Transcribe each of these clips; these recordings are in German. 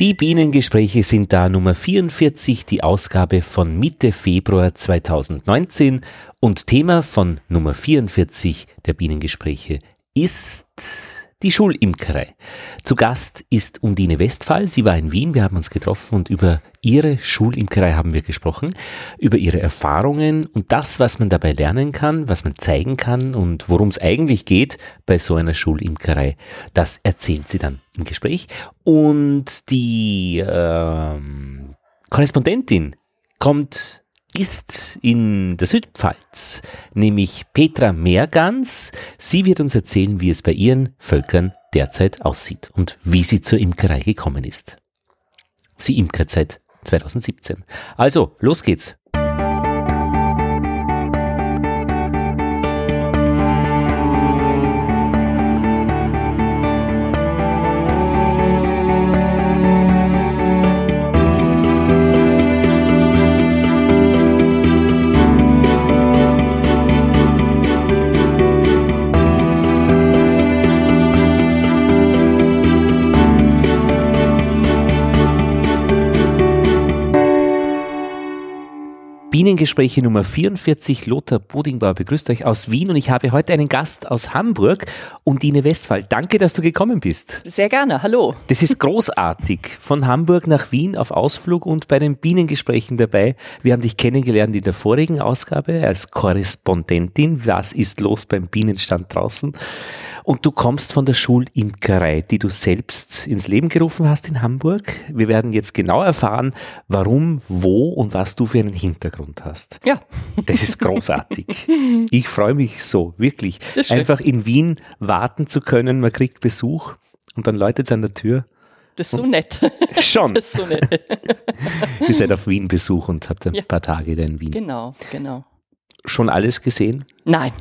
Die Bienengespräche sind da Nummer 44, die Ausgabe von Mitte Februar 2019 und Thema von Nummer 44 der Bienengespräche ist die Schulimkerei. Zu Gast ist Undine Westphal. Sie war in Wien. Wir haben uns getroffen und über ihre Schulimkerei haben wir gesprochen, über ihre Erfahrungen und das, was man dabei lernen kann, was man zeigen kann und worum es eigentlich geht bei so einer Schulimkerei. Das erzählt sie dann im Gespräch. Und die ähm, Korrespondentin kommt ist in der Südpfalz, nämlich Petra Meergans. Sie wird uns erzählen, wie es bei ihren Völkern derzeit aussieht und wie sie zur Imkerei gekommen ist. Sie imkert seit 2017. Also, los geht's. Bienengespräche Nummer 44. Lothar Bodingbauer begrüßt euch aus Wien und ich habe heute einen Gast aus Hamburg, Undine Westphal. Danke, dass du gekommen bist. Sehr gerne, hallo. Das ist großartig. Von Hamburg nach Wien auf Ausflug und bei den Bienengesprächen dabei. Wir haben dich kennengelernt in der vorigen Ausgabe als Korrespondentin. Was ist los beim Bienenstand draußen? Und du kommst von der Schulimkerei, die du selbst ins Leben gerufen hast in Hamburg. Wir werden jetzt genau erfahren, warum, wo und was du für einen Hintergrund hast. Ja. Das ist großartig. Ich freue mich so, wirklich. Einfach in Wien warten zu können, man kriegt Besuch und dann läutet es an der Tür. Das ist so nett. Schon. Das ist so nett. Ihr seid auf Wien Besuch und habt ein ja. paar Tage da in Wien. Genau, genau. Schon alles gesehen? Nein,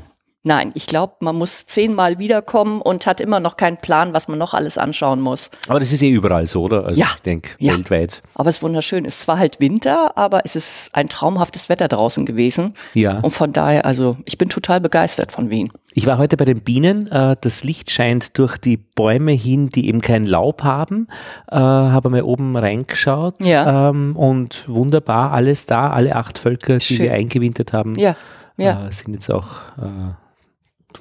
Nein, ich glaube, man muss zehnmal wiederkommen und hat immer noch keinen Plan, was man noch alles anschauen muss. Aber das ist eh überall so, oder? Also ja. Ich denke, ja. weltweit. Aber es ist wunderschön. Es ist zwar halt Winter, aber es ist ein traumhaftes Wetter draußen gewesen. Ja. Und von daher, also ich bin total begeistert von Wien. Ich war heute bei den Bienen. Äh, das Licht scheint durch die Bäume hin, die eben kein Laub haben. Äh, habe mal oben reingeschaut. Ja. Ähm, und wunderbar, alles da. Alle acht Völker, die wir eingewintert haben, ja. Ja. Äh, sind jetzt auch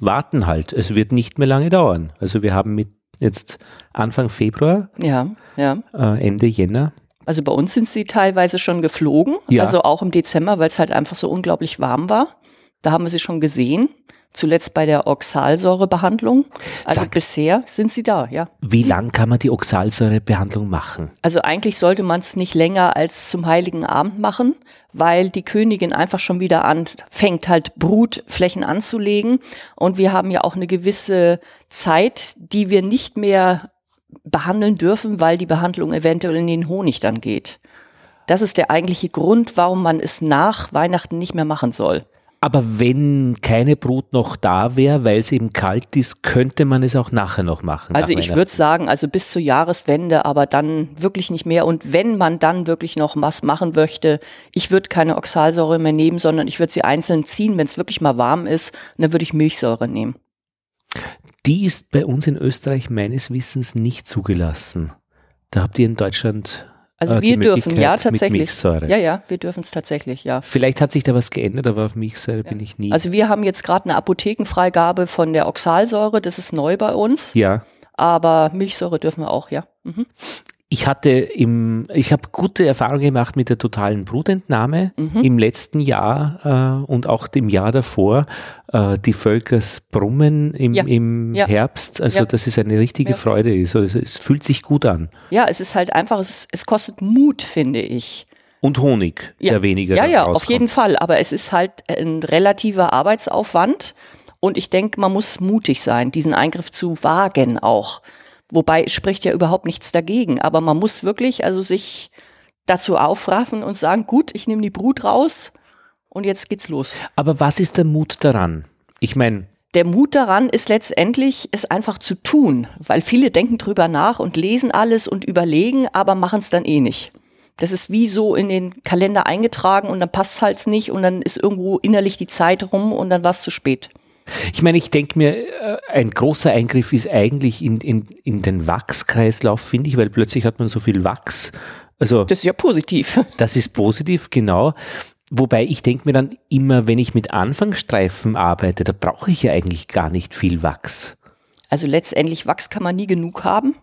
warten halt. Es wird nicht mehr lange dauern. Also wir haben mit jetzt Anfang Februar, ja, ja. Äh, Ende Jänner. Also bei uns sind sie teilweise schon geflogen, ja. also auch im Dezember, weil es halt einfach so unglaublich warm war. Da haben wir sie schon gesehen zuletzt bei der Oxalsäurebehandlung. Also Sag, bisher sind sie da, ja. Wie lang kann man die Oxalsäurebehandlung machen? Also eigentlich sollte man es nicht länger als zum Heiligen Abend machen, weil die Königin einfach schon wieder anfängt, halt Brutflächen anzulegen. Und wir haben ja auch eine gewisse Zeit, die wir nicht mehr behandeln dürfen, weil die Behandlung eventuell in den Honig dann geht. Das ist der eigentliche Grund, warum man es nach Weihnachten nicht mehr machen soll. Aber wenn keine Brut noch da wäre, weil es eben kalt ist, könnte man es auch nachher noch machen. Also ich würde sagen, also bis zur Jahreswende, aber dann wirklich nicht mehr. Und wenn man dann wirklich noch was machen möchte, ich würde keine Oxalsäure mehr nehmen, sondern ich würde sie einzeln ziehen, wenn es wirklich mal warm ist, dann würde ich Milchsäure nehmen. Die ist bei uns in Österreich meines Wissens nicht zugelassen. Da habt ihr in Deutschland also äh, wir dürfen, ja, tatsächlich. Ja, ja, wir dürfen es tatsächlich, ja. Vielleicht hat sich da was geändert, aber auf Milchsäure ja. bin ich nie. Also wir haben jetzt gerade eine Apothekenfreigabe von der Oxalsäure, das ist neu bei uns. Ja. Aber Milchsäure dürfen wir auch, ja. Mhm ich hatte im, ich habe gute Erfahrungen gemacht mit der totalen Brutentnahme mhm. im letzten Jahr äh, und auch im Jahr davor. Äh, die Völkersbrummen im, ja. im ja. Herbst, also ja. dass es eine richtige Freude ist. Also es fühlt sich gut an. Ja, es ist halt einfach, es, es kostet Mut, finde ich. Und Honig, der weniger. Ja, ja, auf jeden Fall. Aber es ist halt ein relativer Arbeitsaufwand. Und ich denke, man muss mutig sein, diesen Eingriff zu wagen auch. Wobei spricht ja überhaupt nichts dagegen. Aber man muss wirklich also sich dazu aufraffen und sagen, gut, ich nehme die Brut raus und jetzt geht's los. Aber was ist der Mut daran? Ich meine, der Mut daran ist letztendlich, es einfach zu tun, weil viele denken drüber nach und lesen alles und überlegen, aber machen es dann eh nicht. Das ist wie so in den Kalender eingetragen und dann passt es halt nicht und dann ist irgendwo innerlich die Zeit rum und dann war es zu spät. Ich meine, ich denke mir, äh, ein großer Eingriff ist eigentlich in, in, in den Wachskreislauf, finde ich, weil plötzlich hat man so viel Wachs. Also, das ist ja positiv. Das ist positiv, genau. Wobei ich denke mir dann immer, wenn ich mit Anfangsstreifen arbeite, da brauche ich ja eigentlich gar nicht viel Wachs. Also letztendlich Wachs kann man nie genug haben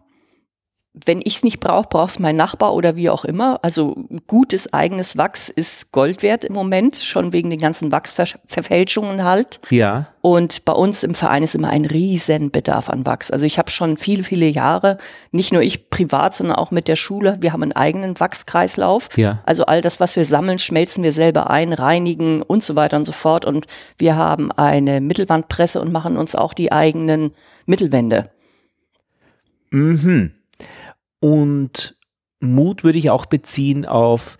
wenn ich es nicht brauche, braucht es mein Nachbar oder wie auch immer. Also gutes eigenes Wachs ist Gold wert im Moment, schon wegen den ganzen Wachsverfälschungen halt. Ja. Und bei uns im Verein ist immer ein riesen Bedarf an Wachs. Also ich habe schon viele, viele Jahre, nicht nur ich privat, sondern auch mit der Schule, wir haben einen eigenen Wachskreislauf. Ja. Also all das, was wir sammeln, schmelzen wir selber ein, reinigen und so weiter und so fort. Und wir haben eine Mittelwandpresse und machen uns auch die eigenen Mittelwände. Mhm. Und Mut würde ich auch beziehen auf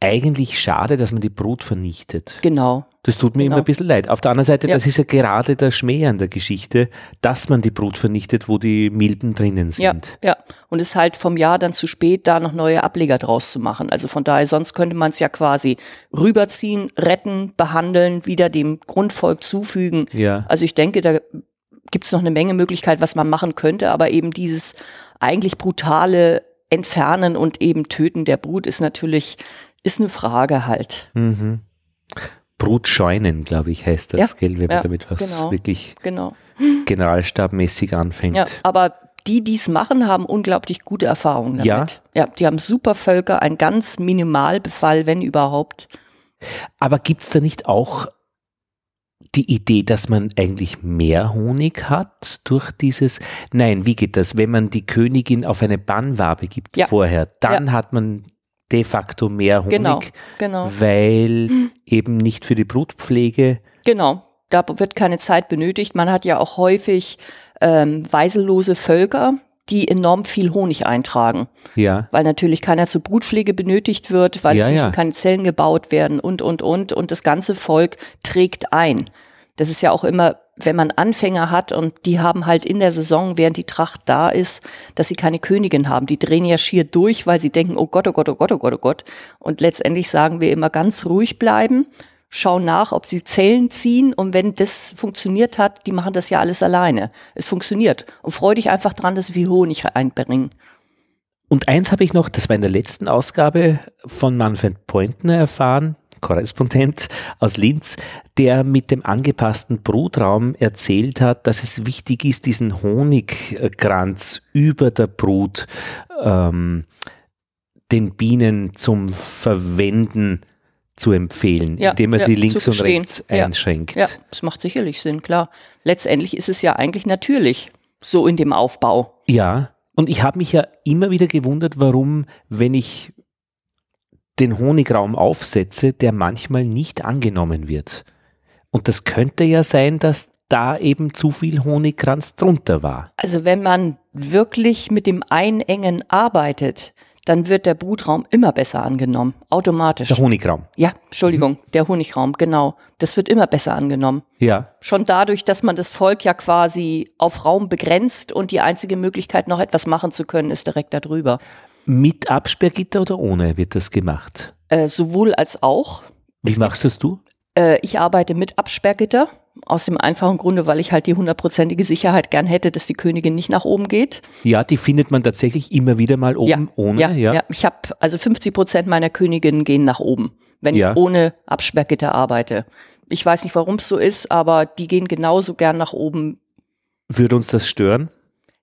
eigentlich schade, dass man die Brut vernichtet. Genau. Das tut mir genau. immer ein bisschen leid. Auf der anderen Seite, Ja. das ist ja gerade der Schmäh an der Geschichte, dass man die Brut vernichtet, wo die Milben drinnen Ja, sind. ja. Und es ist halt vom Jahr dann zu spät, da noch neue Ableger draus zu machen. Also von daher, sonst könnte man es ja quasi rüberziehen, retten, behandeln, wieder dem Grundvolk zufügen. Ja. Also ich denke, da gibt es noch eine Menge Möglichkeit, was man machen könnte, aber eben dieses eigentlich brutale Entfernen und eben Töten der Brut ist natürlich, ist eine Frage halt. Mhm. Brutscheunen, glaube ich, heißt das, Ja, gell, wenn man ja, damit was genau. wirklich Genau. generalstabmäßig anfängt. Ja, aber die, die es machen, haben unglaublich gute Erfahrungen damit. Ja? Ja, die haben super Völker, ein ganz Minimalbefall, wenn überhaupt. Aber gibt es da nicht auch die Idee, dass man eigentlich mehr Honig hat durch dieses, nein, wie geht das, wenn man die Königin auf eine Bannwabe gibt Ja. vorher, dann hat man de facto mehr Honig, Genau, genau. weil eben nicht für die Brutpflege, Genau. Da wird keine Zeit benötigt. Man hat ja auch häufig ähm, weisellose Völker, die enorm viel Honig eintragen, ja, weil natürlich keiner zur Brutpflege benötigt wird, weil es Ja, müssen ja. keine Zellen gebaut werden und, und, und. Und das ganze Volk trägt ein. Das ist ja auch immer, wenn man Anfänger hat und die haben halt in der Saison, während die Tracht da ist, dass sie keine Königin haben. Die drehen ja schier durch, weil sie denken, oh Gott, oh Gott, oh Gott, oh Gott, oh Gott. Und letztendlich sagen wir immer ganz ruhig bleiben, schauen nach, ob sie Zellen ziehen und wenn das funktioniert hat, die machen das ja alles alleine. Es funktioniert. Und freu dich einfach dran, dass wir Honig einbringen. Und eins habe ich noch, das war in der letzten Ausgabe von Manfred Pointner erfahren, Korrespondent aus Linz, der mit dem angepassten Brutraum erzählt hat, dass es wichtig ist, diesen Honigkranz über der Brut ähm, den Bienen zum Verwenden zu empfehlen, Ja, indem er ja, sie links und rechts Ja, einschränkt. Ja, das macht sicherlich Sinn, klar. Letztendlich ist es ja eigentlich natürlich so in dem Aufbau. Ja, und ich habe mich ja immer wieder gewundert, warum, wenn ich den Honigraum aufsetze, der manchmal nicht angenommen wird. Und das könnte ja sein, dass da eben zu viel Honigkranz drunter war. Also wenn man wirklich mit dem Einengen arbeitet, dann wird der Brutraum immer besser angenommen, automatisch. Der Honigraum. Ja, Entschuldigung, der Honigraum, genau. Das wird immer besser angenommen. Ja. Schon dadurch, dass man das Volk ja quasi auf Raum begrenzt und die einzige Möglichkeit, noch etwas machen zu können, ist direkt darüber. Mit Absperrgitter oder ohne wird das gemacht? Äh, sowohl als auch. Wie Es machst das du? Äh, ich arbeite mit Absperrgitter, aus dem einfachen Grunde, weil ich halt die hundertprozentige Sicherheit gern hätte, dass die Königin nicht nach oben geht. Ja, die findet man tatsächlich immer wieder mal oben ohne. ja, Ja, ja. Ich habe also 50 Prozent meiner Königinnen gehen nach oben, wenn Ja. ich ohne Absperrgitter arbeite. Ich weiß nicht, warum es so ist, aber die gehen genauso gern nach oben. Würde uns das stören?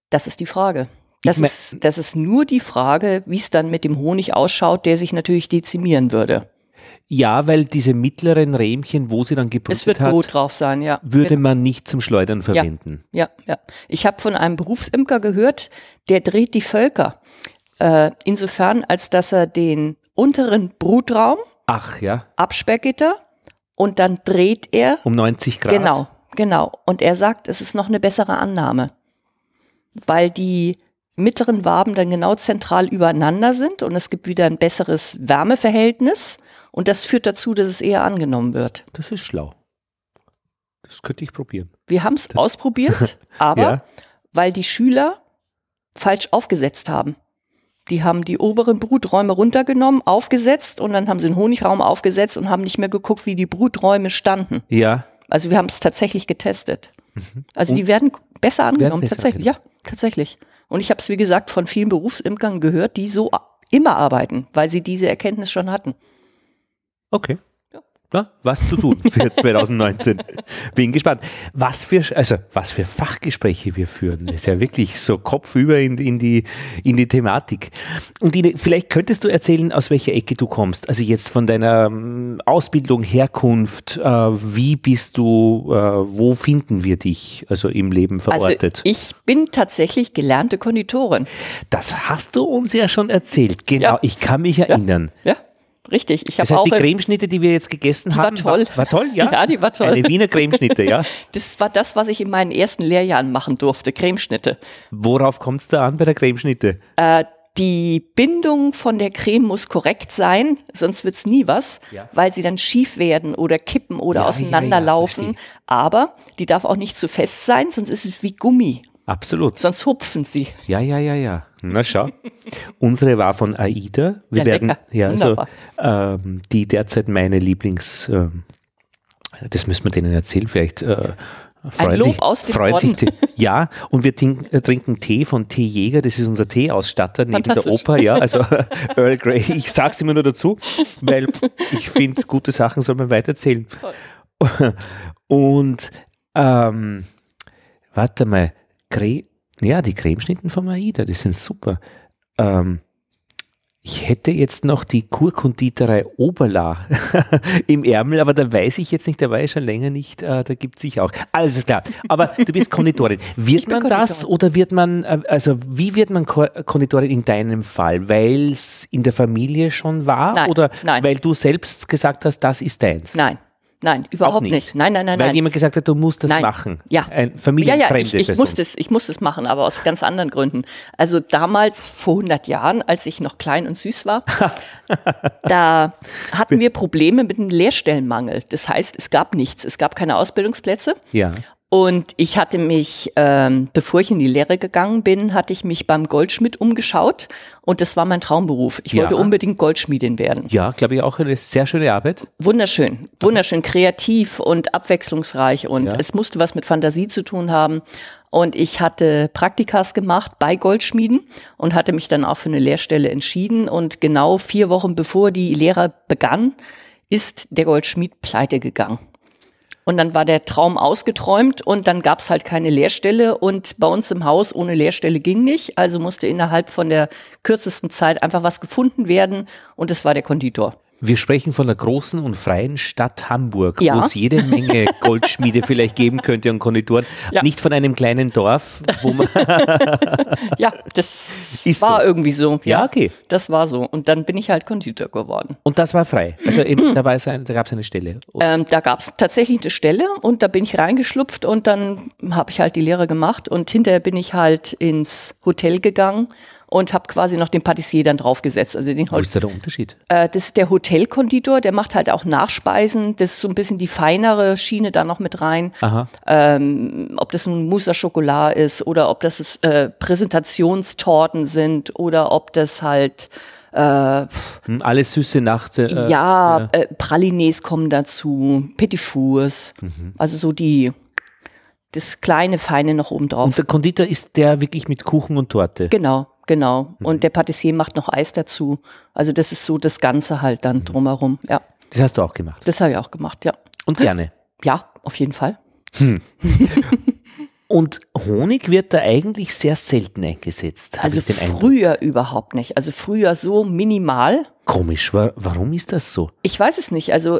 Das ist die Frage. Das, ist, das ist nur die Frage, wie es dann mit dem Honig ausschaut, der sich natürlich dezimieren würde. Ja, weil diese mittleren Rähmchen, wo sie dann Es wird gebrütet hat, Brot drauf sein, ja. würde man nicht zum Schleudern verwenden. Ja, ja. Ich habe von einem Berufsimker gehört, der dreht die Völker. Äh, insofern, als dass er den unteren Brutraum, Ach ja, Absperrgitter, und dann dreht er. um 90 Grad. Genau, genau. Und er sagt, es ist noch eine bessere Annahme. Weil die mittleren Waben dann genau zentral übereinander sind und es gibt wieder ein besseres Wärmeverhältnis. Und das führt dazu, dass es eher angenommen wird. Das ist schlau. Das könnte ich probieren. Wir haben es ausprobiert, aber Ja. weil die Schüler falsch aufgesetzt haben. Die haben die oberen Bruträume runtergenommen, aufgesetzt und dann haben sie den Honigraum aufgesetzt und haben nicht mehr geguckt, wie die Bruträume standen. Ja, Also wir haben es tatsächlich getestet. Also die werden besser angenommen, besser tatsächlich. Ja, tatsächlich. Und ich habe es, wie gesagt, von vielen Berufsimkern gehört, die so immer arbeiten, weil sie diese Erkenntnis schon hatten. Okay. Na, was zu tun für 2019. Bin gespannt. Was für, also, was für Fachgespräche wir führen. Das ist ja wirklich so kopfüber in, in, die, in die Thematik. Und Ine, vielleicht könntest du erzählen, aus welcher Ecke du kommst. Also jetzt von deiner ähm, Ausbildung, Herkunft, äh, wie bist du, äh, wo finden wir dich, also im Leben verortet? Also ich bin tatsächlich gelernte Konditorin. das hast du uns ja schon erzählt. Genau, Ja. ich kann mich erinnern. Ja, richtig. Ich Das habe heißt, auch die Cremeschnitte, die wir jetzt gegessen Die war haben, toll. War, war toll, ja? Ja, die war toll. Eine Wiener Cremeschnitte, ja. das war das, was ich in meinen ersten Lehrjahren machen durfte, Cremeschnitte. Worauf kommt es da an bei der Cremeschnitte? Äh, die Bindung von der Creme muss korrekt sein, sonst wird's nie was, Ja. weil sie dann schief werden oder kippen oder Ja, auseinanderlaufen. ja. Aber die darf auch nicht zu fest sein, sonst ist es wie Gummi. Absolut. Sonst hupfen sie. Ja, ja, ja, ja. Na schau. Unsere war von AIDA. Wir Ja, werden, lecker. ja, also, Wunderbar. ähm, die derzeit meine Lieblings, ähm, das müssen wir denen erzählen, vielleicht. Äh, freut Lob sich, aus dem freut sich die, Ja, und wir trinken, äh, trinken Tee von Teejäger, das ist unser Teeausstatter neben der. Oper, ja, also Earl Grey. Ich sag's immer nur dazu, weil ich finde, gute Sachen soll man weitererzählen. Und ähm, warte mal, Cre ja, die Cremeschnitten von Aida, die sind super. Ähm, ich hätte jetzt noch die Kurkonditorei Oberla im Ärmel, aber da weiß ich jetzt nicht, da war ich schon länger nicht, äh, da gibt es sich auch. Alles ist klar. Aber du bist Konditorin. Wird man das Konditorin. oder wird man, äh, also wie wird man Ko Konditorin in deinem Fall? Weil es in der Familie schon war Nein, oder nein. weil du selbst gesagt hast, das ist deins? Nein, nein, überhaupt nicht. nicht. Nein, nein, nein, Weil nein. jemand gesagt hat, du musst das Nein. machen. Ja. Ein Ja, familienfremde ja, ich, ich, Person. musste es, ich musste es machen, aber aus ganz anderen Gründen. Also damals, vor 100 Jahren, als ich noch klein und süß war, da hatten wir Probleme mit dem Lehrstellenmangel. Das heißt, es gab nichts. Es gab keine Ausbildungsplätze. Ja. Und ich hatte mich, ähm, bevor ich in die Lehre gegangen bin, hatte ich mich beim Goldschmied umgeschaut. Und das war mein Traumberuf. Ich Ja. wollte unbedingt Goldschmiedin werden. Ja, glaube ich, auch eine sehr schöne Arbeit. Wunderschön, wunderschön kreativ und abwechslungsreich und Ja. es musste was mit Fantasie zu tun haben. Und ich hatte Praktikas gemacht bei Goldschmieden und hatte mich dann auch für eine Lehrstelle entschieden. Und genau vier Wochen bevor die Lehre begann, ist der Goldschmied pleite gegangen. Und dann war der Traum ausgeträumt und dann gab's halt keine Lehrstelle und bei uns im Haus ohne Lehrstelle ging nicht. Also musste innerhalb von der kürzesten Zeit einfach was gefunden werden und es war der Konditor. Wir sprechen von der großen und freien Stadt Hamburg, Ja. wo es jede Menge Goldschmiede vielleicht geben könnte und Konditoren. Ja. Nicht von einem kleinen Dorf, wo man. Ja, das Ist war so. irgendwie so. Ja, okay. Das war so. Und dann bin ich halt Konditor geworden. Und das war frei. Also eben, da, war es ein, da gab es eine Stelle. Ähm, da gab es tatsächlich eine Stelle und da bin ich reingeschlupft und dann habe ich halt die Lehre gemacht und hinterher bin ich halt ins Hotel gegangen und habe quasi noch den Patissier dann draufgesetzt. Also den Wo Hol ist da der Unterschied? äh, das ist der Hotelkonditor, der macht halt auch Nachspeisen. Das ist so ein bisschen die feinere Schiene da noch mit rein. Aha. Ähm, ob das nun Mousse à Chocolat ist oder ob das äh, Präsentationstorten sind oder ob das halt äh, Hm, Alles süße Nacht. Äh, ja, Äh, Pralines kommen dazu, Petit Fours, Mhm. also so die das kleine Feine noch oben drauf. Und der Konditor ist der wirklich mit Kuchen und Torte. Genau, genau. Mhm. Und der Patissier macht noch Eis dazu. Also das ist so das Ganze halt Mhm. dann drumherum. Ja, Das hast du auch gemacht. das habe ich auch gemacht. Ja, Und gerne. ja, auf jeden Fall. Und Honig wird da eigentlich sehr selten eingesetzt. Also den Eindruck. früher überhaupt nicht. Also früher so minimal. Komisch, wa warum ist das so? Ich weiß es nicht. Also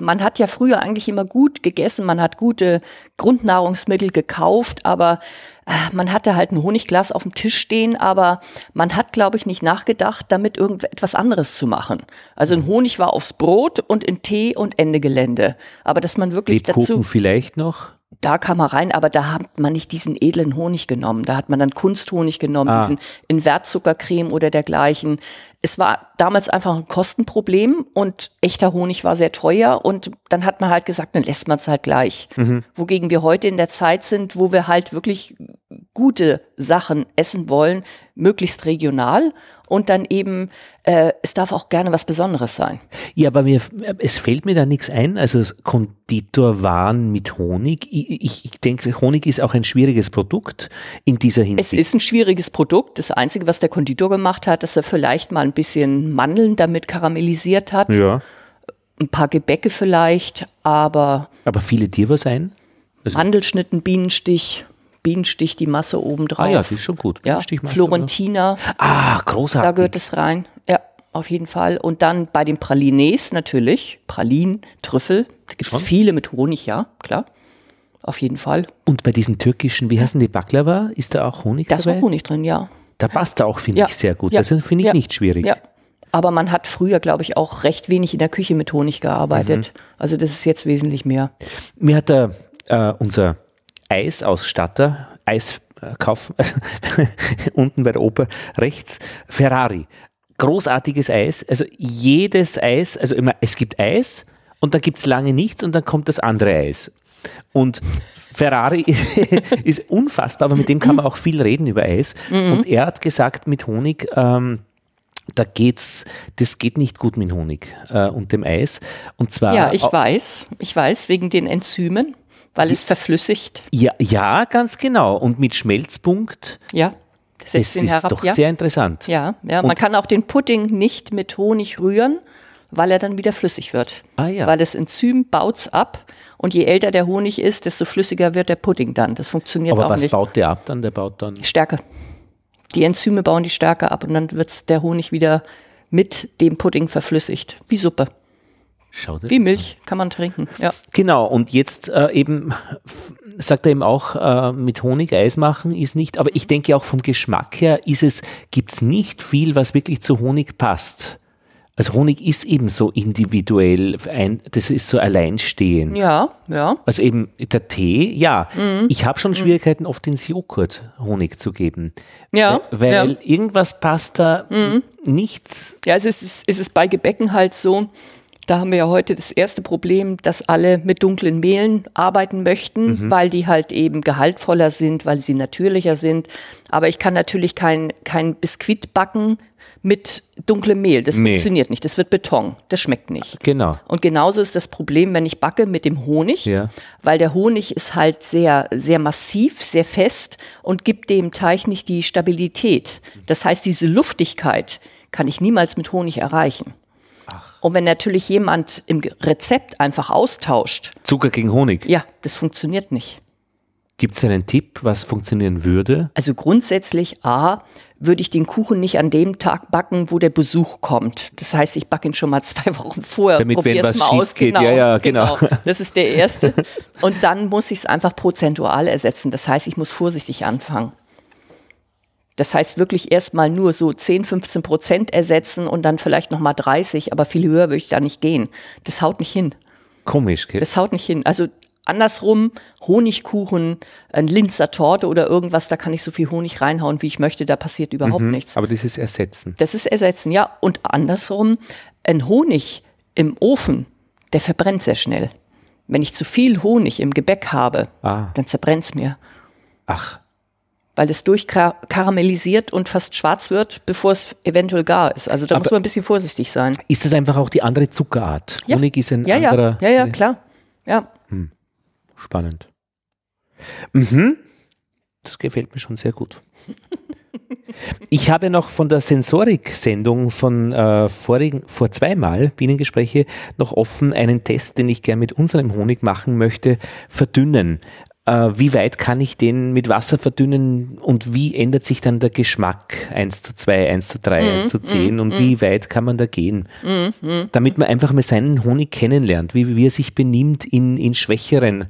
man hat ja früher eigentlich immer gut gegessen, man hat gute Grundnahrungsmittel gekauft, aber äh, man hatte halt ein Honigglas auf dem Tisch stehen, aber man hat, glaube ich, nicht nachgedacht, damit irgendetwas anderes zu machen. Also ein Honig war aufs Brot und in Tee und Ende Gelände. Aber dass man wirklich Lebkuchen dazu, vielleicht noch? Da kam man rein, aber da hat man nicht diesen edlen Honig genommen. Da hat man dann Kunsthonig genommen, Ah. diesen Invertzuckercreme oder dergleichen. Es war damals einfach ein Kostenproblem und echter Honig war sehr teuer und dann hat man halt gesagt, dann lässt man es halt gleich. Wogegen wir heute in der Zeit sind, wo wir halt wirklich gute Sachen essen wollen, möglichst regional und dann eben, äh, es darf auch gerne was Besonderes sein. Ja, aber mir, es fällt mir da nichts ein. Also Konditorwaren mit Honig. Ich, ich, ich denke, Honig ist auch ein schwieriges Produkt in dieser Hinsicht. Es ist ein schwieriges Produkt. Das Einzige, was der Konditor gemacht hat, dass er vielleicht mal ein bisschen Mandeln damit karamellisiert hat. ja. Ein paar Gebäcke vielleicht, aber Aber viele dir was ein? Also- Mandelschnitten, Bienenstich, Bienenstich, die Masse obendrauf. Ah ja, das ist schon gut. Ja, oder? Ah, großartig. da gehört es rein. Ja, auf jeden Fall. Und dann bei den Pralines natürlich, Pralinen, Trüffel, da gibt es viele mit Honig, ja, klar. Auf jeden Fall. Und bei diesen türkischen, wie heißen die Baklava? Ist da auch Honig Da ist dabei? auch Honig drin, ja. Da passt er auch, finde Ja. ich, sehr gut. Ja. Das finde ich Ja. nicht schwierig. Ja. Aber man hat früher, glaube ich, auch recht wenig in der Küche mit Honig gearbeitet. Mhm. Also das ist jetzt wesentlich mehr. Mir hat der, äh, unser Eisausstatter, Eiskauf, unten bei der Oper rechts, Ferrari. Großartiges Eis. Also jedes Eis, also immer, es gibt Eis und dann gibt es lange nichts und dann kommt das andere Eis. Und Ferrari ist unfassbar, aber mit dem kann man auch viel reden über Eis. Mhm. Und er hat gesagt, mit Honig, ähm, da geht's, das geht nicht gut mit Honig äh, und dem Eis. Und zwar Ja, ich weiß. Ich weiß, wegen den Enzymen, weil es verflüssigt. Ja, ja, ganz genau. Und mit Schmelzpunkt, Ja. Das ist herab. doch ja. sehr interessant. ja, ja. Man kann auch den Pudding nicht mit Honig rühren, weil er dann wieder flüssig wird. Ah, ja. Weil das Enzym baut's ab und je älter der Honig ist, desto flüssiger wird der Pudding dann. Das funktioniert Aber auch was nicht. baut der ab dann? Der baut dann. Stärke. Die Enzyme bauen die Stärke ab und dann wird der Honig wieder mit dem Pudding verflüssigt. Wie Suppe. Wie Milch kann man trinken. Ja. Genau, und jetzt äh, eben sagt er eben auch, äh, mit Honig Eis machen ist nicht, aber ich denke auch vom Geschmack her ist es, gibt es nicht viel, was wirklich zu Honig passt. Also Honig ist eben so individuell, ein, das ist so alleinstehend. Ja, ja. Also eben der Tee, ja. Mhm. Ich habe schon Schwierigkeiten, oft ins Joghurt Honig zu geben. Ja, Weil ja. Mhm. irgendwas passt da nichts. Ja, es ist, es ist bei Gebäcken halt so, da haben wir ja heute das erste Problem, dass alle mit dunklen Mehlen arbeiten möchten, weil die halt eben gehaltvoller sind, weil sie natürlicher sind. Aber ich kann natürlich kein, kein Biskuit backen mit dunklem Mehl. Das Nee. funktioniert nicht. Das wird Beton. Das schmeckt nicht. Genau. Und genauso ist das Problem, wenn ich backe mit dem Honig, Ja. weil der Honig ist halt sehr, sehr massiv, sehr fest und gibt dem Teig nicht die Stabilität. Das heißt, diese Luftigkeit kann ich niemals mit Honig erreichen. Und wenn natürlich jemand im Rezept einfach austauscht, Zucker gegen Honig. ja, das funktioniert nicht. Gibt es einen Tipp, was funktionieren würde? Also grundsätzlich, A, würde ich den Kuchen nicht an dem Tag backen, wo der Besuch kommt. Das heißt, ich backe ihn schon mal zwei Wochen vorher. Damit, wenn was mal aus. geht. Ja, ja, genau. Das ist der erste. Und dann muss ich es einfach prozentual ersetzen. Das heißt, ich muss vorsichtig anfangen. Das heißt wirklich erstmal nur so 10, 15 Prozent ersetzen und dann vielleicht nochmal 30, aber viel höher würde ich da nicht gehen. Das haut nicht hin. Komisch, gell? Das haut nicht hin. Also andersrum, Honigkuchen, ein Linzer Torte oder irgendwas, da kann ich so viel Honig reinhauen, wie ich möchte, da passiert überhaupt nichts. Aber das ist Ersetzen. Das ist ersetzen, ja. Und andersrum, ein Honig im Ofen, der verbrennt sehr schnell. Wenn ich zu viel Honig im Gebäck habe, Ah. dann zerbrennt es mir, Ach, weil es durchkaramellisiert und fast schwarz wird, bevor es eventuell gar ist. Also da muss man ein bisschen vorsichtig sein. ist das einfach auch die andere Zuckerart? Ja. Honig ist ein Ja, ja, anderer. ja, ja, klar. Ja. Spannend. Mhm. Das gefällt mir schon sehr gut. Ich habe noch von der Sensorik-Sendung von äh, vorigen, vor zweimal Bienengespräche noch offen einen Test, den ich gerne mit unserem Honig machen möchte, verdünnen. Äh, wie weit kann ich den mit Wasser verdünnen und wie ändert sich dann der Geschmack 1 zu 2, 1 zu 3, 1 zu 10 und wie weit kann man da gehen? Damit man einfach mal seinen Honig kennenlernt, wie, wie er sich benimmt in, in schwächeren,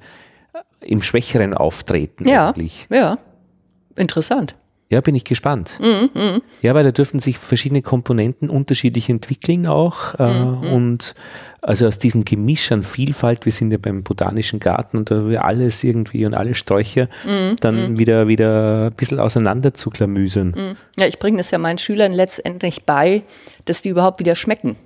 im schwächeren Auftreten Ja, eigentlich. ja. Interessant. Ja, bin ich gespannt. Ja, weil da dürfen sich verschiedene Komponenten unterschiedlich entwickeln auch. Äh, und also aus diesem Gemisch an Vielfalt, wir sind ja beim Botanischen Garten und da haben wir alles irgendwie und alle Sträucher dann wieder, wieder ein bisschen auseinander zu klamüsern. Ja, ich bringe das ja meinen Schülern letztendlich bei, dass die überhaupt wieder schmecken.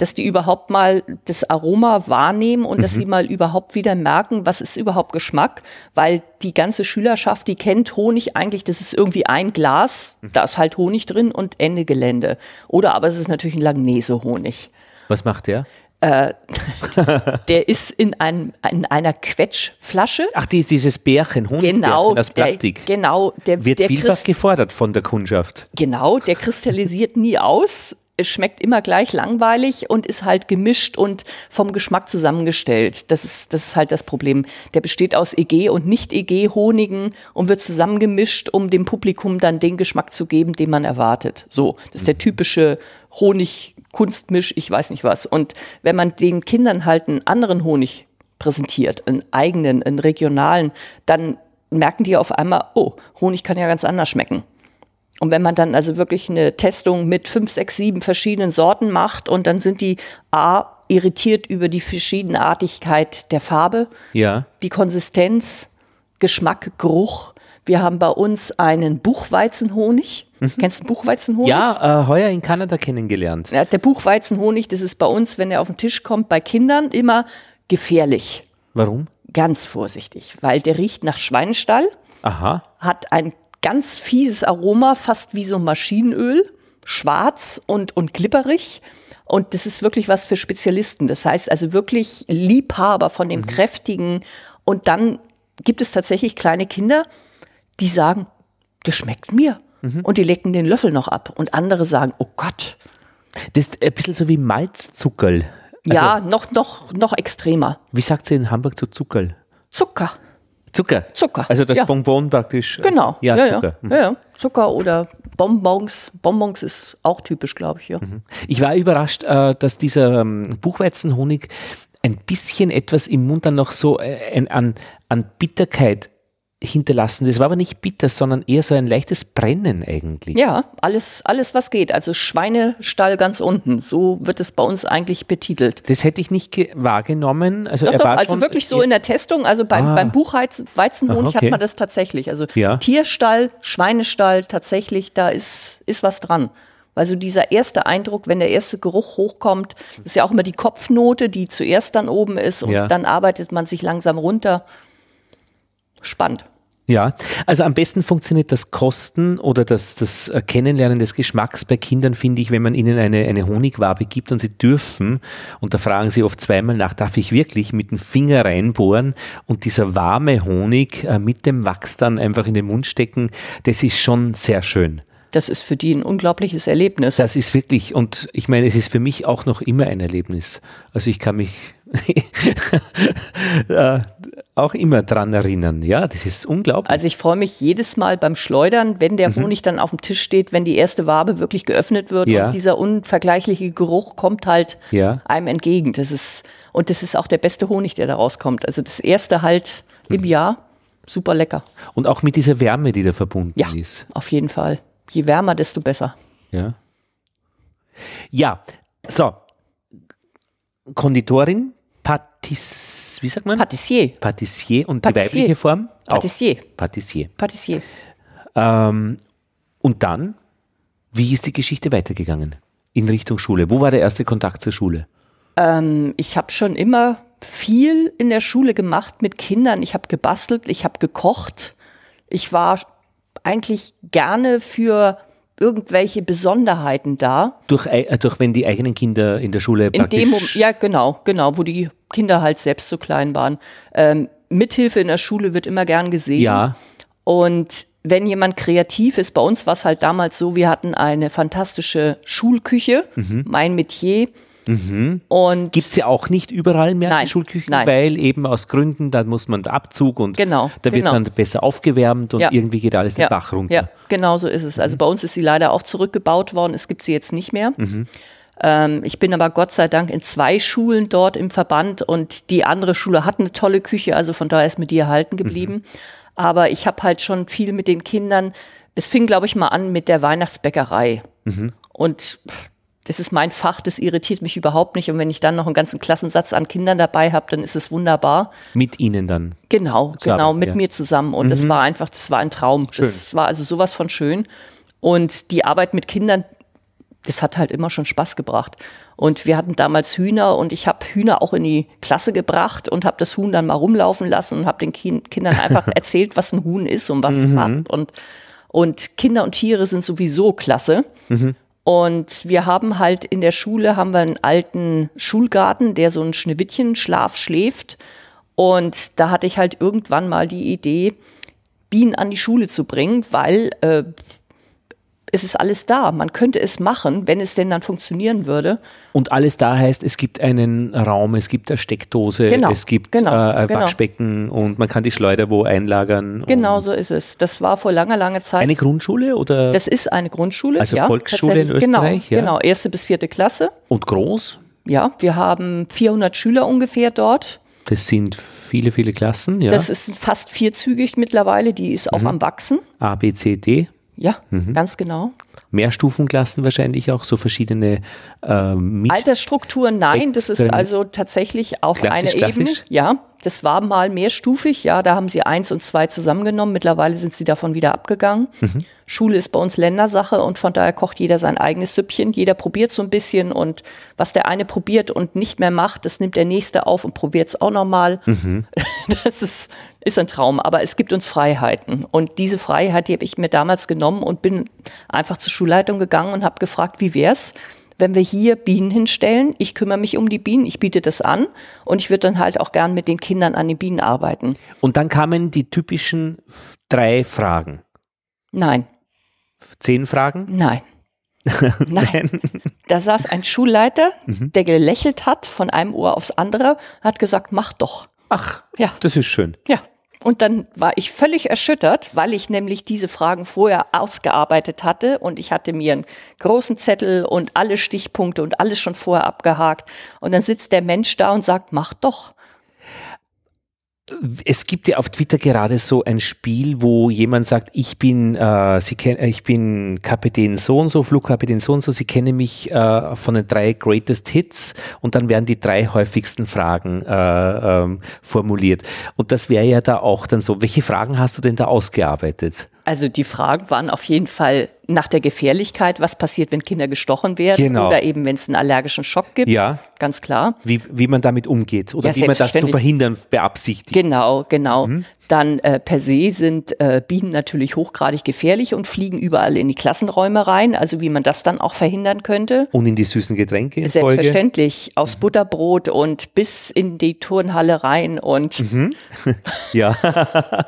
Dass die überhaupt mal das Aroma wahrnehmen und dass sie mal überhaupt wieder merken, was ist überhaupt Geschmack, weil die ganze Schülerschaft, die kennt Honig eigentlich, das ist irgendwie ein Glas, da ist halt Honig drin und Ende Gelände. Oder aber es ist natürlich ein Langnese-Honig. Was macht der? Der ist in, einem, in einer Quetschflasche. Ach, die, dieses Bärchen, Honigbärchen Genau, aus Plastik. Der, genau, der Wird der vielfach gefordert von der Kundschaft. Genau, der kristallisiert nie aus. Es schmeckt immer gleich langweilig und ist halt gemischt und vom Geschmack zusammengestellt. Das ist, das ist halt das Problem. Der besteht aus EG und Nicht-EG-Honigen und wird zusammengemischt, um dem Publikum dann den Geschmack zu geben, den man erwartet. So, das ist der typische Honig-Kunstmisch, ich weiß nicht was. Und wenn man den Kindern halt einen anderen Honig präsentiert, einen eigenen, einen regionalen, dann merken die auf einmal, oh, Honig kann ja ganz anders schmecken. Und wenn man dann also wirklich eine Testung mit fünf, sechs, sieben verschiedenen Sorten macht und dann sind die A irritiert über die Verschiedenartigkeit der Farbe, Ja. die Konsistenz, Geschmack, Geruch. Wir haben bei uns einen Buchweizenhonig. Kennst du Buchweizenhonig? Ja, äh, heuer in Kanada kennengelernt. Ja, der Buchweizenhonig, das ist bei uns, wenn er auf den Tisch kommt, bei Kindern immer gefährlich. Warum? Ganz vorsichtig, weil der riecht nach Schweinestall Aha. hat ein ganz fieses Aroma, fast wie so Maschinenöl, schwarz und, und glibberig. Und das ist wirklich was für Spezialisten. Das heißt also wirklich Liebhaber von dem Kräftigen. Und dann gibt es tatsächlich kleine Kinder, die sagen, das schmeckt mir. Und die lecken den Löffel noch ab. Und andere sagen, oh Gott. Das ist ein bisschen so wie Malzzuckerl. Also, ja, noch, noch, noch extremer. Wie sagt sie in Hamburg zu Zuckerl? Zucker. Zucker. Zucker, Also das ja. Bonbon praktisch. Genau. Ja, ja, Zucker. Ja. ja, ja. Zucker oder Bonbons. Bonbons ist auch typisch, glaube ich, ja. Ich war überrascht, äh, dass dieser ähm, Buchweizenhonig ein bisschen etwas im Mund dann noch so äh, an, an Bitterkeit hinterlassen. Das war aber nicht bitter, sondern eher so ein leichtes Brennen eigentlich. Ja, alles, alles was geht. Also Schweinestall ganz unten. So wird es bei uns eigentlich betitelt. Das hätte ich nicht ge- wahrgenommen. Also, Doch, doch, war also schon, wirklich so in der Testung, also beim, Ah. beim Buchweizenhonig Aha, okay. hat man das tatsächlich. Also Ja. Tierstall, Schweinestall, tatsächlich, da ist, ist was dran. Also dieser erste Eindruck, wenn der erste Geruch hochkommt, ist ja auch immer die Kopfnote, die zuerst dann oben ist und Ja. dann arbeitet man sich langsam runter. Spannend. Ja, also am besten funktioniert das Kosten oder das, das Kennenlernen des Geschmacks bei Kindern, finde ich, wenn man ihnen eine, eine Honigwabe gibt und sie dürfen, und da fragen sie oft zweimal nach, darf ich wirklich mit dem Finger reinbohren und dieser warme Honig äh, mit dem Wachs dann einfach in den Mund stecken, das ist schon sehr schön. Das ist für die ein unglaubliches Erlebnis. Das ist wirklich, und ich meine, es ist für mich auch noch immer ein Erlebnis. Also ich kann mich äh, auch immer dran erinnern. Ja, das ist unglaublich. Also ich freue mich jedes Mal beim Schleudern, wenn der Honig dann auf dem Tisch steht, wenn die erste Wabe wirklich geöffnet wird Ja. und dieser unvergleichliche Geruch kommt halt Ja. einem entgegen. Das ist, und das ist auch der beste Honig, der da rauskommt. Also das erste halt im Jahr, super lecker. Und auch mit dieser Wärme, die da verbunden Ja, ist. auf jeden Fall. Je wärmer, desto besser. Ja. Ja, so. Konditorin, Patis, wie sagt man? Patissier. Patissier und Patissier. die weibliche Form? Auch. Patissier. Patissier. Patissier. Ähm, und dann, wie ist die Geschichte weitergegangen? In Richtung Schule. Wo war der erste Kontakt zur Schule? Ähm, ich habe schon immer viel in der Schule gemacht mit Kindern. Ich habe gebastelt, ich habe gekocht. Ich war eigentlich gerne für irgendwelche Besonderheiten da. Durch, äh, durch wenn die eigenen Kinder in der Schule In dem Moment, ja genau, genau, wo die Kinder halt selbst so klein waren. Ähm, Mithilfe in der Schule wird immer gern gesehen. Ja, Und wenn jemand kreativ ist, bei uns war es halt damals so, wir hatten eine fantastische Schulküche, Mhm. mein Metier. Und Gibt es ja auch nicht überall mehr Nein, die Schulküchen, nein. weil eben aus Gründen, da muss man Abzug und Genau, da wird genau. dann besser aufgewärmt und Ja. irgendwie geht alles den Bach runter. Ja, genau so ist es. Also bei uns ist sie leider auch zurückgebaut worden. Es gibt sie jetzt nicht mehr. Ähm, ich bin aber Gott sei Dank in zwei Schulen dort im Verband und die andere Schule hat eine tolle Küche, also von daher ist mir die erhalten geblieben. Aber ich habe halt schon viel mit den Kindern. Es fing, glaube ich, mal an mit der Weihnachtsbäckerei. Und das ist mein Fach, das irritiert mich überhaupt nicht. Und wenn ich dann noch einen ganzen Klassensatz an Kindern dabei habe, dann ist es wunderbar. Mit ihnen dann. Genau, Zu genau, mit ja. mir zusammen. Und das war einfach, das war ein Traum. Das war also sowas von schön. Und die Arbeit mit Kindern das hat halt immer schon Spaß gebracht. Und wir hatten damals Hühner und ich habe Hühner auch in die Klasse gebracht und habe das Huhn dann mal rumlaufen lassen und habe den Kindern einfach erzählt, was ein Huhn ist und was es macht. Und, und Kinder und Tiere sind sowieso klasse. Und wir haben halt in der Schule haben wir einen alten Schulgarten, der so einen Schneewittchen-Schlaf schläft. Und da hatte ich halt irgendwann mal die Idee, Bienen an die Schule zu bringen, weil äh, es ist alles da. Man könnte es machen, wenn es denn dann funktionieren würde. Und alles da heißt, es gibt einen Raum, es gibt eine Steckdose, Genau, es gibt genau, äh, ein genau. Waschbecken und man kann die Schleuder wo einlagern. Genau so ist es. Das war vor langer, langer Zeit. Eine Grundschule oder das ist eine Grundschule. Also ja, Volksschule in tatsächlich. Österreich, Genau, ja? genau, erste bis vierte Klasse. und groß? Ja, wir haben 400 Schüler ungefähr dort. Das sind viele, viele Klassen, ja. Das ist fast vierzügig mittlerweile. Die ist Mhm. auch am Wachsen. A, B, C, D. Ja, Mhm. ganz genau. Mehrstufenklassen wahrscheinlich auch, so verschiedene äh, Misch Altersstruktur, nein, das ist also tatsächlich auf einer Ebene. Ja, das war mal mehrstufig, ja, da haben sie eins und zwei zusammengenommen. Mittlerweile sind sie davon wieder abgegangen. Mhm. Schule ist bei uns Ländersache und von daher kocht jeder sein eigenes Süppchen. Jeder probiert so ein bisschen und was der eine probiert und nicht mehr macht, das nimmt der nächste auf und probiert es auch nochmal. Mhm. Das ist, ist ein Traum, aber es gibt uns Freiheiten. Und diese Freiheit, die habe ich mir damals genommen und bin einfach zur Schulleitung gegangen und habe gefragt, wie wär's, wenn wir hier Bienen hinstellen? Ich kümmere mich um die Bienen, ich biete das an und ich würde dann halt auch gern mit den Kindern an den Bienen arbeiten. Und dann kamen die typischen drei Fragen. Nein, Zehn Fragen? nein. Nein. Da saß ein Schulleiter, Mhm. der gelächelt hat von einem Ohr aufs andere, hat gesagt, mach doch. Ach, Ja. das ist schön. Ja. Und dann war ich völlig erschüttert, weil ich nämlich diese Fragen vorher ausgearbeitet hatte und ich hatte mir einen großen Zettel und alle Stichpunkte und alles schon vorher abgehakt. Und dann sitzt der Mensch da und sagt, mach doch. Es gibt ja auf Twitter gerade so ein Spiel, wo jemand sagt, ich bin, äh, Sie kennen, ich bin Kapitän so und so, Flugkapitän so und so, Sie kennen mich äh, von den drei Greatest Hits und dann werden die drei häufigsten Fragen äh, ähm, formuliert. Und das wäre ja da auch dann so. Welche Fragen hast du denn da ausgearbeitet? Also die Fragen waren auf jeden Fall nach der Gefährlichkeit, was passiert, wenn Kinder gestochen werden Genau. oder eben wenn es einen allergischen Schock gibt. Ja. Ganz klar. Wie, wie man damit umgeht oder Ja, wie man das zu selbstverständlich. verhindern beabsichtigt. Genau, genau. Mhm. Dann äh, per se sind äh, Bienen natürlich hochgradig gefährlich und fliegen überall in die Klassenräume rein. Also wie man das dann auch verhindern könnte. Und in die süßen Getränke in Folge. Selbstverständlich. Aufs Butterbrot und bis in die Turnhalle rein und, Mhm. Ja.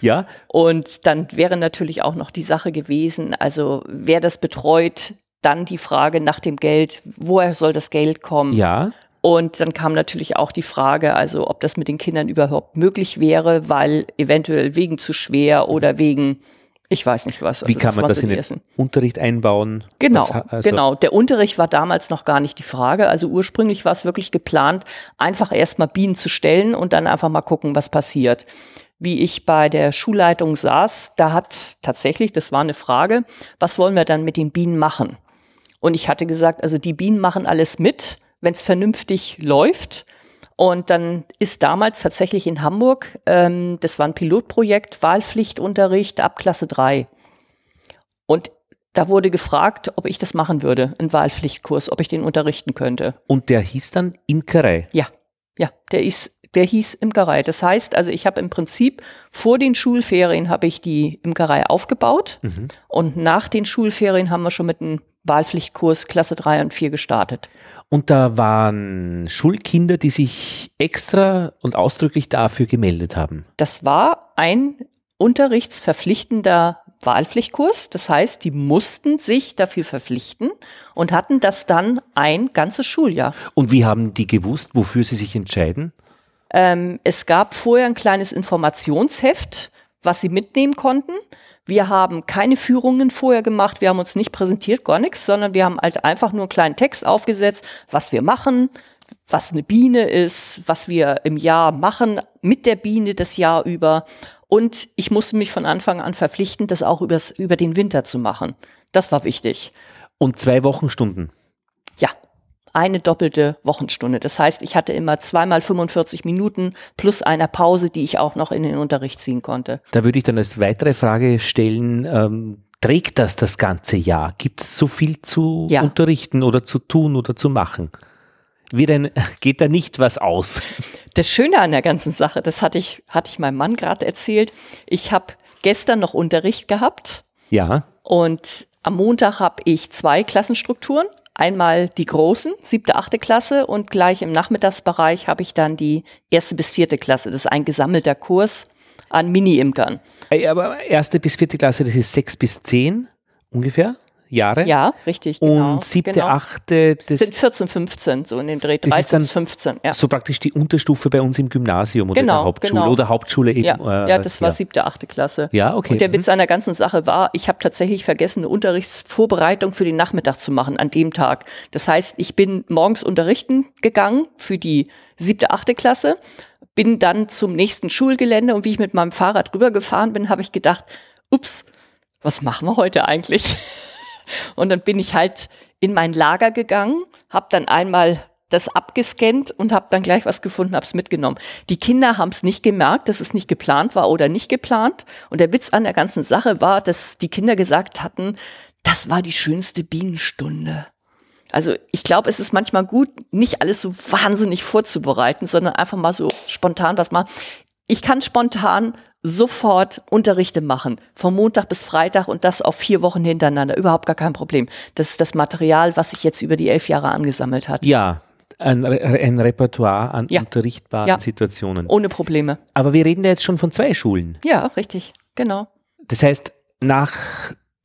ja. und dann wäre natürlich auch noch die Sache gewesen, also wer das betreut, dann die Frage nach dem Geld, woher soll das Geld kommen? Ja. Und dann kam natürlich auch die Frage, also ob das mit den Kindern überhaupt möglich wäre, weil eventuell wegen zu schwer oder wegen, ich weiß nicht was. Wie also kann man das in den ersten. Unterricht einbauen? Genau, ha- also- genau. Der Unterricht war damals noch gar nicht die Frage. Also ursprünglich war es wirklich geplant, einfach erstmal Bienen zu stellen und dann einfach mal gucken, was passiert. Wie ich bei der Schulleitung saß, da hat tatsächlich, das war eine Frage, was wollen wir dann mit den Bienen machen? Und ich hatte gesagt, also die Bienen machen alles mit, wenn es vernünftig läuft. Und dann ist damals tatsächlich in Hamburg, ähm, das war ein Pilotprojekt, Wahlpflichtunterricht ab Klasse 3. Und da wurde gefragt, ob ich das machen würde, einen Wahlpflichtkurs, ob ich den unterrichten könnte. Und der hieß dann Imkerei. Ja, ja, der ist, der hieß Imkerei. Das heißt, also ich habe im Prinzip vor den Schulferien habe ich die Imkerei aufgebaut und nach den Schulferien haben wir schon mit einem Wahlpflichtkurs Klasse 3 und 4 gestartet. Und da waren Schulkinder, die sich extra und ausdrücklich dafür gemeldet haben. Das war ein unterrichtsverpflichtender Wahlpflichtkurs. Das heißt, die mussten sich dafür verpflichten und hatten das dann ein ganzes Schuljahr. Und wie haben die gewusst, wofür sie sich entscheiden? Ähm, es gab vorher ein kleines Informationsheft, was sie mitnehmen konnten. Wir haben keine Führungen vorher gemacht, wir haben uns nicht präsentiert, gar nichts, sondern wir haben halt einfach nur einen kleinen Text aufgesetzt, was wir machen, was eine Biene ist, was wir im Jahr machen mit der Biene das Jahr über. Und ich musste mich von Anfang an verpflichten, das auch übers, über den Winter zu machen. Das war wichtig. Und zwei Wochenstunden. Ja, eine doppelte Wochenstunde. Das heißt, ich hatte immer zweimal 45 Minuten plus einer Pause, die ich auch noch in den Unterricht ziehen konnte. Da würde ich dann als weitere Frage stellen, ähm, trägt das das ganze Jahr? Gibt es so viel zu Ja. unterrichten oder zu tun oder zu machen? Wird ein, geht da nicht was aus? Das Schöne an der ganzen Sache, das hatte ich, hatte ich meinem Mann gerade erzählt. Ich habe gestern noch Unterricht gehabt Ja, und am Montag habe ich zwei Klassenstrukturen. Einmal die großen, siebte, achte Klasse und gleich im Nachmittagsbereich habe ich dann die erste bis vierte Klasse. Das ist ein gesammelter Kurs an Mini-Imkern. Ey, aber erste bis vierte Klasse, das ist sechs bis zehn ungefähr Jahre. Ja, richtig. Und genau, siebte, genau. achte, das sind 14, 15, so in dem Dreh, Das ist 13 dann bis 15. Ja, so praktisch die Unterstufe bei uns im Gymnasium oder Genau, der Hauptschule genau. oder Hauptschule eben. ja, äh, ja das war ja. siebte, achte Klasse. Ja, okay. Und der Mhm. Witz an der ganzen Sache war, ich habe tatsächlich vergessen, eine Unterrichtsvorbereitung für den Nachmittag zu machen an dem Tag. Das heißt, ich bin morgens unterrichten gegangen für die siebte, achte Klasse, bin dann zum nächsten Schulgelände und wie ich mit meinem Fahrrad rübergefahren bin, habe ich gedacht, ups, was machen wir heute eigentlich? Und dann bin ich halt in mein Lager gegangen, habe dann einmal das abgescannt und habe dann gleich was gefunden, habe es mitgenommen. Die Kinder haben es nicht gemerkt, dass es nicht geplant war oder nicht geplant. Und der Witz an der ganzen Sache war, dass die Kinder gesagt hatten, das war die schönste Bienenstunde. Also ich glaube, es ist manchmal gut, nicht alles so wahnsinnig vorzubereiten, sondern einfach mal so spontan was machen. Ich kann spontan sofort Unterrichte machen, vom Montag bis Freitag und das auf vier Wochen hintereinander. Überhaupt gar kein Problem. Das ist das Material, was sich jetzt über die elf Jahre angesammelt hat. Ja, ein, ein Repertoire an Ja. unterrichtbaren Ja. Situationen. Ohne Probleme. Aber wir reden ja jetzt schon von zwei Schulen. Ja, richtig. Genau. Das heißt, nach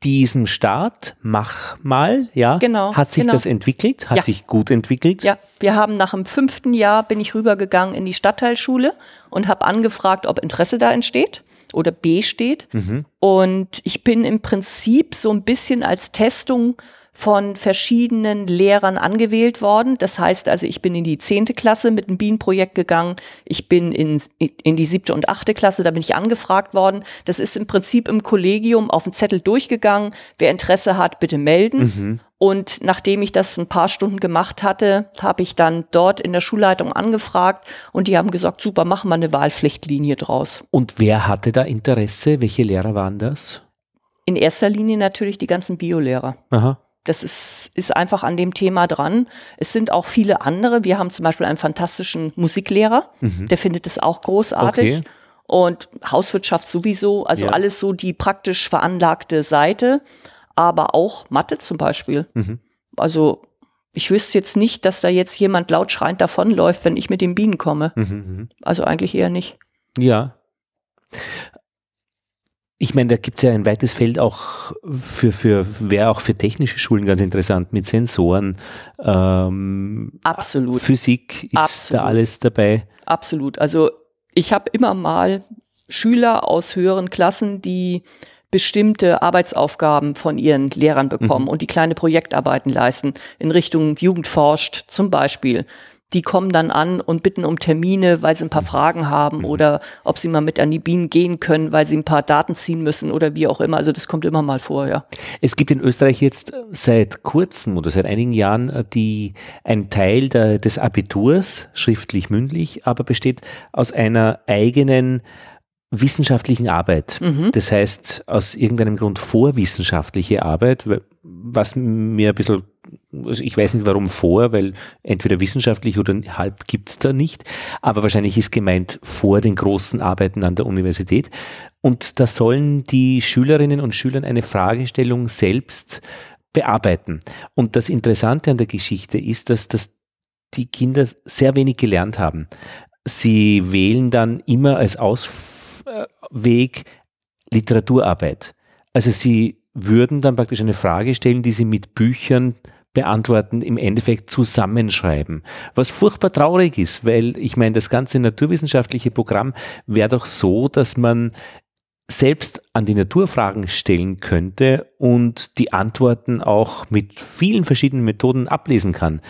diesem Start, mach mal, ja, Genau, hat sich genau. das entwickelt, hat Ja. sich gut entwickelt. Ja, wir haben nach dem fünften Jahr bin ich rübergegangen in die Stadtteilschule und habe angefragt, ob Interesse da entsteht oder besteht. Und ich bin im Prinzip so ein bisschen als Testung von verschiedenen Lehrern angewählt worden. Das heißt also, ich bin in die zehnte Klasse mit einem Bienenprojekt gegangen. Ich bin in, in die siebte und achte Klasse, da bin ich angefragt worden. Das ist im Prinzip im Kollegium auf den Zettel durchgegangen. Wer Interesse hat, bitte melden. Und nachdem ich das ein paar Stunden gemacht hatte, habe ich dann dort in der Schulleitung angefragt und die haben gesagt, super, machen wir eine Wahlpflichtlinie draus. Und wer hatte da Interesse? Welche Lehrer waren das? In erster Linie natürlich die ganzen Biolehrer. Aha. Das ist, ist einfach an dem Thema dran. Es sind auch viele andere. Wir haben zum Beispiel einen fantastischen Musiklehrer, der findet es auch großartig. Okay. Und Hauswirtschaft sowieso, also Ja. alles so die praktisch veranlagte Seite, aber auch Mathe zum Beispiel. Also ich wüsste jetzt nicht, dass da jetzt jemand laut schreiend davonläuft, wenn ich mit den Bienen komme. Also eigentlich eher nicht. Ja. Ich meine, da gibt es ja ein weites Feld auch für, für wäre auch für technische Schulen ganz interessant mit Sensoren, ähm, Absolut. Physik ist Absolut. da alles dabei. Absolut. Also ich habe immer mal Schüler aus höheren Klassen, die bestimmte Arbeitsaufgaben von ihren Lehrern bekommen und die kleine Projektarbeiten leisten in Richtung Jugend forscht zum Beispiel. Die kommen dann an und bitten um Termine, weil sie ein paar Fragen haben oder ob sie mal mit an die Bienen gehen können, weil sie ein paar Daten ziehen müssen oder wie auch immer. Also das kommt immer mal vor, ja. Es gibt in Österreich jetzt seit kurzem oder seit einigen Jahren äh, die, ein Teil der, des Abiturs, schriftlich, mündlich, aber besteht aus einer eigenen wissenschaftlichen Arbeit. Das heißt, aus irgendeinem Grund vorwissenschaftliche Arbeit, was mir ein bisschen, also ich weiß nicht warum vor, weil entweder wissenschaftlich oder halb gibt's da nicht, aber wahrscheinlich ist gemeint vor den großen Arbeiten an der Universität. Und da sollen die Schülerinnen und Schüler eine Fragestellung selbst bearbeiten. Und das Interessante an der Geschichte ist, dass das die Kinder sehr wenig gelernt haben. Sie wählen dann immer als Ausweg Literaturarbeit. Also sie würden dann praktisch eine Frage stellen, die sie mit Büchern beantworten, im Endeffekt zusammenschreiben. Was furchtbar traurig ist, weil ich meine, das ganze naturwissenschaftliche Programm wäre doch so, dass man selbst an die Naturfragen stellen könnte und die Antworten auch mit vielen verschiedenen Methoden ablesen kann.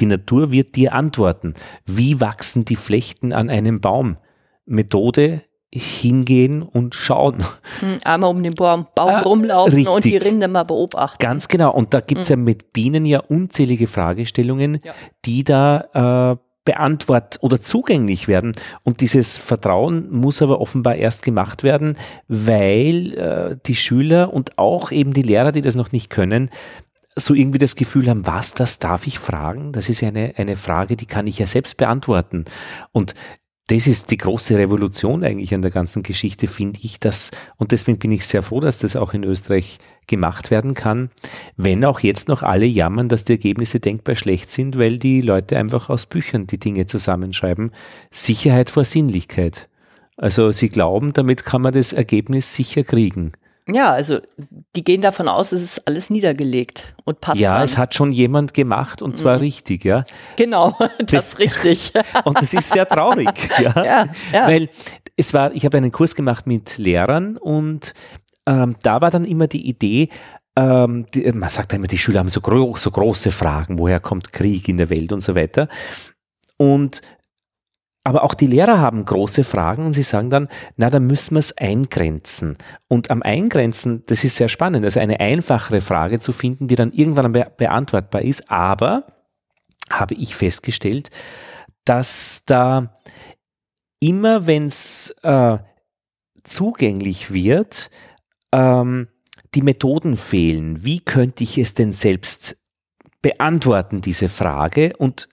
Die Natur wird dir antworten. Wie wachsen die Flechten an einem Baum? Methode hingehen und schauen. Hm, Einmal um den Baum, Baum Ah, rumlaufen und die richtig. Rinde mal beobachten. Ganz genau. Und da gibt's ja mit Bienen ja unzählige Fragestellungen, Ja. die da äh, beantwort oder zugänglich werden. Und dieses Vertrauen muss aber offenbar erst gemacht werden, weil äh, die Schüler und auch eben die Lehrer, die das noch nicht können, so irgendwie das Gefühl haben, was, das darf ich fragen? Das ist ja eine, eine Frage, die kann ich ja selbst beantworten. Und das ist die große Revolution eigentlich an der ganzen Geschichte, finde ich, dass, und deswegen bin ich sehr froh, dass das auch in Österreich gemacht werden kann, wenn auch jetzt noch alle jammern, dass die Ergebnisse denkbar schlecht sind, weil die Leute einfach aus Büchern die Dinge zusammenschreiben. Sicherheit vor Sinnlichkeit. Also sie glauben, damit kann man das Ergebnis sicher kriegen. Ja, also die gehen davon aus, es ist alles niedergelegt und passt. Ja, an. es hat schon jemand gemacht und zwar mhm. richtig, ja. Genau, das, das richtig. und das ist sehr traurig, ja. ja, ja. Weil es war, ich habe einen Kurs gemacht mit Lehrern und ähm, da war dann immer die Idee, ähm, die, man sagt immer, die Schüler haben so, gro so große Fragen, woher kommt Krieg in der Welt und so weiter. Und aber auch die Lehrer haben große Fragen und sie sagen dann, na, da müssen wir es eingrenzen. Und am Eingrenzen, das ist sehr spannend, also eine einfachere Frage zu finden, die dann irgendwann be beantwortbar ist. Aber habe ich festgestellt, dass da immer, wenn es äh, zugänglich wird, ähm, die Methoden fehlen. Wie könnte ich es denn selbst beantworten, diese Frage? Und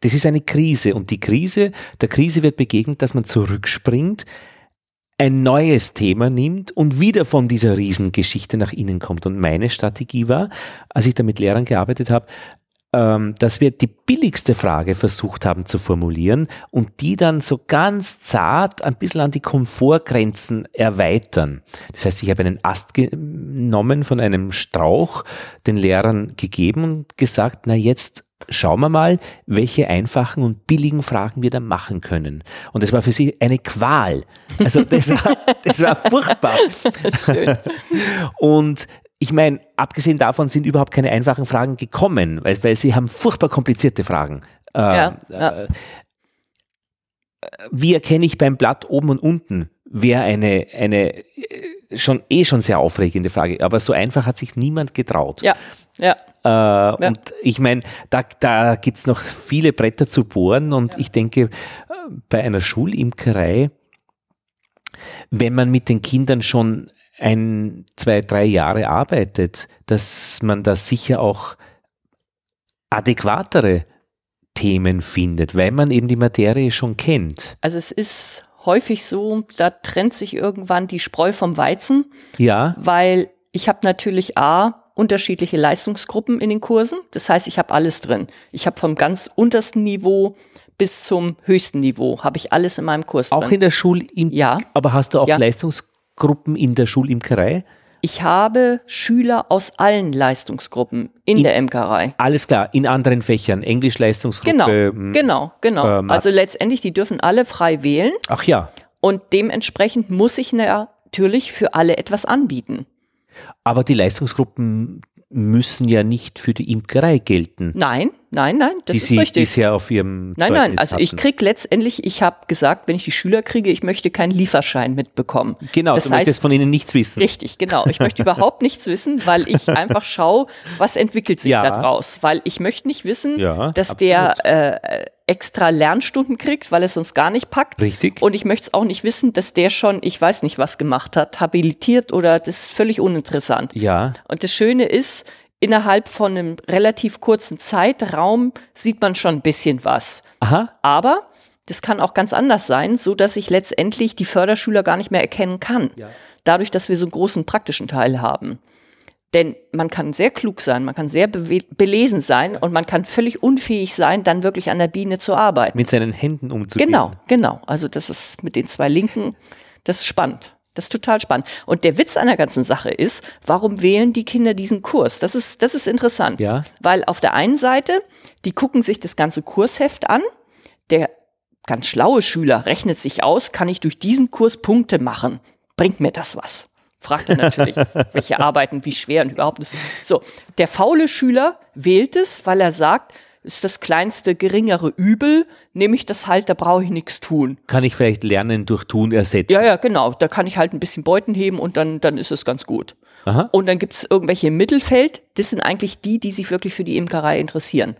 das ist eine Krise und die Krise, der Krise wird begegnet, dass man zurückspringt, ein neues Thema nimmt und wieder von dieser Riesengeschichte nach innen kommt. Und meine Strategie war, als ich da mit Lehrern gearbeitet habe, ähm, dass wir die billigste Frage versucht haben zu formulieren und die dann so ganz zart ein bisschen an die Komfortgrenzen erweitern. Das heißt, ich habe einen Ast genommen von einem Strauch, den Lehrern gegeben und gesagt, na jetzt schauen wir mal, welche einfachen und billigen Fragen wir da machen können. Und das war für sie eine Qual. Also das war, das war furchtbar. Schön. Und ich meine, abgesehen davon sind überhaupt keine einfachen Fragen gekommen, weil, weil sie haben furchtbar komplizierte Fragen. Äh, ja, ja. Äh, wie erkenne ich beim Blatt oben und unten? Wäre eine, eine äh, schon eh schon sehr aufregende Frage, aber so einfach hat sich niemand getraut. Ja, ja. Äh, ja. Und ich meine, da, da gibt es noch viele Bretter zu bohren und ja. ich denke, bei einer Schulimkerei, wenn man mit den Kindern schon ein, zwei, drei Jahre arbeitet, dass man da sicher auch adäquatere Themen findet, weil man eben die Materie schon kennt. Also es ist häufig so, da trennt sich irgendwann die Spreu vom Weizen. Ja. Weil ich habe natürlich A, unterschiedliche Leistungsgruppen in den Kursen. Das heißt, ich habe alles drin. Ich habe vom ganz untersten Niveau bis zum höchsten Niveau habe ich alles in meinem Kurs Auch drin. in der Schule? Ja. Aber hast du auch ja. Leistungsgruppen in der Schulimkerei? Ich habe Schüler aus allen Leistungsgruppen in, in der Imkerei. Alles klar, in anderen Fächern, Englisch-Leistungsgruppe. Genau, hm. genau, genau. Ähm, also letztendlich, die dürfen alle frei wählen. Ach ja. Und dementsprechend muss ich natürlich für alle etwas anbieten. Aber die Leistungsgruppen müssen ja nicht für die Imkerei gelten. Nein, nein, nein, das die ist Sie richtig. bisher auf Ihrem Nein, Zeugnis nein, also hatten. ich krieg letztendlich, ich habe gesagt, wenn ich die Schüler kriege, ich möchte keinen Lieferschein mitbekommen. Genau, das du heißt, möchtest von ihnen nichts wissen. Richtig, genau. Ich möchte überhaupt nichts wissen, weil ich einfach schaue, was entwickelt sich ja. daraus. Weil ich möchte nicht wissen, ja, dass absolut. der äh, extra Lernstunden kriegt, weil es uns gar nicht packt. Richtig. Und ich möchte es auch nicht wissen, dass der schon, ich weiß nicht, was gemacht hat, habilitiert oder das ist völlig uninteressant. Ja. Und das Schöne ist, innerhalb von einem relativ kurzen Zeitraum sieht man schon ein bisschen was. Aha. Aber das kann auch ganz anders sein, so dass ich letztendlich die Förderschüler gar nicht mehr erkennen kann. Ja. Dadurch, dass wir so einen großen praktischen Teil haben. Denn man kann sehr klug sein, man kann sehr belesen sein und man kann völlig unfähig sein, dann wirklich an der Biene zu arbeiten. Mit seinen Händen umzugehen. Genau, genau. Also das ist mit den zwei Linken, das ist spannend. Das ist total spannend. Und der Witz an der ganzen Sache ist, warum wählen die Kinder diesen Kurs? Das ist, das ist interessant. Ja. Weil auf der einen Seite, die gucken sich das ganze Kursheft an. Der ganz schlaue Schüler rechnet sich aus, kann ich durch diesen Kurs Punkte machen? Bringt mir das was? fragt er natürlich, welche Arbeiten, wie schwer und überhaupt nicht. So, der faule Schüler wählt es, weil er sagt, ist das kleinste geringere Übel, nehme ich das halt, da brauche ich nichts tun. Kann ich vielleicht Lernen durch Tun ersetzen? Ja, ja, genau. Da kann ich halt ein bisschen Beuten heben und dann, dann ist es ganz gut. Aha. Und dann gibt es irgendwelche im Mittelfeld, das sind eigentlich die, die sich wirklich für die Imkerei interessieren.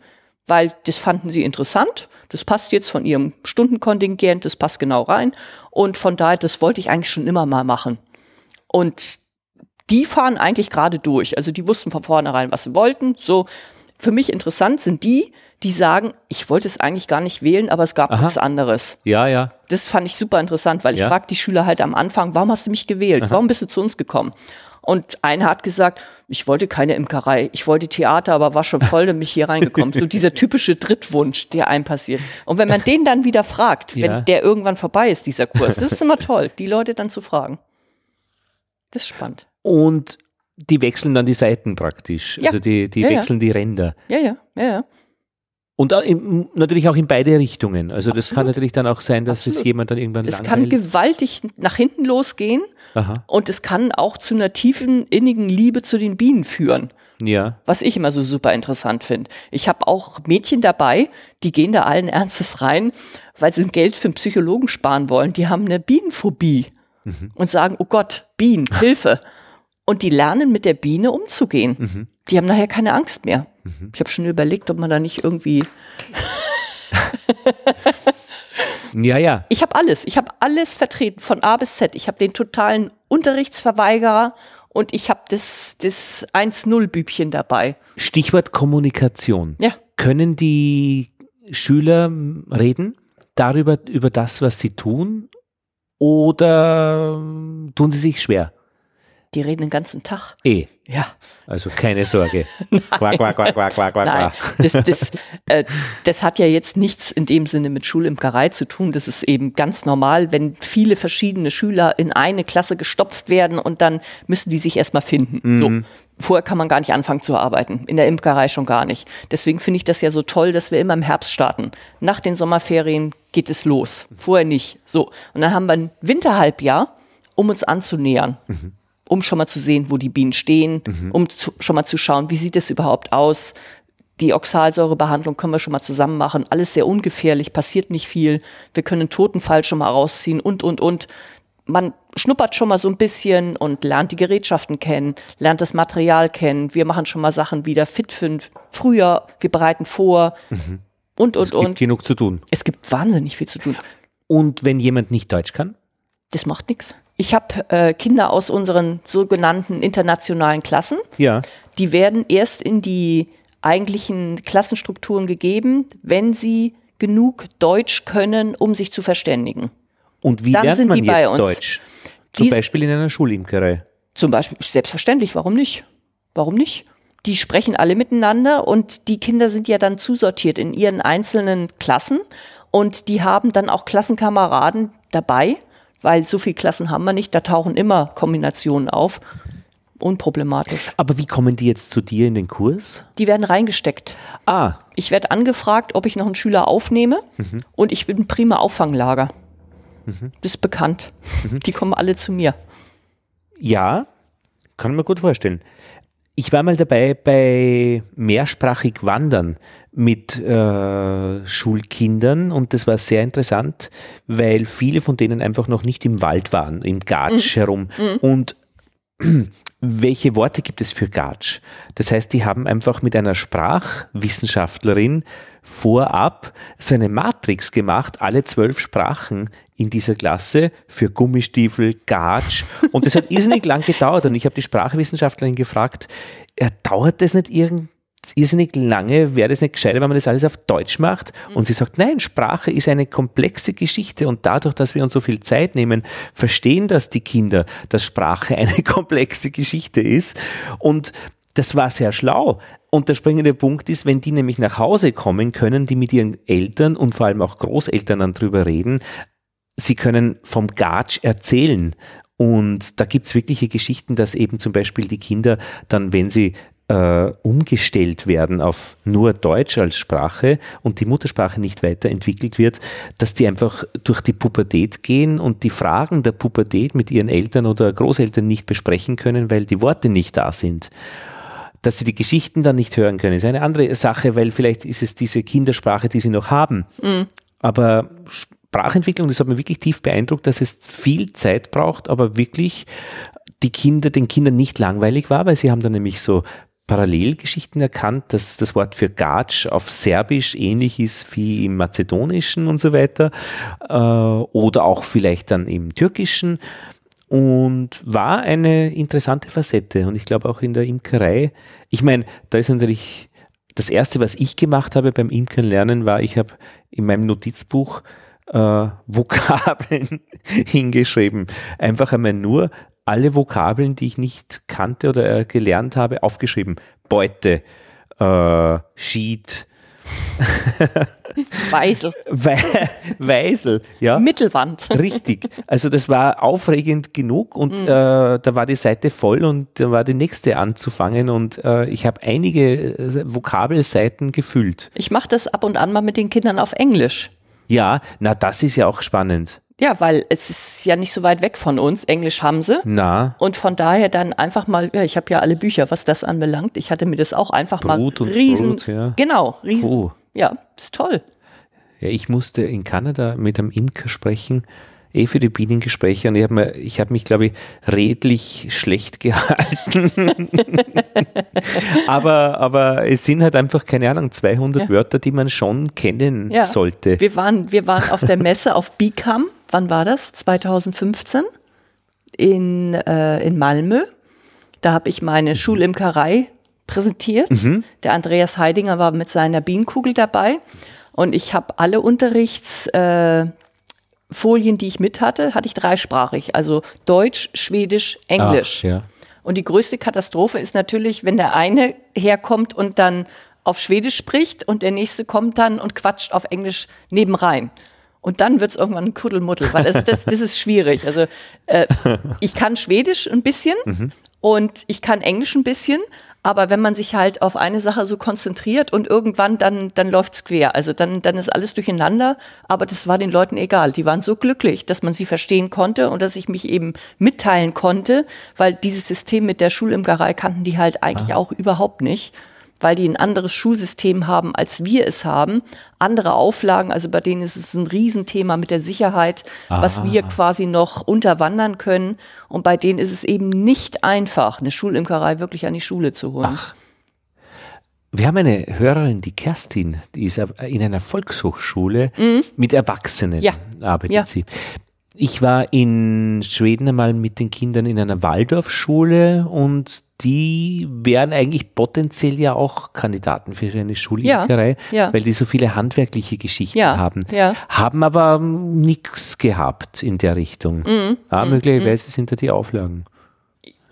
weil das fanden sie interessant. Das passt jetzt von ihrem Stundenkontingent, das passt genau rein. Und von daher, das wollte ich eigentlich schon immer mal machen. Und die fahren eigentlich gerade durch. Also die wussten von vornherein, was sie wollten. So, für mich interessant sind die, die sagen, ich wollte es eigentlich gar nicht wählen, aber es gab Aha. nichts anderes. Ja, ja. Das fand ich super interessant, weil ich Ja. frage die Schüler halt am Anfang, warum hast du mich gewählt? Warum bist du zu uns gekommen? Und einer hat gesagt, ich wollte keine Imkerei, ich wollte Theater, aber war schon voll, mich hier reingekommen. So dieser typische Drittwunsch, der einem passiert. Und wenn man den dann wieder fragt, Ja. wenn der irgendwann vorbei ist, dieser Kurs, das ist immer toll, die Leute dann zu fragen. Das ist spannend. Und die wechseln dann die Seiten praktisch. Ja. Also die, die Ja, ja. wechseln die Ränder. Ja, ja, ja, ja. Und auch im, natürlich auch in beide Richtungen. Also das kann Absolut. natürlich dann auch sein, dass es Absolut. jemand dann irgendwann Es kann gewaltig nach hinten losgehen Aha. und es kann auch zu einer tiefen, innigen Liebe zu den Bienen führen. Ja. was ich immer so super interessant finde. Ich habe auch Mädchen dabei, die gehen da allen Ernstes rein, weil sie Geld für einen Psychologen sparen wollen. Die haben eine Bienenphobie und sagen, oh Gott, Bienen, Hilfe. Und die lernen mit der Biene umzugehen. Die haben nachher keine Angst mehr. Ich habe schon überlegt, ob man da nicht irgendwie. Ja, ja. Ich habe alles. Ich habe alles vertreten, von A bis Z. Ich habe den totalen Unterrichtsverweigerer und ich habe das, das 1-0-Bübchen dabei. Stichwort Kommunikation. Ja. Können die Schüler reden darüber, über das, was sie tun? Oder tun sie sich schwer? Die reden den ganzen Tag. Eh. Ja. Also keine Sorge. quack, quack, quack, quack, quack, quack, Nein, das, das, äh, das hat ja jetzt nichts in dem Sinne mit Schulimkerei zu tun. Das ist eben ganz normal, wenn viele verschiedene Schüler in eine Klasse gestopft werden und dann müssen die sich erstmal finden. So. Vorher kann man gar nicht anfangen zu arbeiten. In der Imkerei schon gar nicht. Deswegen finde ich das ja so toll, dass wir immer im Herbst starten. Nach den Sommerferien geht es los. Vorher nicht. So. Und dann haben wir ein Winterhalbjahr, um uns anzunähern um schon mal zu sehen, wo die Bienen stehen, um zu, schon mal zu schauen, wie sieht es überhaupt aus. Die Oxalsäurebehandlung können wir schon mal zusammen machen. Alles sehr ungefährlich, passiert nicht viel. Wir können einen Totenfall schon mal rausziehen und, und, und. Man schnuppert schon mal so ein bisschen und lernt die Gerätschaften kennen, lernt das Material kennen. Wir machen schon mal Sachen wieder fit für Frühjahr. Wir bereiten vor und, und, Es gibt und. genug zu tun. Es gibt wahnsinnig viel zu tun. Und wenn jemand nicht Deutsch kann? Das macht nichts. Ich habe äh, Kinder aus unseren sogenannten internationalen Klassen. Ja. Die werden erst in die eigentlichen Klassenstrukturen gegeben, wenn sie genug Deutsch können, um sich zu verständigen. Und wie Dann lernt sind man die bei jetzt uns. Deutsch? Zum Dies- Beispiel in einer Schulimkerei. Zum Beispiel, selbstverständlich, warum nicht? Warum nicht? Die sprechen alle miteinander und die Kinder sind ja dann zusortiert in ihren einzelnen Klassen und die haben dann auch Klassenkameraden dabei, weil so viele Klassen haben wir nicht, da tauchen immer Kombinationen auf. Unproblematisch. Aber wie kommen die jetzt zu dir in den Kurs? Die werden reingesteckt. Ah, Ich werde angefragt, ob ich noch einen Schüler aufnehme und ich bin ein prima Auffanglager. Das ist bekannt. Die kommen alle zu mir. ja, kann man gut vorstellen. Ich war mal dabei bei mehrsprachig Wandern mit äh, Schulkindern und das war sehr interessant, weil viele von denen einfach noch nicht im Wald waren, im Gatsch herum. Und welche Worte gibt es für Gatsch? Das heißt, die haben einfach mit einer Sprachwissenschaftlerin vorab so eine Matrix gemacht, alle zwölf Sprachen in dieser Klasse für Gummistiefel, Gatsch. Und das hat irrsinnig lang gedauert. Und ich habe die Sprachwissenschaftlerin gefragt, ja, dauert das nicht irgend irrsinnig lange, wäre das nicht gescheiter, wenn man das alles auf Deutsch macht? Und sie sagt, nein, Sprache ist eine komplexe Geschichte und dadurch, dass wir uns so viel Zeit nehmen, verstehen das die Kinder, dass Sprache eine komplexe Geschichte ist. Und das war sehr schlau. Und der springende Punkt ist, wenn die nämlich nach Hause kommen, können die mit ihren Eltern und vor allem auch Großeltern dann drüber reden. Sie können vom Gatsch erzählen. Und da gibt's wirkliche Geschichten, dass eben zum Beispiel die Kinder dann, wenn sie äh, umgestellt werden auf nur Deutsch als Sprache und die Muttersprache nicht weiterentwickelt wird, dass die einfach durch die Pubertät gehen und die Fragen der Pubertät mit ihren Eltern oder Großeltern nicht besprechen können, weil die Worte nicht da sind. Dass sie die Geschichten dann nicht hören können, ist eine andere Sache, weil vielleicht ist es diese Kindersprache, die sie noch haben. Aber Sprachentwicklung, das hat mich wirklich tief beeindruckt, dass es viel Zeit braucht, aber wirklich die Kinder, den Kindern nicht langweilig war, weil sie haben dann nämlich so Parallelgeschichten erkannt, dass das Wort für Gatsch auf Serbisch ähnlich ist wie im Mazedonischen und so weiter äh, oder auch vielleicht dann im Türkischen und war eine interessante Facette und ich glaube auch in der Imkerei. Ich meine, da ist natürlich das erste, was ich gemacht habe beim Imkern lernen, war, ich habe in meinem Notizbuch äh, Vokabeln hingeschrieben. Einfach einmal nur alle Vokabeln, die ich nicht kannte oder äh, gelernt habe, aufgeschrieben. Beute, äh, Sheet, Weisel. We Weisel, ja. Mittelwand. Richtig. Also das war aufregend genug und mhm. äh, da war die Seite voll und da war die nächste anzufangen und äh, ich habe einige äh, Vokabelseiten gefüllt. Ich mache das ab und an mal mit den Kindern auf Englisch. Ja, na das ist ja auch spannend. Ja, weil es ist ja nicht so weit weg von uns. Englisch haben sie. Na. Und von daher dann einfach mal, ja, ich habe ja alle Bücher, was das anbelangt. Ich hatte mir das auch einfach Brut mal riesen. Brut, ja. Genau, riesen. Oh. Ja, das ist toll. Ja, ich musste in Kanada mit einem Imker sprechen, eh für die Bienengespräche und ich habe hab mich, glaube ich, redlich schlecht gehalten. aber, aber es sind halt einfach, keine Ahnung, 200 ja. Wörter, die man schon kennen ja. sollte. Wir waren, wir waren auf der Messe auf Bicam, wann war das? 2015 in, äh, in Malmö. Da habe ich meine Schulimkerei präsentiert. Mhm. Der Andreas Heidinger war mit seiner Bienenkugel dabei und ich habe alle Unterrichtsfolien, äh, die ich mit hatte, hatte ich dreisprachig, also Deutsch, Schwedisch, Englisch. Ach, ja. Und die größte Katastrophe ist natürlich, wenn der eine herkommt und dann auf Schwedisch spricht und der nächste kommt dann und quatscht auf Englisch nebenrein. Und dann wird es irgendwann ein Kuddelmuddel, weil das, das, das ist schwierig. Also äh, ich kann Schwedisch ein bisschen mhm. und ich kann Englisch ein bisschen, aber wenn man sich halt auf eine Sache so konzentriert und irgendwann dann, dann läuft's quer. Also dann, dann ist alles durcheinander. Aber das war den Leuten egal. Die waren so glücklich, dass man sie verstehen konnte und dass ich mich eben mitteilen konnte, weil dieses System mit der Schulimkerei kannten die halt eigentlich ah. auch überhaupt nicht weil die ein anderes Schulsystem haben, als wir es haben. Andere Auflagen, also bei denen ist es ein Riesenthema mit der Sicherheit, Aha. was wir quasi noch unterwandern können. Und bei denen ist es eben nicht einfach, eine Schulimkerei wirklich an die Schule zu holen. Ach. Wir haben eine Hörerin, die Kerstin, die ist in einer Volkshochschule mhm. mit Erwachsenen, ja. arbeitet ja. sie. Ich war in Schweden einmal mit den Kindern in einer Waldorfschule und die wären eigentlich potenziell ja auch Kandidaten für eine Schulimkerei, ja, ja. weil die so viele handwerkliche Geschichten ja, haben. Haben aber nichts gehabt in der Richtung. Mhm, ah, möglicherweise mhm. sind da die Auflagen.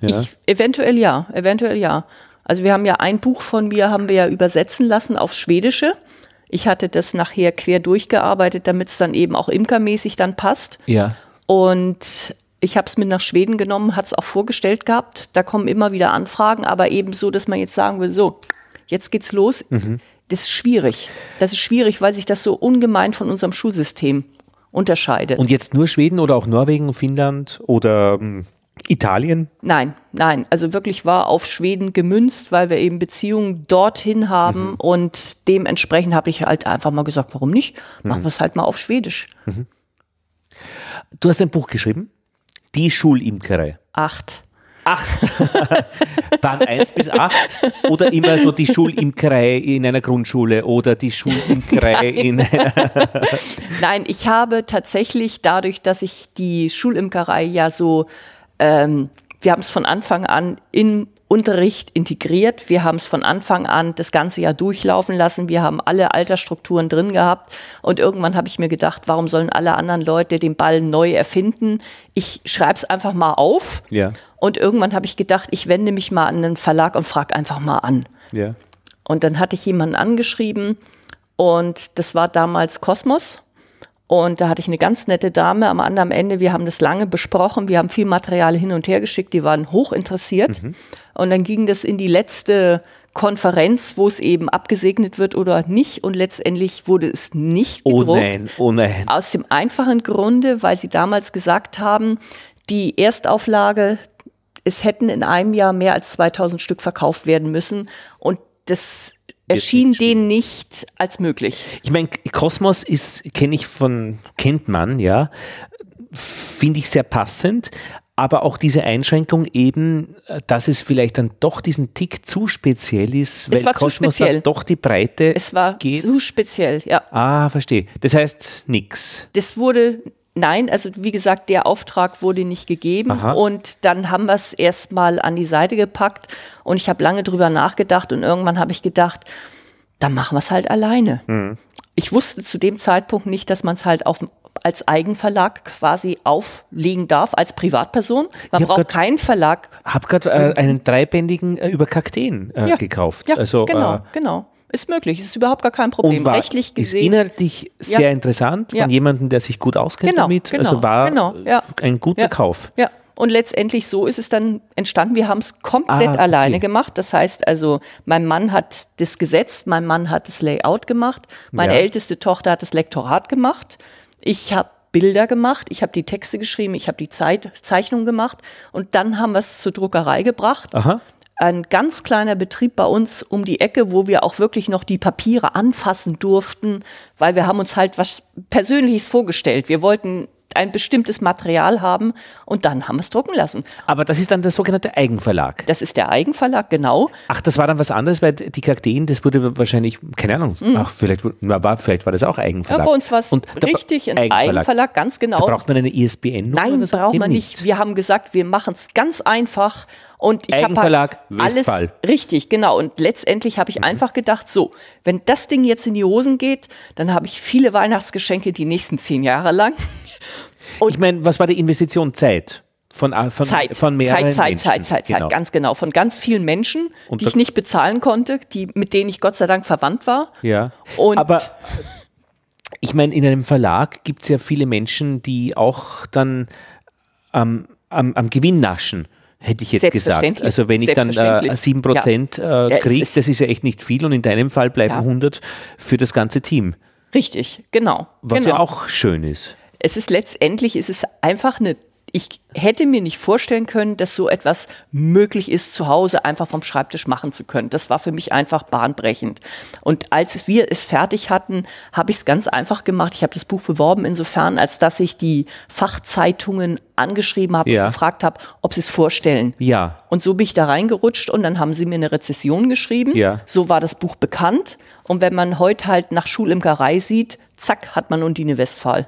Ich, eventuell ja, eventuell ja. Also wir haben ja ein Buch von mir, haben wir ja übersetzen lassen auf Schwedische. Ich hatte das nachher quer durchgearbeitet, damit es dann eben auch imkermäßig dann passt. Ja. Und ich habe es mit nach Schweden genommen, hat es auch vorgestellt gehabt. Da kommen immer wieder Anfragen, aber eben so, dass man jetzt sagen will, so, jetzt geht's los. Mhm. Das ist schwierig. Das ist schwierig, weil sich das so ungemein von unserem Schulsystem unterscheidet. Und jetzt nur Schweden oder auch Norwegen, Finnland oder hm, Italien? Nein, nein. Also wirklich war auf Schweden gemünzt, weil wir eben Beziehungen dorthin haben mhm. und dementsprechend habe ich halt einfach mal gesagt, warum nicht? Machen mhm. wir es halt mal auf Schwedisch. Mhm. Du hast ein Buch geschrieben? Die Schulimkerei. Acht. Acht. Waren eins bis acht oder immer so die Schulimkerei in einer Grundschule oder die Schulimkerei in Nein, ich habe tatsächlich dadurch, dass ich die Schulimkerei ja so ähm, wir haben es von Anfang an im Unterricht integriert. Wir haben es von Anfang an das ganze Jahr durchlaufen lassen. Wir haben alle Altersstrukturen drin gehabt. Und irgendwann habe ich mir gedacht, warum sollen alle anderen Leute den Ball neu erfinden? Ich schreibe es einfach mal auf. Ja. Und irgendwann habe ich gedacht, ich wende mich mal an einen Verlag und frage einfach mal an. Ja. Und dann hatte ich jemanden angeschrieben und das war damals Kosmos. Und da hatte ich eine ganz nette Dame am anderen Ende. Wir haben das lange besprochen. Wir haben viel Material hin und her geschickt. Die waren hoch interessiert. Mhm. Und dann ging das in die letzte Konferenz, wo es eben abgesegnet wird oder nicht. Und letztendlich wurde es nicht gedruckt. Oh nein, oh nein. Aus dem einfachen Grunde, weil sie damals gesagt haben, die Erstauflage, es hätten in einem Jahr mehr als 2000 Stück verkauft werden müssen. Und das erschien denen nicht als möglich. Ich meine, Kosmos ist, kenne ich von, kennt man, ja, finde ich sehr passend. aber auch diese Einschränkung eben, dass es vielleicht dann doch diesen Tick zu speziell ist, weil es war Kosmos zu speziell. doch die Breite Es war geht. zu speziell, ja. Ah, verstehe. Das heißt nix. Das wurde Nein, also wie gesagt, der Auftrag wurde nicht gegeben Aha. und dann haben wir es erstmal an die Seite gepackt und ich habe lange drüber nachgedacht und irgendwann habe ich gedacht, dann machen wir es halt alleine. Mhm. Ich wusste zu dem Zeitpunkt nicht, dass man es halt auf, als Eigenverlag quasi auflegen darf, als Privatperson. Man braucht grad, keinen Verlag. Ich habe gerade äh, einen dreibändigen äh, über Kakteen äh, ja, gekauft. Ja, also, genau, äh, genau. Ist möglich, ist überhaupt gar kein Problem. Und war, Rechtlich gesehen. Ist inhaltlich sehr ja. interessant von ja. jemandem, der sich gut auskennt genau, damit. Genau, also war genau, ein guter Kauf. Ja, und letztendlich so ist es dann entstanden. Wir haben es komplett ah, okay. alleine gemacht. Das heißt also, mein Mann hat das gesetzt, mein Mann hat das Layout gemacht, meine ja. älteste Tochter hat das Lektorat gemacht. Ich habe Bilder gemacht, ich habe die Texte geschrieben, ich habe die Zeit, Zeichnung gemacht und dann haben wir es zur Druckerei gebracht. Aha ein ganz kleiner Betrieb bei uns um die Ecke, wo wir auch wirklich noch die Papiere anfassen durften, weil wir haben uns halt was Persönliches vorgestellt. Wir wollten ein bestimmtes Material haben und dann haben wir es drucken lassen. Aber das ist dann der sogenannte Eigenverlag. Das ist der Eigenverlag, genau. Ach, das war dann was anderes, weil die Kakteen, das wurde wahrscheinlich, keine Ahnung, mhm. ach, vielleicht, war, vielleicht war das auch Eigenverlag. Ja, bei uns war es richtig ein Eigenverlag. Eigenverlag. ganz genau. Da braucht man eine ISBN-Nummer? Nein, so? braucht man nicht. Wir haben gesagt, wir machen es ganz einfach und ich habe halt alles richtig, genau. Und letztendlich habe ich mhm. einfach gedacht, so, wenn das Ding jetzt in die Hosen geht, dann habe ich viele Weihnachtsgeschenke die nächsten zehn Jahre lang. Und ich meine, was war die Investition? Zeit? Von, äh, von, Zeit, von mehreren Zeit, Zeit, Menschen. Zeit, Zeit, Zeit, genau. ganz genau. Von ganz vielen Menschen, und die ich nicht bezahlen konnte, die, mit denen ich Gott sei Dank verwandt war. Ja. Und Aber ich meine, in einem Verlag gibt es ja viele Menschen, die auch dann ähm, am, am Gewinn naschen hätte ich jetzt gesagt. Also wenn ich dann äh, 7% ja. äh, kriege, das ist ja echt nicht viel und in deinem Fall bleiben ja. 100 für das ganze Team. Richtig, genau. Was genau. ja auch schön ist es ist letztendlich, es ist einfach eine ich hätte mir nicht vorstellen können, dass so etwas möglich ist, zu Hause einfach vom Schreibtisch machen zu können. Das war für mich einfach bahnbrechend. Und als wir es fertig hatten, habe ich es ganz einfach gemacht. Ich habe das Buch beworben insofern, als dass ich die Fachzeitungen angeschrieben habe ja. und gefragt habe, ob sie es vorstellen. Ja. Und so bin ich da reingerutscht und dann haben sie mir eine Rezession geschrieben. Ja. So war das Buch bekannt. Und wenn man heute halt nach Schulimkerei sieht, zack, hat man Undine Westphal.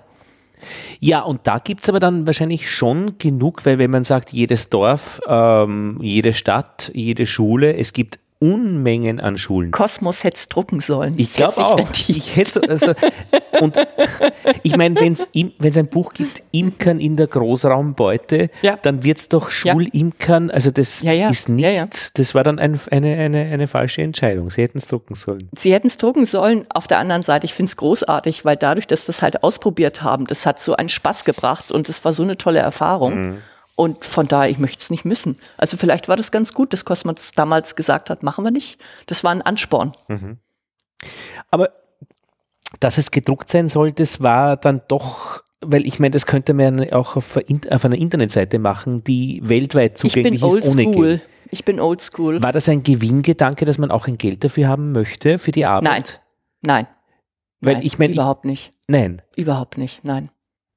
Ja, und da gibt es aber dann wahrscheinlich schon genug, weil wenn man sagt, jedes Dorf, ähm, jede Stadt, jede Schule, es gibt Unmengen an Schulen. Kosmos hätte es drucken sollen. Ich glaube auch. Ich hätte also, und ich meine, wenn es ein Buch gibt, Imkern in der Großraumbeute, ja. dann wird es doch Schulimkern, also das ja, ja. ist nicht, das war dann ein, eine, eine, eine falsche Entscheidung. Sie hätten es drucken sollen. Sie hätten es drucken sollen. Auf der anderen Seite, ich finde es großartig, weil dadurch, dass wir es halt ausprobiert haben, das hat so einen Spaß gebracht und es war so eine tolle Erfahrung. Mhm. Und von daher, ich möchte es nicht missen. Also vielleicht war das ganz gut, dass Cosmos damals gesagt hat, machen wir nicht. Das war ein Ansporn. Mhm. Aber dass es gedruckt sein soll, das war dann doch, weil ich meine, das könnte man auch auf, auf einer Internetseite machen, die weltweit zugänglich ist ohne school. Geld. Ich bin oldschool. War das ein Gewinngedanke, dass man auch ein Geld dafür haben möchte, für die Arbeit? Nein. Nein. Weil nein, ich meine. Überhaupt nicht. Nein. Überhaupt nicht, nein.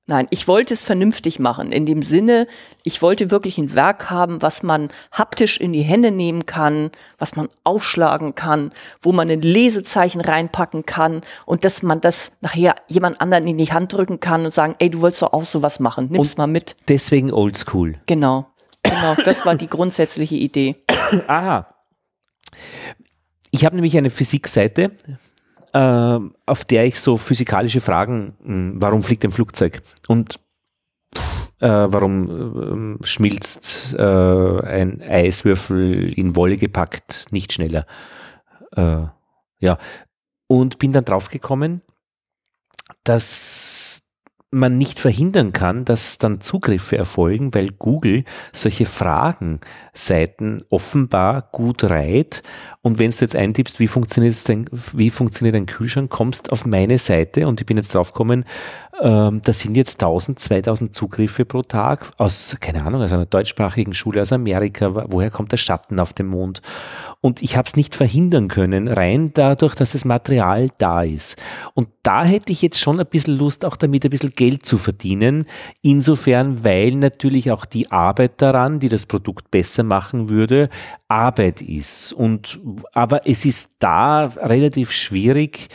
Nein, ich wollte es vernünftig machen. In dem Sinne, ich wollte wirklich ein Werk haben, was man haptisch in die Hände nehmen kann, was man aufschlagen kann, wo man ein Lesezeichen reinpacken kann und dass man das nachher jemand anderen in die Hand drücken kann und sagen, ey, du wolltest doch auch sowas machen, nimm's und mal mit. Deswegen oldschool. Genau, genau, das war die grundsätzliche Idee. Aha. Ich habe nämlich eine Physikseite auf der ich so physikalische Fragen, hm, warum fliegt ein Flugzeug und äh, warum äh, schmilzt äh, ein Eiswürfel in Wolle gepackt nicht schneller. Äh, ja, und bin dann draufgekommen, dass man nicht verhindern kann, dass dann Zugriffe erfolgen, weil Google solche Fragenseiten offenbar gut reiht. Und wenn du jetzt eintippst, wie funktioniert, dein, wie funktioniert ein Kühlschrank, kommst auf meine Seite und ich bin jetzt draufgekommen, ähm, da sind jetzt 1000, 2000 Zugriffe pro Tag aus, keine Ahnung, aus einer deutschsprachigen Schule aus Amerika. Woher kommt der Schatten auf dem Mond? Und ich habe es nicht verhindern können, rein dadurch, dass das Material da ist. Und da hätte ich jetzt schon ein bisschen Lust, auch damit ein bisschen Geld zu verdienen. Insofern, weil natürlich auch die Arbeit daran, die das Produkt besser machen würde, Arbeit ist. Und, aber es ist da relativ schwierig,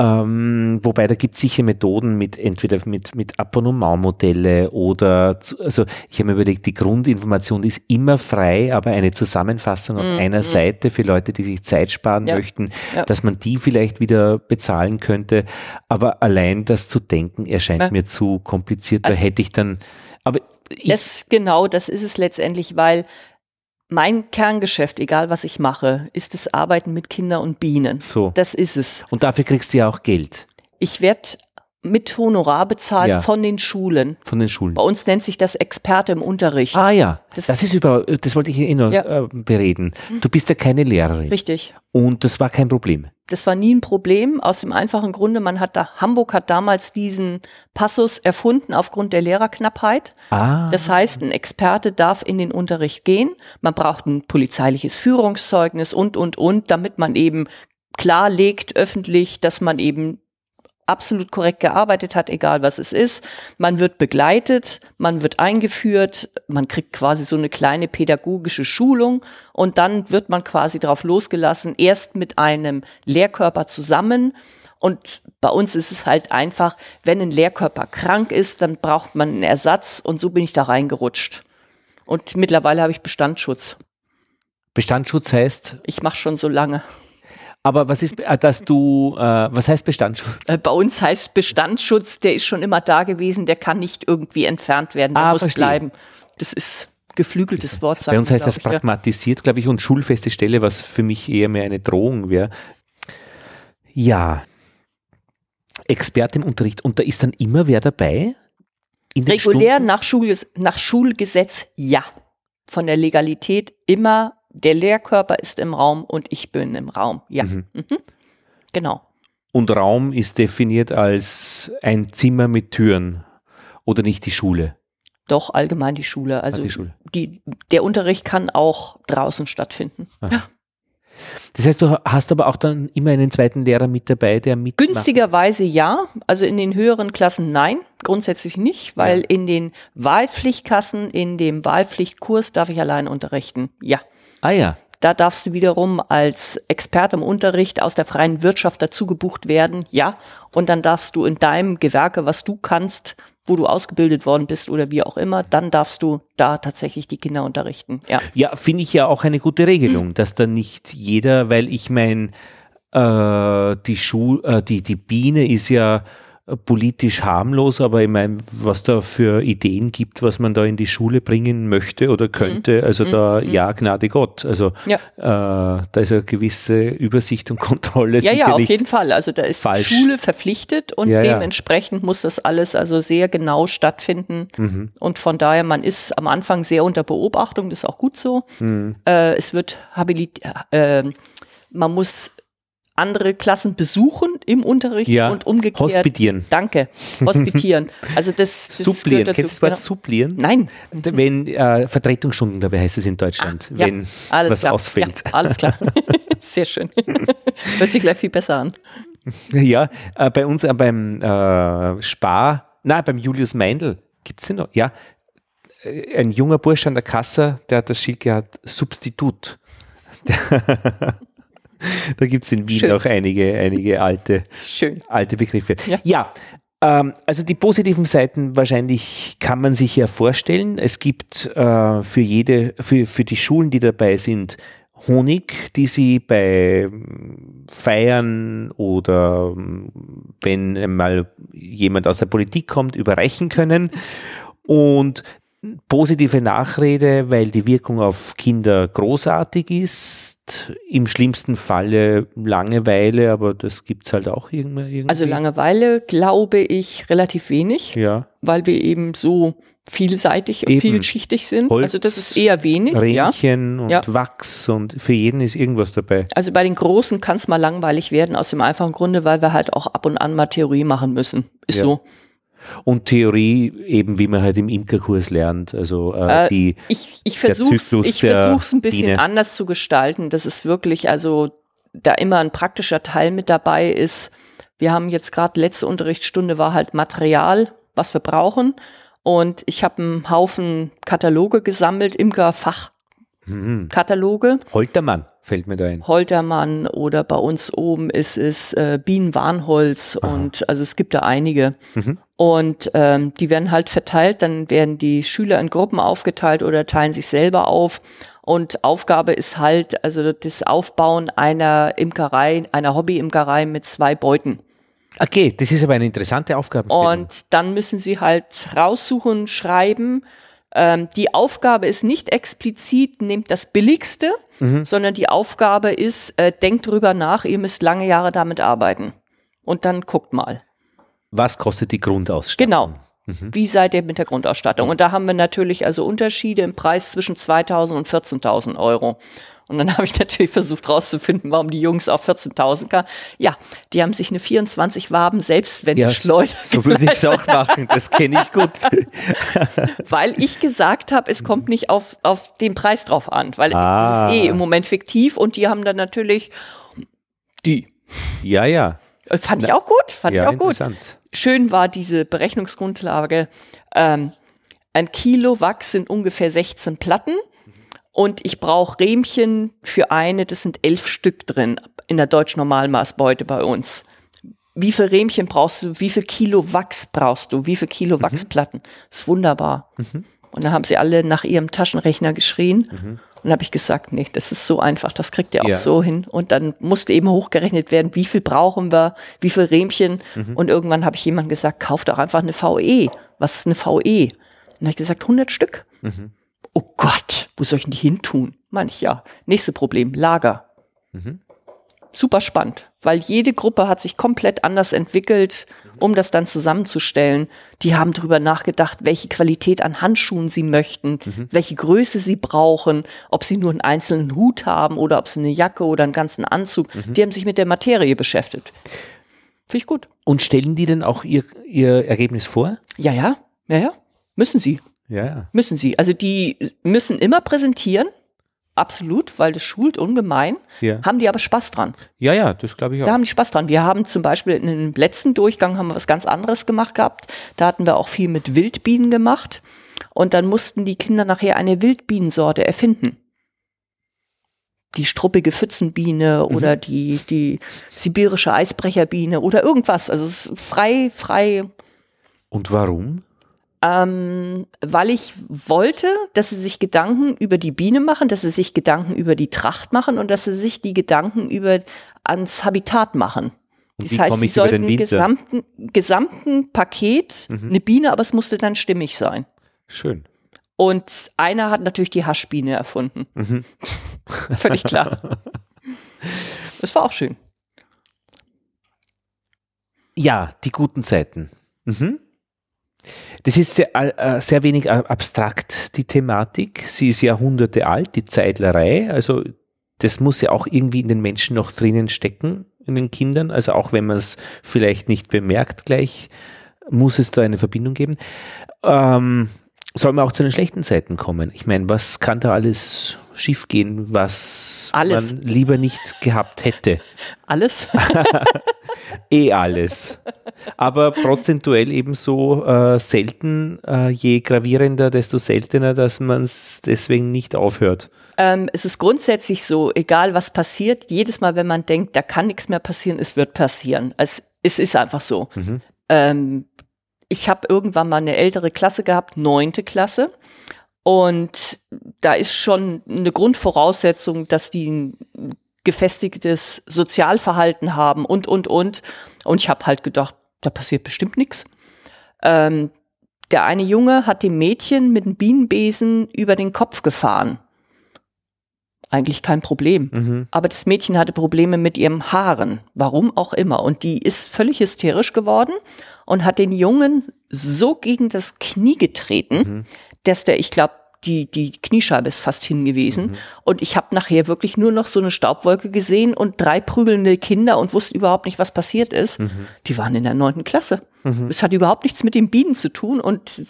ähm, wobei da gibt es sicher Methoden mit entweder mit, mit Abonnementmodelle oder zu, also ich habe mir überlegt, die Grundinformation ist immer frei, aber eine Zusammenfassung auf mm, einer mm. Seite für Leute, die sich Zeit sparen ja. möchten, ja. dass man die vielleicht wieder bezahlen könnte. Aber allein das zu denken erscheint ja. mir zu kompliziert, also, hätte ich dann. Aber ich, das genau, das ist es letztendlich, weil mein Kerngeschäft, egal was ich mache, ist das Arbeiten mit Kindern und Bienen. So. Das ist es. Und dafür kriegst du ja auch Geld. Ich werde mit Honorar bezahlt ja. von den Schulen. Von den Schulen. Bei uns nennt sich das Experte im Unterricht. Ah ja, das, das ist über, das wollte ich eh noch ja. äh, bereden. Du bist ja keine Lehrerin. Richtig. Und das war kein Problem. Das war nie ein Problem, aus dem einfachen Grunde, man hat da, Hamburg hat damals diesen Passus erfunden aufgrund der Lehrerknappheit. Ah. Das heißt, ein Experte darf in den Unterricht gehen, man braucht ein polizeiliches Führungszeugnis und, und, und, damit man eben klarlegt öffentlich, dass man eben absolut korrekt gearbeitet hat, egal was es ist. Man wird begleitet, man wird eingeführt, man kriegt quasi so eine kleine pädagogische Schulung und dann wird man quasi drauf losgelassen, erst mit einem Lehrkörper zusammen. Und bei uns ist es halt einfach, wenn ein Lehrkörper krank ist, dann braucht man einen Ersatz und so bin ich da reingerutscht. Und mittlerweile habe ich Bestandsschutz. Bestandsschutz heißt? Ich mache schon so lange. Aber was ist, äh, dass du, äh, was heißt Bestandsschutz? Äh, bei uns heißt Bestandsschutz, der ist schon immer da gewesen, der kann nicht irgendwie entfernt werden, der ah, muss verstehe. bleiben. Das ist geflügeltes Wort. Bei uns heißt das pragmatisiert, glaube ich, und schulfeste Stelle, was für mich eher mehr eine Drohung wäre. Ja, Experte im Unterricht. Und da ist dann immer wer dabei? Regulär nach, Schulges nach Schulgesetz ja. Von der Legalität immer der Lehrkörper ist im Raum und ich bin im Raum. Ja. Mhm. Mhm. Genau. Und Raum ist definiert als ein Zimmer mit Türen oder nicht die Schule? Doch, allgemein die Schule. Also ah, die Schule. Die, der Unterricht kann auch draußen stattfinden. Ja. Das heißt, du hast aber auch dann immer einen zweiten Lehrer mit dabei, der mit. Günstigerweise ja, also in den höheren Klassen nein, grundsätzlich nicht, weil ja. in den Wahlpflichtkassen, in dem Wahlpflichtkurs darf ich allein unterrichten. Ja. Ah ja. Da darfst du wiederum als Experte im Unterricht aus der freien Wirtschaft dazu gebucht werden, ja. Und dann darfst du in deinem Gewerke, was du kannst, wo du ausgebildet worden bist oder wie auch immer, dann darfst du da tatsächlich die Kinder unterrichten. Ja, ja finde ich ja auch eine gute Regelung, mhm. dass dann nicht jeder, weil ich meine, äh, die äh, die, die Biene ist ja politisch harmlos, aber ich meine, was da für Ideen gibt, was man da in die Schule bringen möchte oder könnte, mhm. also da mhm. ja, Gnade Gott. Also ja. äh, da ist eine gewisse Übersicht und Kontrolle. Ja, ja, auf jeden Fall. Also da ist falsch. Schule verpflichtet und ja, dementsprechend ja. muss das alles also sehr genau stattfinden. Mhm. Und von daher, man ist am Anfang sehr unter Beobachtung, das ist auch gut so. Mhm. Äh, es wird habilit, äh, man muss andere Klassen besuchen im Unterricht ja, und umgekehrt. Hospitieren. Danke. Hospitieren. Also das, das Supplieren. Kennst du das Wort genau. supplieren? Nein. Wenn äh, Vertretungsstunden, dabei heißt es in Deutschland, ah, wenn ja, was klar. ausfällt. Ja, alles klar. Sehr schön. Hört sich gleich viel besser an. Ja, äh, bei uns äh, beim äh, Spar, nein, beim Julius Meindl, gibt es den noch? Ja, äh, ein junger Bursch an der Kasse, der hat das Schild gehabt, Substitut. da gibt es in Wien Schön. auch einige, einige alte, Schön. alte Begriffe. Ja, ja ähm, also die positiven Seiten wahrscheinlich kann man sich ja vorstellen. Es gibt äh, für jede, für, für die Schulen, die dabei sind, Honig, die sie bei Feiern oder wenn mal jemand aus der Politik kommt, überreichen können. Und positive Nachrede, weil die Wirkung auf Kinder großartig ist. Im schlimmsten Falle Langeweile, aber das gibt es halt auch irgendwie. Also Langeweile glaube ich relativ wenig, ja. weil wir eben so vielseitig eben. und vielschichtig sind. Holz, also das ist eher wenig. Rähnchen ja. und ja. Wachs und für jeden ist irgendwas dabei. Also bei den Großen kann es mal langweilig werden, aus dem einfachen Grunde, weil wir halt auch ab und an mal Theorie machen müssen. Ist so. Und Theorie eben, wie man halt im Imkerkurs lernt. Also äh, Äh, die Ich, ich versuche es ein bisschen Biene. anders zu gestalten. Das ist wirklich, also da immer ein praktischer Teil mit dabei ist. Wir haben jetzt gerade letzte Unterrichtsstunde war halt Material, was wir brauchen. Und ich habe einen Haufen Kataloge gesammelt, Imker-Fachkataloge. Holtermann fällt mir da ein. Holtermann oder bei uns oben ist es äh, Bienenwarnholz und also es gibt da einige. Und ähm, die werden halt verteilt, dann werden die Schüler in Gruppen aufgeteilt oder teilen sich selber auf. Und Aufgabe ist halt, also das Aufbauen einer Imkerei, einer Hobby-Imkerei mit zwei Beuten. Okay, das ist aber eine interessante Aufgabe. Und dann müssen sie halt raussuchen, schreiben. Ähm, die Aufgabe ist nicht explizit, nehmt das Billigste, sondern die Aufgabe ist, äh, denkt drüber nach, ihr müsst lange Jahre damit arbeiten. Und dann guckt mal. Was kostet die Grundausstattung? Genau. Wie seid ihr mit der Grundausstattung? Und da haben wir natürlich also Unterschiede im Preis zwischen 2000 und 14.000 Euro. Und dann habe ich natürlich versucht rauszufinden, warum die Jungs auf 14.000 kamen. Ja, die haben sich eine 24 Waben Selbstwendeschleuder so würde ich es auch machen. Das kenne ich gut. weil ich gesagt habe, es kommt nicht auf, auf den Preis drauf an, weil Ah. es ist eh im Moment fiktiv und die haben dann natürlich die. Ja, ja. Äh, Fand ich auch gut, fand ja, ich auch gut. Schön war diese Berechnungsgrundlage. Ähm, ein Kilo Wachs sind ungefähr 16 Platten und ich brauche Rähmchen für eine, das sind elf Stück drin in der deutschen Normalmaßbeute bei uns. Wie viel Rähmchen brauchst du? Wie viel Kilo Wachs brauchst du? Wie viel Kilo Wachsplatten? Das ist wunderbar. Und dann haben sie alle nach ihrem Taschenrechner geschrien. Und dann habe ich gesagt, nee, das ist so einfach, das kriegt ihr auch Ja. so hin. Und dann musste eben hochgerechnet werden, wie viel brauchen wir, wie viel Rähmchen. Und irgendwann habe ich jemandem gesagt, kauf doch einfach eine VE. Was ist eine VE? Und dann habe ich gesagt, 100 Stück. Oh Gott, wo soll ich denn die hin tun? Meine ich, ja. Nächste Problem, Lager. Super spannend, weil jede Gruppe hat sich komplett anders entwickelt, um das dann zusammenzustellen. Die haben darüber nachgedacht, welche Qualität an Handschuhen sie möchten, welche Größe sie brauchen, ob sie nur einen einzelnen Hut haben oder ob sie eine Jacke oder einen ganzen Anzug. Die haben sich mit der Materie beschäftigt. Finde ich gut. Und stellen die denn auch ihr, ihr Ergebnis vor? Ja, ja, ja, ja. Müssen sie. Ja, ja. Müssen sie. Also die müssen immer präsentieren. Absolut, weil das schult ungemein. Ja. Haben die aber Spaß dran. Ja, ja, das glaube ich auch. Da haben die Spaß dran. Wir haben zum Beispiel in dem letzten Durchgang haben wir was ganz anderes gemacht gehabt. Da hatten wir auch viel mit Wildbienen gemacht. Und dann mussten die Kinder nachher eine Wildbienensorte erfinden. Die struppige Pfützenbiene oder die, die sibirische Eisbrecherbiene oder irgendwas. Also es ist frei, frei Und warum? Ähm, weil ich wollte, dass sie sich Gedanken über die Biene machen, dass sie sich Gedanken über die Tracht machen und dass sie sich die Gedanken über ans Habitat machen. Und Das heißt, sie sollten Winter? gesamten, gesamten Paket eine Biene, aber es musste dann stimmig sein. Schön. Und einer hat natürlich die Haschbiene erfunden. Völlig klar. Das war auch schön. Ja, die guten Zeiten. Mhm. Das ist sehr, äh, sehr wenig äh, abstrakt, die Thematik. Sie ist Jahrhunderte alt, die Zeitlerei. Also das muss ja auch irgendwie in den Menschen noch drinnen stecken, in den Kindern. Also auch wenn man es vielleicht nicht bemerkt gleich, muss es da eine Verbindung geben. Ähm, soll man auch zu den schlechten Zeiten kommen? Ich meine, was kann da alles schiefgehen, was Alles. man lieber nicht gehabt hätte? Alles? Eh alles. Aber prozentuell ebenso äh, selten, äh, je gravierender, desto seltener, dass man es deswegen nicht aufhört. Ähm, es ist grundsätzlich so, egal was passiert, jedes Mal, wenn man denkt, da kann nichts mehr passieren, es wird passieren. Es, es ist einfach so. Ähm, ich habe irgendwann mal eine ältere Klasse gehabt, neunte Klasse. Und da ist schon eine Grundvoraussetzung, dass die ein gefestigtes Sozialverhalten haben und, und, und. Und ich habe halt gedacht, da passiert bestimmt nichts. Ähm, der eine Junge hat dem Mädchen mit einem Bienenbesen über den Kopf gefahren. Eigentlich kein Problem. Aber das Mädchen hatte Probleme mit ihrem Haaren. Warum auch immer. Und die ist völlig hysterisch geworden und hat den Jungen so gegen das Knie getreten, dass der, ich glaube, die, die Kniescheibe ist fast hingewiesen. Und ich habe nachher wirklich nur noch so eine Staubwolke gesehen und drei prügelnde Kinder und wusste überhaupt nicht, was passiert ist. Die waren in der neunten Klasse. Es hat überhaupt nichts mit den Bienen zu tun und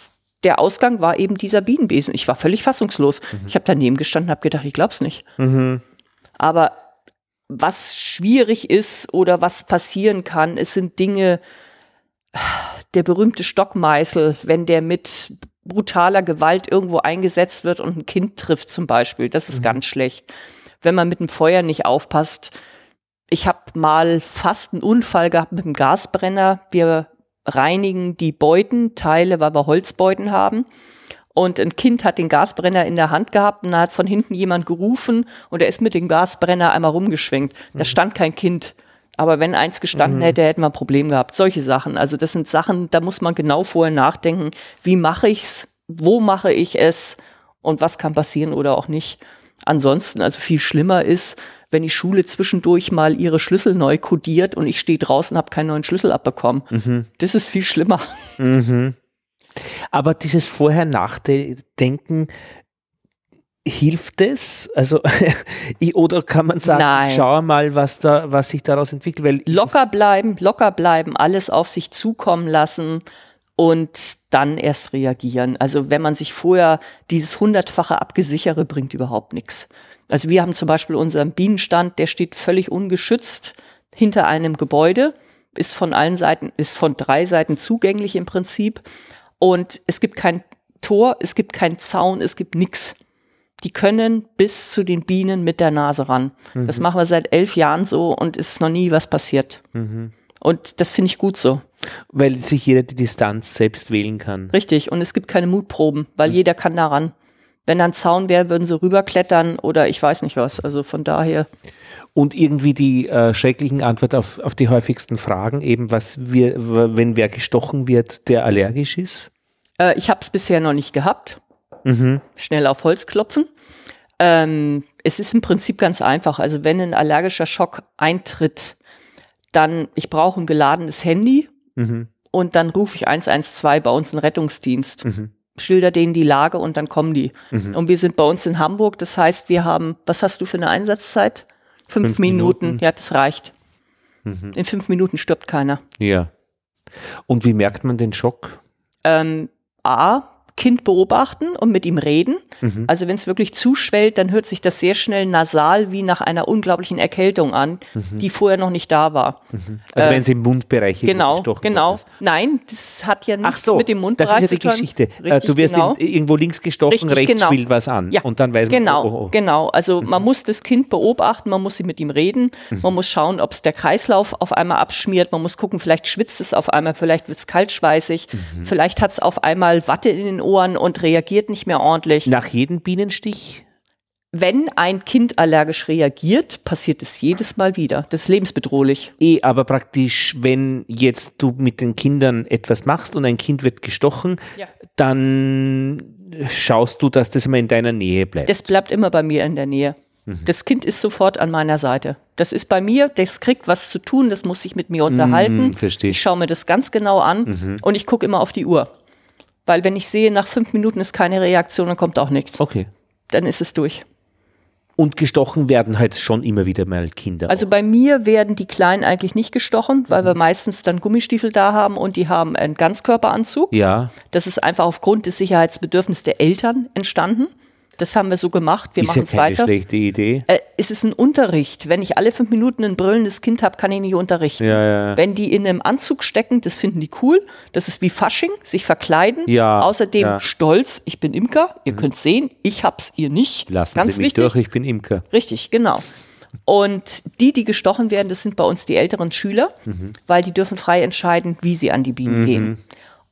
der Ausgang war eben dieser Bienenbesen. Ich war völlig fassungslos. Ich habe daneben gestanden und habe gedacht, ich glaub's nicht. Aber was schwierig ist oder was passieren kann, es sind Dinge, der berühmte Stockmeißel, wenn der mit brutaler Gewalt irgendwo eingesetzt wird und ein Kind trifft zum Beispiel, das ist ganz schlecht. Wenn man mit dem Feuer nicht aufpasst. Ich habe mal fast einen Unfall gehabt mit dem Gasbrenner. Wir reinigen die Beutenteile, weil wir Holzbeuten haben. Und ein Kind hat den Gasbrenner in der Hand gehabt und da hat von hinten jemand gerufen und er ist mit dem Gasbrenner einmal rumgeschwenkt. Da stand kein Kind. Aber wenn eins gestanden hätte, hätten wir ein Problem gehabt. Solche Sachen. Also das sind Sachen, da muss man genau vorher nachdenken, wie mache ich's, wo mache ich es und was kann passieren oder auch nicht. Ansonsten, also viel schlimmer ist, wenn die Schule zwischendurch mal ihre Schlüssel neu kodiert und ich stehe draußen, habe keinen neuen Schlüssel abbekommen. Das ist viel schlimmer. Aber dieses Vorher-Nachdenken, hilft es? Also, oder kann man sagen, Nein. schau mal, was da, was sich daraus entwickelt, weil Locker bleiben, locker bleiben, alles auf sich zukommen lassen und dann erst reagieren. Also wenn man sich vorher dieses hundertfache abgesichere bringt überhaupt nichts. Also wir haben zum Beispiel unseren Bienenstand, der steht völlig ungeschützt hinter einem Gebäude, ist von allen Seiten, ist von drei Seiten zugänglich im Prinzip. Und es gibt kein Tor, es gibt keinen Zaun, es gibt nichts. Die können bis zu den Bienen mit der Nase ran. Das machen wir seit elf Jahren so und es ist noch nie was passiert. Und das finde ich gut so. weil sich jeder die Distanz selbst wählen kann. Richtig. Und es gibt keine Mutproben, weil jeder kann da ran. Wenn da ein Zaun wäre, würden sie rüberklettern oder ich weiß nicht was. Also von daher. Und irgendwie die äh, schrecklichen Antwort auf, auf die häufigsten Fragen, eben was wir, wenn wer gestochen wird, der allergisch ist. Äh, ich habe es bisher noch nicht gehabt. Schnell auf Holz klopfen. Ähm, es ist im Prinzip ganz einfach. Also wenn ein allergischer Schock eintritt, dann ich brauche ein geladenes Handy und dann rufe ich 112 bei uns einen Rettungsdienst. Schilder denen die Lage und dann kommen die. Und wir sind bei uns in Hamburg. Das heißt, wir haben, was hast du für eine Einsatzzeit? Fünf, Fünf Minuten. Minuten. Ja, das reicht. In fünf Minuten stirbt keiner. Ja. Und wie merkt man den Schock? ähm, A, Kind beobachten und mit ihm reden. Mhm. Also wenn es wirklich zuschwellt, dann hört sich das sehr schnell nasal wie nach einer unglaublichen Erkältung an, Mhm. die vorher noch nicht da war. Also Äh, wenn es im Mundbereich Genau, gestochen genau. ist. Nein, das hat ja nichts so, mit dem das Mundbereich ist ja die zu tun. Geschichte. Äh, Richtig, du wirst genau. in, irgendwo links gestochen, Richtig, rechts genau. schwillt was an. Ja, Und dann weiß man, genau, oh, oh, oh. genau. Also man muss das Kind beobachten, man muss sie mit ihm reden, Mhm. man muss schauen, ob es der Kreislauf auf einmal abschmiert, man muss gucken, vielleicht schwitzt es auf einmal, vielleicht wird es kaltschweißig, Mhm. vielleicht hat es auf einmal Watte in den Ohren und reagiert nicht mehr ordentlich. Nach jedem Bienenstich? Wenn ein Kind allergisch reagiert, passiert es jedes Mal wieder. Das ist lebensbedrohlich. Eh, aber praktisch, wenn jetzt du mit den Kindern etwas machst und ein Kind wird gestochen, Ja. dann schaust du, dass das immer in deiner Nähe bleibt. Das bleibt immer bei mir in der Nähe. Mhm. Das Kind ist sofort an meiner Seite. Das ist bei mir, das kriegt was zu tun, das muss sich mit mir unterhalten. Mhm, verstehe. Ich schaue mir das ganz genau an und ich gucke immer auf die Uhr. Weil wenn ich sehe, nach fünf Minuten ist keine Reaktion, dann kommt auch nichts. okay. Dann ist es durch. Und gestochen werden halt schon immer wieder mal Kinder. Also bei mir werden die Kleinen eigentlich nicht gestochen, weil Mhm. wir meistens dann Gummistiefel da haben und die haben einen Ganzkörperanzug. ja, Das ist einfach aufgrund des Sicherheitsbedürfnisses der Eltern entstanden. Das haben wir so gemacht. Wir ist machen es keine weiter. schlechte Idee. Äh, es ist ein Unterricht. Wenn ich alle fünf Minuten ein brüllendes Kind habe, kann ich nicht unterrichten. Ja, ja. Wenn die in einem Anzug stecken, das finden die cool. Das ist wie Fasching, sich verkleiden. Außerdem. Mhm. stolz, ich bin Imker. Ihr könnt sehen, ich hab's, ihr nicht. Lassen Ganz Sie mich wichtig. durch, ich bin Imker. Richtig, genau. Und die, die gestochen werden, das sind bei uns die älteren Schüler, Mhm. weil die dürfen frei entscheiden, wie sie an die Bienen gehen.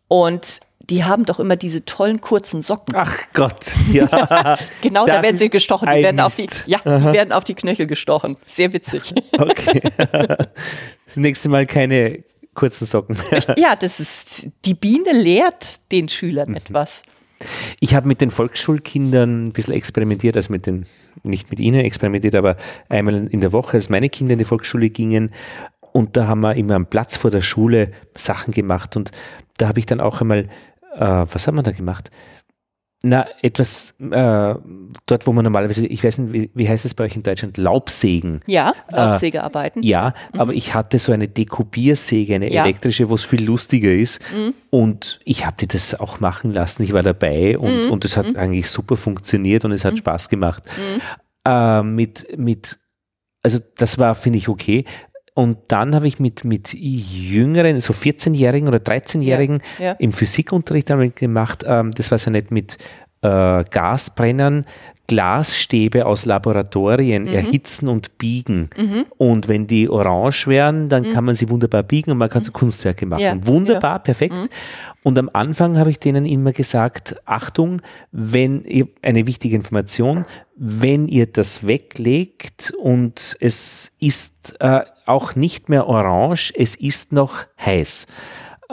Und die haben doch immer diese tollen kurzen Socken. Ach Gott, ja. Genau, da werden sie gestochen. Die werden auf die, ja, die werden auf die Knöchel gestochen. Sehr witzig. Okay. Das nächste Mal keine kurzen Socken. ja, das ist, die Biene lehrt den Schülern Mhm. etwas. Ich habe mit den Volksschulkindern ein bisschen experimentiert, also mit den, nicht mit ihnen experimentiert, aber einmal in der Woche, als meine Kinder in die Volksschule gingen. Und da haben wir immer am Platz vor der Schule Sachen gemacht. Und da habe ich dann auch einmal, äh, was haben wir da gemacht? Na, etwas äh, dort, wo man normalerweise, ich weiß nicht, wie, wie heißt es bei euch in Deutschland, Laubsägen. Ja, Laubsägearbeiten. Ja, aber ich hatte so eine Dekupiersäge, eine Ja. elektrische, wo es viel lustiger ist. Und ich habe die das auch machen lassen. Ich war dabei und, und es hat eigentlich super funktioniert und es hat Spaß gemacht. Äh, mit, mit, also das war, finde ich, okay. Und dann habe ich mit, mit jüngeren, so 14-Jährigen oder 13-Jährigen Ja, ja. im Physikunterricht damit gemacht, ähm, das war so nicht mit äh, Gasbrennern, Glasstäbe aus Laboratorien Mhm. erhitzen und biegen. Und wenn die orange wären, dann kann man sie wunderbar biegen und man kann so Kunstwerke machen. Mhm. Ja, Mhm. Wunderbar, perfekt. Und am Anfang habe ich denen immer gesagt, Achtung, wenn ihr, eine wichtige Information, wenn ihr das weglegt und es ist äh, auch nicht mehr orange, es ist noch heiß.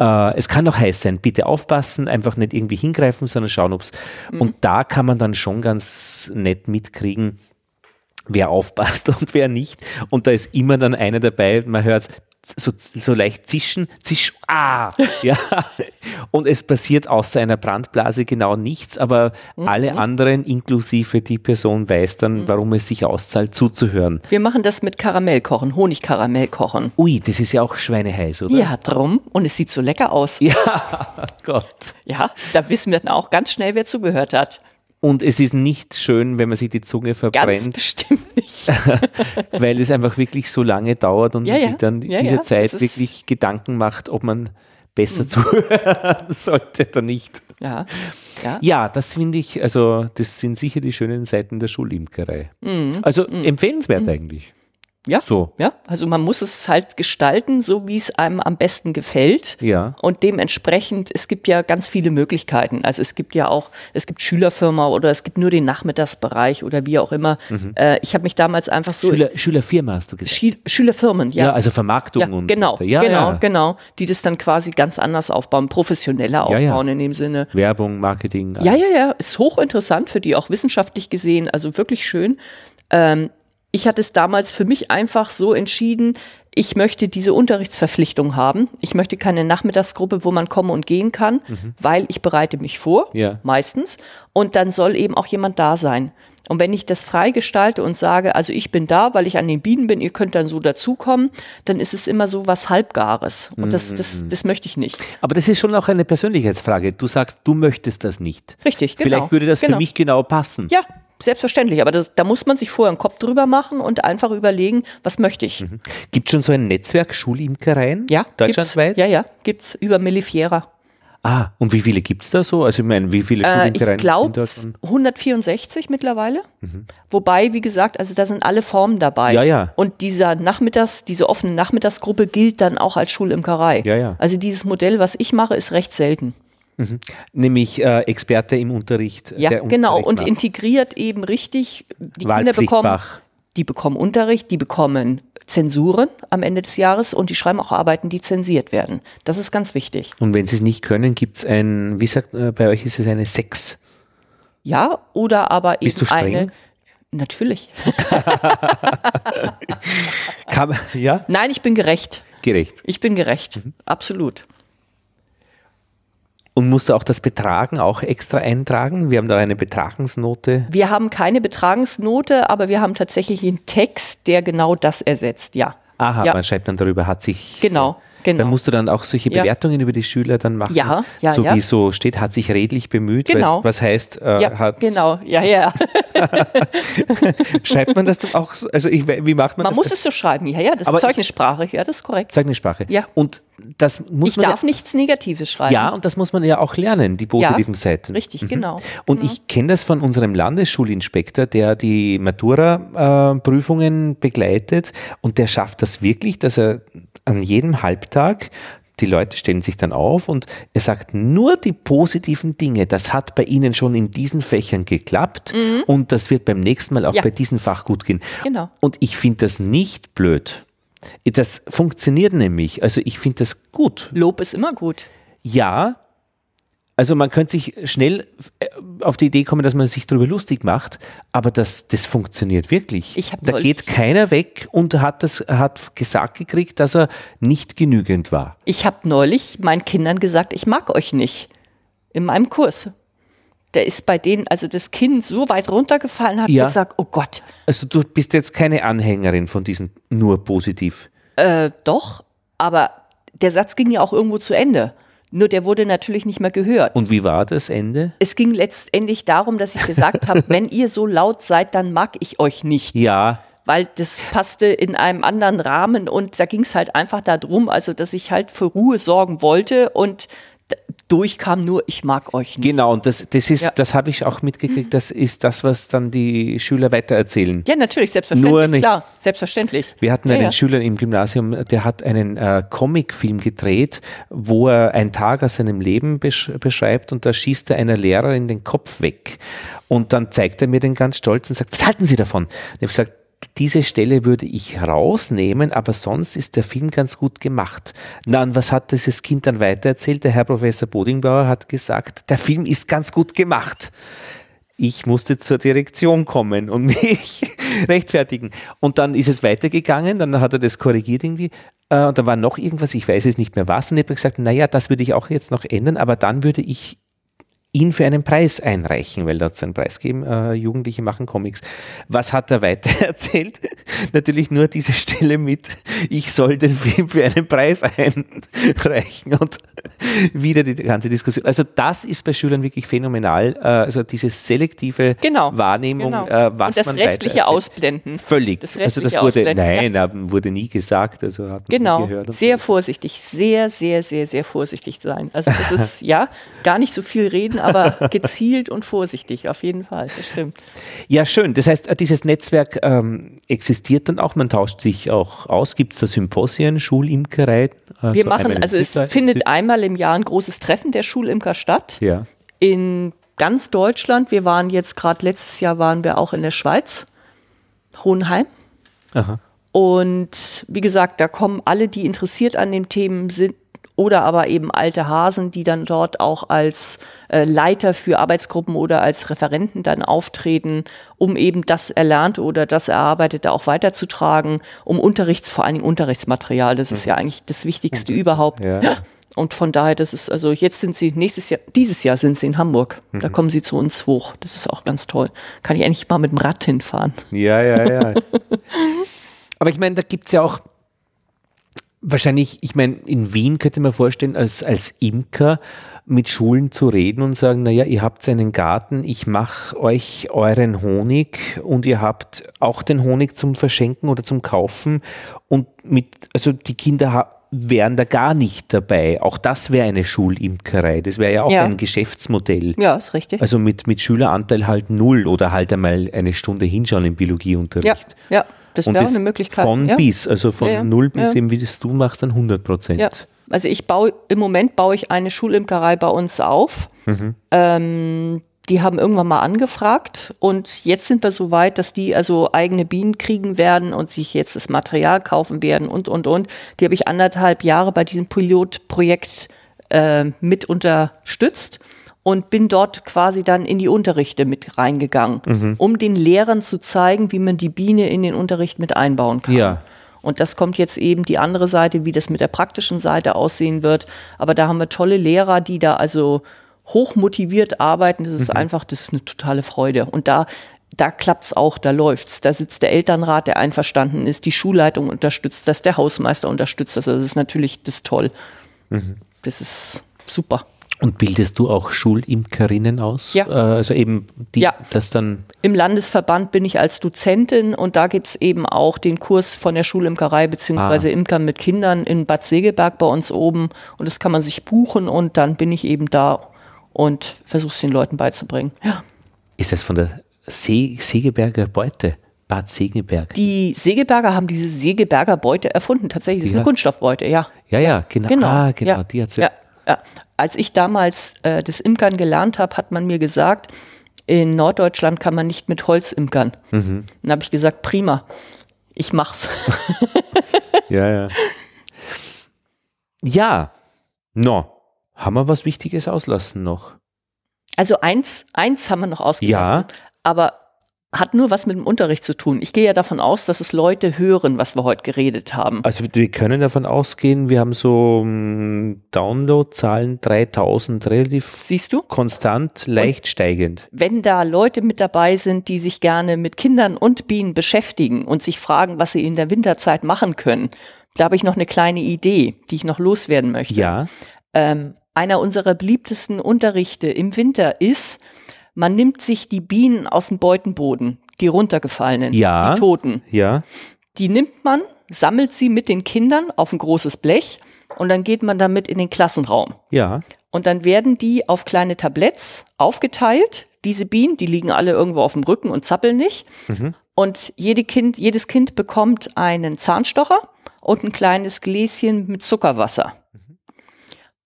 Äh, es kann noch heiß sein. Bitte aufpassen, einfach nicht irgendwie hingreifen, sondern schauen, ob es. Und da kann man dann schon ganz nett mitkriegen, wer aufpasst und wer nicht. Und da ist immer dann einer dabei, man hört so, so leicht zischen, zisch, ah, ja. Und es passiert außer einer Brandblase genau nichts, aber alle anderen, inklusive die Person, weiß dann, warum es sich auszahlt, zuzuhören. Wir machen das mit Karamellkochen, Honigkaramellkochen. Ui, das ist ja auch schweineheiß, oder? Ja, drum. Und es sieht so lecker aus. Ja, Gott. Ja, da wissen wir dann auch ganz schnell, wer zugehört hat. Und es ist nicht schön, wenn man sich die Zunge Ganz verbrennt, bestimmt nicht. weil es einfach wirklich so lange dauert und Ja, man ja. sich dann Ja, diese ja. Zeit ist- Mhm. wirklich Gedanken macht, ob man besser zuhören sollte oder nicht. Ja, ja. Das finde ich, also das sind sicher die schönen Seiten der Schulimkerei. Mhm. Also empfehlenswert eigentlich. Ja. So. Ja, also man muss es halt gestalten, so wie es einem am besten gefällt. Ja. Und dementsprechend, es gibt ja ganz viele Möglichkeiten. Also es gibt ja auch, es gibt Schülerfirma oder es gibt nur den Nachmittagsbereich oder wie auch immer. Äh, ich habe mich damals einfach so Mhm. Schüler, Schülerfirma hast du gesagt. Schie- Schülerfirmen, Ja, ja. also Vermarktung Ja, und genau, ja, genau, ja. genau, die das dann quasi ganz anders aufbauen, professioneller aufbauen in dem Sinne. Werbung, Marketing. Ja, ja, ja, ist hochinteressant für die, auch wissenschaftlich gesehen, also wirklich schön. Ähm, ich hatte es damals für mich einfach so entschieden, ich möchte diese Unterrichtsverpflichtung haben. Ich möchte keine Nachmittagsgruppe, wo man kommen und gehen kann, weil ich bereite mich vor, Mhm. Ja. meistens. Und dann soll eben auch jemand da sein. Und wenn ich das frei gestalte und sage, also ich bin da, weil ich an den Bienen bin, ihr könnt dann so dazukommen, dann ist es immer so was Halbgares. Und das, Mhm. das, das möchte ich nicht. Aber das ist schon auch eine Persönlichkeitsfrage. Du sagst, du möchtest das nicht. Richtig, genau. Vielleicht würde das genau. für mich genau passen. Ja, selbstverständlich. Aber das, da muss man sich vorher einen Kopf drüber machen und einfach überlegen, was möchte ich. Gibt es schon so ein Netzwerk Schulimkereien? Ja, Deutschlandweit? Gibt's, ja, ja, gibt's über Millifiera. Ah, und wie viele gibt es da so? Also ich meine, wie viele Äh, Schulimkereien ich glaube sind da schon? 164 mittlerweile. Wobei, wie gesagt, also da sind alle Formen dabei. Ja, ja. Und dieser Nachmittags, diese offene Nachmittagsgruppe gilt dann auch als Schulimkerei. Ja, ja. Also dieses Modell, was ich mache, ist recht selten. Nämlich äh, Experte im Unterricht. Ja, der genau. Unterricht Und integriert eben richtig. Die Kinder bekommen, die bekommen Unterricht, die bekommen Zensuren am Ende des Jahres und die schreiben auch Arbeiten, die zensiert werden. Das ist ganz wichtig. Und wenn sie es nicht können, gibt es ein, wie sagt, äh, bei euch ist es eine Sex. Ja, oder aber eben Bist du streng? eine. Natürlich. Kann, ja, Nein, ich bin gerecht. gerecht. Ich bin gerecht. Mhm. Absolut. Und musst du auch das Betragen auch extra eintragen? Wir haben da eine Betragensnote. Wir haben keine Betragensnote, aber wir haben tatsächlich einen Text, der genau das ersetzt. Ja. Aha, Ja. man schreibt dann darüber, hat sich. Genau, genau. Dann musst du dann auch solche Ja. Bewertungen über die Schüler dann machen. Ja, ja, So ja. wie so steht, hat sich redlich bemüht. Genau. Weißt, was heißt, äh, Ja, hat, genau. Ja, ja. schreibt man das dann auch so? Also ich, wie macht man, Man das? muss es so schreiben. Ja, ja, das Aber ist Zeugnissprache. Ja, das ist korrekt. Zeugnissprache. Ja. Und das muss Ich man darf ja, nichts Negatives schreiben. Ja, und das muss man ja auch lernen, die positiven Seiten. Richtig, genau. Und ich kenne das von unserem Landesschulinspektor, der die Matura-Prüfungen begleitet und der schafft das wirklich, dass er an jedem Halbtag die Leute stellen sich dann auf und er sagt nur die positiven Dinge. Das hat bei Ihnen schon in diesen Fächern geklappt und das wird beim nächsten Mal auch Mhm. Ja. bei diesem Fach gut gehen. Genau. Und ich finde das nicht blöd. Das funktioniert nämlich. Also ich finde das gut. Lob ist immer gut. Ja, also man könnte sich schnell äh, auf die Idee kommen, dass man sich darüber lustig macht, aber das, das funktioniert wirklich. Ich hab da neulich- geht keiner weg und hat, das, hat gesagt gekriegt, dass er nicht genügend war. Ich habe neulich meinen Kindern gesagt, ich mag euch nicht. In meinem Kurs. der ist bei denen, also das Kind so weit runtergefallen, hat Ja. gesagt, oh Gott, Also du bist jetzt keine Anhängerin von diesen nur positiv. äh, doch, aber der Satz ging ja auch irgendwo zu Ende. Nur der wurde natürlich nicht mehr gehört. Und wie war das Ende? es ging letztendlich darum, dass ich gesagt habe, wenn ihr so laut seid, dann mag ich euch nicht. Ja, Weil das passte in einem anderen Rahmen und da ging es halt einfach darum, also dass ich halt für Ruhe sorgen wollte und durchkam nur, ich mag euch nicht. genau. Und das, das ist, Ja. das habe ich auch mitgekriegt. Das ist das, was dann die Schüler weitererzählen. Ja, natürlich, selbstverständlich, Nur nicht- klar, selbstverständlich. Wir hatten Ja, einen ja. Schüler im Gymnasium, der hat einen äh, Comicfilm gedreht, wo er einen Tag aus seinem Leben besch beschreibt und da schießt er einer Lehrerin den Kopf weg. Und dann zeigt er mir den ganz stolz und sagt, was halten Sie davon? Und ich habe gesagt, diese Stelle würde ich rausnehmen, aber sonst ist der Film ganz gut gemacht. Na, und was hat dieses Kind dann weitererzählt? Der Herr Professor Bodingbauer hat gesagt, der Film ist ganz gut gemacht ich musste zur Direktion kommen und mich rechtfertigen. Und dann ist es weitergegangen, dann hat er das korrigiert irgendwie. Äh, und da war noch irgendwas, ich weiß jetzt nicht mehr was. Und ich habe gesagt, naja, das würde ich auch jetzt noch ändern, aber dann würde ich ihn für einen Preis einreichen, weil da hat es einen Preis gegeben, äh, Jugendliche machen Comics. Was hat er weiter erzählt? Natürlich nur diese Stelle mit, ich soll den Film für einen Preis einreichen und wieder die ganze Diskussion. Also das ist bei Schülern wirklich phänomenal, äh, also diese selektive Genau, Wahrnehmung, genau. äh, was und das man restliche ausblenden. Völlig. Das also das restliche wurde, nein, da wurde nie gesagt, also hat man Genau, gehört. sehr vorsichtig, sehr, sehr, sehr, sehr vorsichtig sein. Also das ist, ja, gar nicht so viel reden, aber gezielt und vorsichtig, auf jeden Fall, das stimmt. Ja, schön. Das heißt, dieses Netzwerk ähm, existiert dann auch, man tauscht sich auch aus. Gibt es da Symposien, Schulimkerei? Also Wir machen, also es findet einmal im Jahr ein großes Treffen der Schulimker statt. Ja. in ganz Deutschland. Wir waren jetzt gerade letztes Jahr waren wir auch in der Schweiz, Hohenheim. Aha. Und wie gesagt, da kommen alle, die interessiert an den Themen sind oder aber eben alte Hasen, die dann dort auch als äh, Leiter für Arbeitsgruppen oder als Referenten dann auftreten, um eben das Erlernte oder das Erarbeitete auch weiterzutragen, um Unterrichts, vor allen Dingen Unterrichtsmaterial, das ist ja eigentlich das Wichtigste überhaupt. Ja. Und von daher, das ist, also jetzt sind sie, nächstes Jahr, dieses Jahr sind sie in Hamburg. Da Mhm. kommen sie zu uns hoch. Das ist auch ganz toll. Kann ich eigentlich mal mit dem Rad hinfahren. Ja, ja, ja. Aber ich meine, da gibt es ja auch wahrscheinlich, ich meine, in Wien könnte man vorstellen, als, als Imker mit Schulen zu reden und sagen, naja, ihr habt einen Garten, ich mache euch euren Honig und ihr habt auch den Honig zum Verschenken oder zum Kaufen und mit, also die Kinder wären da gar nicht dabei. Auch das wäre eine Schulimkerei. Das wäre ja auch Ja. ein Geschäftsmodell. Ja, ist richtig. Also mit, mit Schüleranteil halt null oder halt einmal eine Stunde hinschauen im ja, Biologieunterricht. ja, das wäre eine Möglichkeit. von ja. bis, also von Ja, ja. null bis Ja. eben, wie das du machst, dann 100 Prozent. Ja. Also ich baue, im Moment baue ich eine Schulimkerei bei uns auf. Mhm. Ähm, die haben irgendwann mal angefragt und jetzt sind wir so weit, dass die also eigene Bienen kriegen werden und sich jetzt das Material kaufen werden und, und, und. Die habe ich anderthalb Jahre bei diesem Pilotprojekt äh, mit unterstützt und bin dort quasi dann in die Unterrichte mit reingegangen, Mhm. um den Lehrern zu zeigen, wie man die Biene in den Unterricht mit einbauen kann. Ja. Und das kommt jetzt eben die andere Seite, wie das mit der praktischen Seite aussehen wird. Aber da haben wir tolle Lehrer, die da also hoch motiviert arbeiten. Das ist einfach, das ist eine totale Freude. Und da, da klappt's auch, da läuft's. Da sitzt der Elternrat, der einverstanden ist, die Schulleitung unterstützt das, der Hausmeister unterstützt das. Also das ist natürlich, das toll. Das ist super. Und bildest du auch Schulimkerinnen aus? Ja. Äh, Also eben die, Ja. das dann, Im Landesverband bin ich als Dozentin und da gibt's eben auch den Kurs von der Schulimkerei beziehungsweise Ah. Imkern mit Kindern in Bad Segeberg bei uns oben und das kann man sich buchen und dann bin ich eben da und versuche es den Leuten beizubringen. Ja. ist das von der See, Segeberger Beute? Bad Segeberg. Die Segeberger haben diese Segeberger Beute erfunden, tatsächlich. Das ist Die eine hat- Kunststoffbeute, ja. ja, ja, genau. Genau. Ah, genau, ja. die hat's ja. Ja. Als ich damals äh, das Imkern gelernt habe, hat man mir gesagt, in Norddeutschland kann man nicht mit Holz imkern. Mhm. Dann habe ich gesagt, prima, ich mach's. Ja, ja. Ja, no. Haben wir was Wichtiges auslassen noch? Also eins, eins haben wir noch ausgelassen. Ja. Aber hat nur was mit dem Unterricht zu tun. Ich gehe ja davon aus, dass es Leute hören, was wir heute geredet haben. Also wir können davon ausgehen, wir haben so um, Downloadzahlen 3000 relativ Siehst du? konstant, leicht Und steigend. Wenn da Leute mit dabei sind, die sich gerne mit Kindern und Bienen beschäftigen und sich fragen, was sie in der Winterzeit machen können, da habe ich noch eine kleine Idee, die ich noch loswerden möchte. Ja. Ähm, einer unserer beliebtesten Unterrichte im Winter ist, man nimmt sich die Bienen aus dem Beutenboden, die runtergefallenen, ja, die toten. Ja. Die nimmt man, sammelt sie mit den Kindern auf ein großes Blech und dann geht man damit in den Klassenraum. Ja. Und dann werden die auf kleine Tabletts aufgeteilt. Diese Bienen, die liegen alle irgendwo auf dem Rücken und zappeln nicht. Mhm. Und jede kind, jedes Kind bekommt einen Zahnstocher und ein kleines Gläschen mit Zuckerwasser.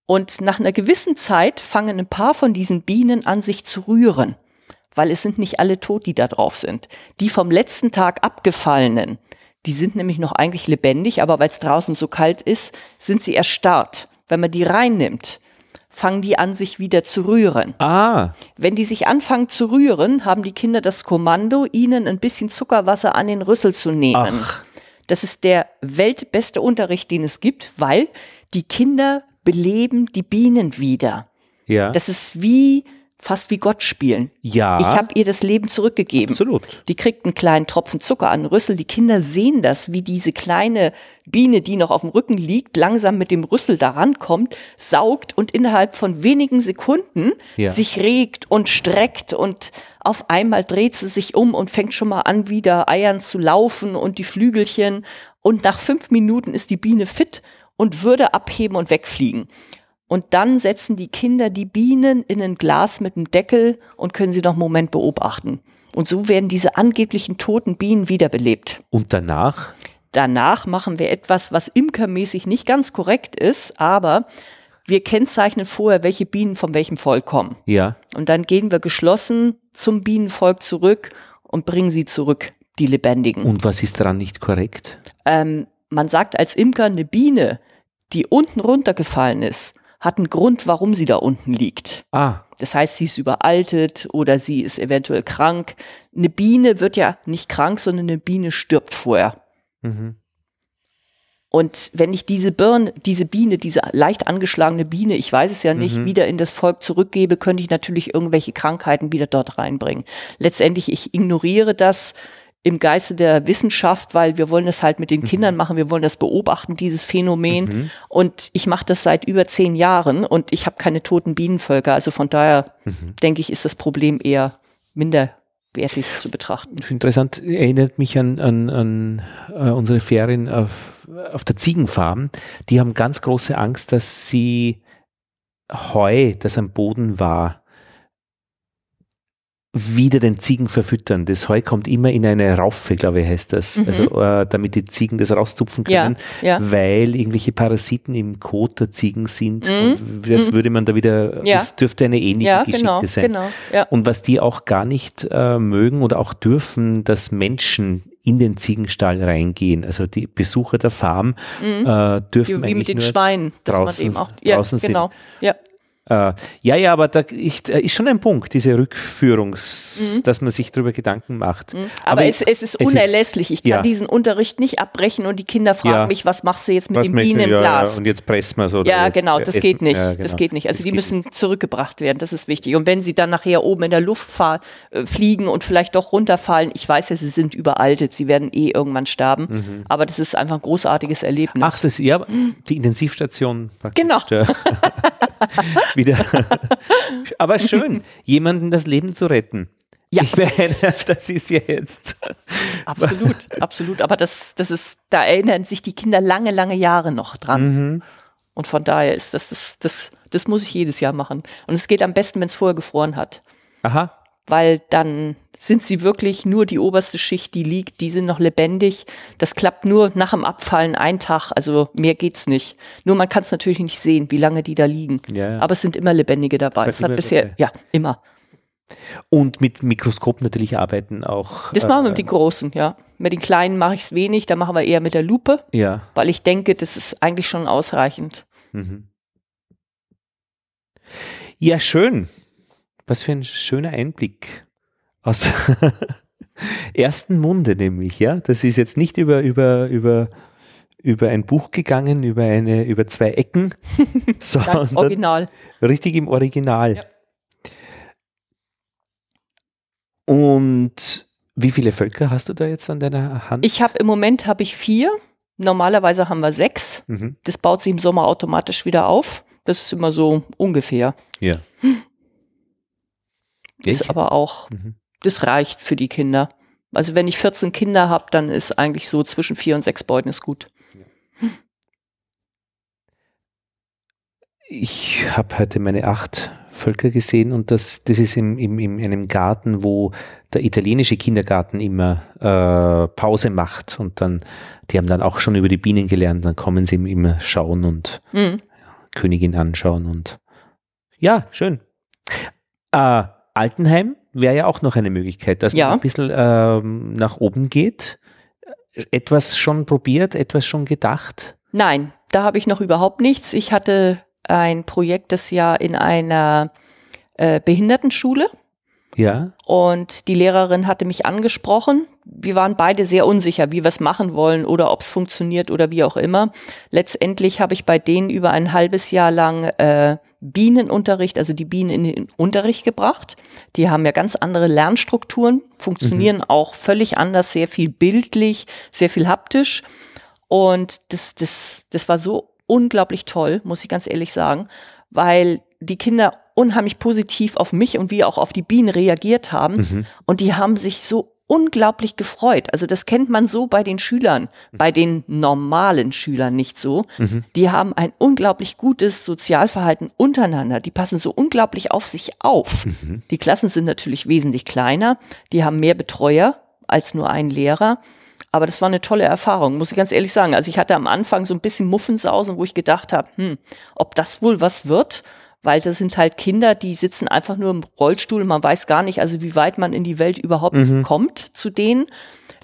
Und nach einer gewissen Zeit fangen ein paar von diesen Bienen an, sich zu rühren, weil es sind nicht alle tot, die da drauf sind. Die vom letzten Tag abgefallenen, die sind nämlich noch eigentlich lebendig, aber weil es draußen so kalt ist, sind sie erstarrt. Wenn man die reinnimmt, fangen die an, sich wieder zu rühren. Ah. Wenn die sich anfangen zu rühren, haben die Kinder das Kommando, ihnen ein bisschen Zuckerwasser an den Rüssel zu nehmen. Ach. Das ist der weltbeste Unterricht, den es gibt, weil die Kinder beleben die Bienen wieder. Ja. Das ist wie fast wie Gott spielen. Ja. Ich habe ihr das Leben zurückgegeben. Absolut. Die kriegt einen kleinen Tropfen Zucker an den Rüssel. Die Kinder sehen das, wie diese kleine Biene, die noch auf dem Rücken liegt, langsam mit dem Rüssel daran kommt, saugt und innerhalb von wenigen Sekunden Ja. sich regt und streckt und auf einmal dreht sie sich um und fängt schon mal an, wieder Eiern zu laufen und die Flügelchen. Und nach fünf Minuten ist die Biene fit und würde abheben und wegfliegen. Und dann setzen die Kinder die Bienen in ein Glas mit einem Deckel und können sie noch einen Moment beobachten. Und so werden diese angeblichen toten Bienen wiederbelebt. Und danach? Danach machen wir etwas, was imkermäßig nicht ganz korrekt ist, aber wir kennzeichnen vorher, welche Bienen von welchem Volk kommen. Ja. Und dann gehen wir geschlossen zum Bienenvolk zurück und bringen sie zurück, die Lebendigen. Und was ist daran nicht korrekt? Ähm, man sagt als Imker, eine Biene, die unten runtergefallen ist, hat einen Grund, warum sie da unten liegt. Ah. Das heißt, sie ist überaltet oder sie ist eventuell krank. Eine Biene wird ja nicht krank, sondern eine Biene stirbt vorher. Mhm. Und wenn ich diese Birne, diese Biene, diese leicht angeschlagene Biene, ich weiß es ja nicht, Mhm. wieder in das Volk zurückgebe, könnte ich natürlich irgendwelche Krankheiten wieder dort reinbringen. Letztendlich, ich ignoriere das im Geiste der Wissenschaft, weil wir wollen das halt mit den Mhm. Kindern machen, wir wollen das beobachten, dieses Phänomen. Und ich mache das seit über zehn Jahren und ich habe keine toten Bienenvölker. Also von daher Mhm. denke ich, ist das Problem eher minderwertig zu betrachten. Interessant, erinnert mich an, an, an äh, unsere Ferien auf, auf der Ziegenfarm. Die haben ganz große Angst, dass sie Heu, das am Boden war, wieder den Ziegen verfüttern. Das Heu kommt immer in eine Raufe, glaube ich, heißt das. Mhm. Also äh, damit die Ziegen das rauszupfen Ja, können, ja. weil irgendwelche Parasiten im Kot der Ziegen sind. Mhm. Und das würde man da wieder, Ja. das dürfte eine ähnliche Ja, Geschichte genau, sein. genau. Ja. Und was die auch gar nicht äh, mögen oder auch dürfen, dass Menschen in den Ziegenstall reingehen. Also die Besucher der Farm äh, dürfen Mhm. Wie, eigentlich mit den nur Schweinen, dass man draußen- eben auch, ja, draußen sind. genau, ja. Äh, ja, ja, aber da ich, äh, ist schon ein Punkt, diese Rückführungs, dass man sich darüber Gedanken macht. Mhm. Aber, es, es ist unerlässlich. ich kann ja. diesen Unterricht nicht abbrechen und die Kinder fragen Ja. mich, was machst du jetzt mit Was den möchten- Bienen im ja, und jetzt pressen wir so. Ja, genau, das geht nicht. Ja, Das genau. geht nicht. Also Das die müssen zurückgebracht werden, das ist wichtig. Und wenn sie dann nachher oben in der Luft fahr, äh, fliegen und vielleicht doch runterfallen, ich weiß ja, sie sind überaltet, sie werden eh irgendwann sterben, aber das ist einfach ein großartiges Erlebnis. Mhm. Ach, das, ja, die Intensivstation. Genau. Wieder. Aber schön, jemanden das Leben zu retten. Ja. Ich meine, das ist ja jetzt. Absolut, absolut. Aber das, das ist, da erinnern sich die Kinder lange, lange Jahre noch dran. Und von daher ist das, das, das, das muss ich jedes Jahr machen. Und es geht am besten, wenn es vorher gefroren hat. Aha. Weil dann sind sie wirklich nur die oberste Schicht, die liegt, die sind noch lebendig. Das klappt nur nach dem Abfallen ein Tag, also mehr geht's nicht. Nur man kann es natürlich nicht sehen, wie lange die da liegen. Ja. Aber es sind immer Lebendige dabei. Es hat bisher, dabei. ja, immer. Und mit Mikroskop natürlich arbeiten auch. Das machen wir äh, mit den Großen, ja. Mit den Kleinen mache ich es wenig, da machen wir eher mit der Lupe, Ja. weil ich denke, das ist eigentlich schon ausreichend. Mhm. Ja, schön. Was für ein schöner Einblick aus, ersten Munde nämlich, ja. Das ist jetzt nicht über, über, über, über ein Buch gegangen, über eine, über zwei Ecken, sondern Original. richtig im Original. Ja. Und wie viele Völker hast du da jetzt an deiner Hand? Ich habe im Moment habe ich vier. Normalerweise haben wir sechs. Mhm. Das baut sich im Sommer automatisch wieder auf. Das ist immer so ungefähr. Ja. Ist aber auch, mhm. das reicht für die Kinder. Also wenn ich 14 Kinder habe, dann ist eigentlich so zwischen vier und sechs Beuten ist gut. Ich habe heute meine acht Völker gesehen und das, das ist in, in, in einem Garten, wo der italienische Kindergarten immer äh, Pause macht und dann, die haben dann auch schon über die Bienen gelernt, dann kommen sie immer schauen und mhm. Königin anschauen und ja, schön. Äh, Altenheim wäre ja auch noch eine Möglichkeit, dass ja. man ein bisschen ähm, nach oben geht. Etwas schon probiert, etwas schon gedacht? Nein, da habe ich noch überhaupt nichts. Ich hatte ein Projekt, das ja in einer äh, Behindertenschule. Ja. Und die Lehrerin hatte mich angesprochen. Wir waren beide sehr unsicher, wie wir es machen wollen oder ob es funktioniert oder wie auch immer. Letztendlich habe ich bei denen über ein halbes Jahr lang äh, Bienenunterricht, also die Bienen in den Unterricht gebracht. Die haben ja ganz andere Lernstrukturen, funktionieren mhm. auch völlig anders, sehr viel bildlich, sehr viel haptisch. Und das, das, das war so unglaublich toll, muss ich ganz ehrlich sagen, weil die Kinder unheimlich positiv auf mich und wie auch auf die Bienen reagiert haben. Mhm. Und die haben sich so unglaublich gefreut. Also das kennt man so bei den Schülern, bei den normalen Schülern nicht so. Mhm. Die haben ein unglaublich gutes Sozialverhalten untereinander. Die passen so unglaublich auf sich auf. Mhm. Die Klassen sind natürlich wesentlich kleiner. Die haben mehr Betreuer als nur einen Lehrer. Aber das war eine tolle Erfahrung, muss ich ganz ehrlich sagen. Also ich hatte am Anfang so ein bisschen Muffensausen, wo ich gedacht habe, hm, ob das wohl was wird weil das sind halt Kinder, die sitzen einfach nur im Rollstuhl. Man weiß gar nicht, also wie weit man in die Welt überhaupt mhm. kommt zu denen.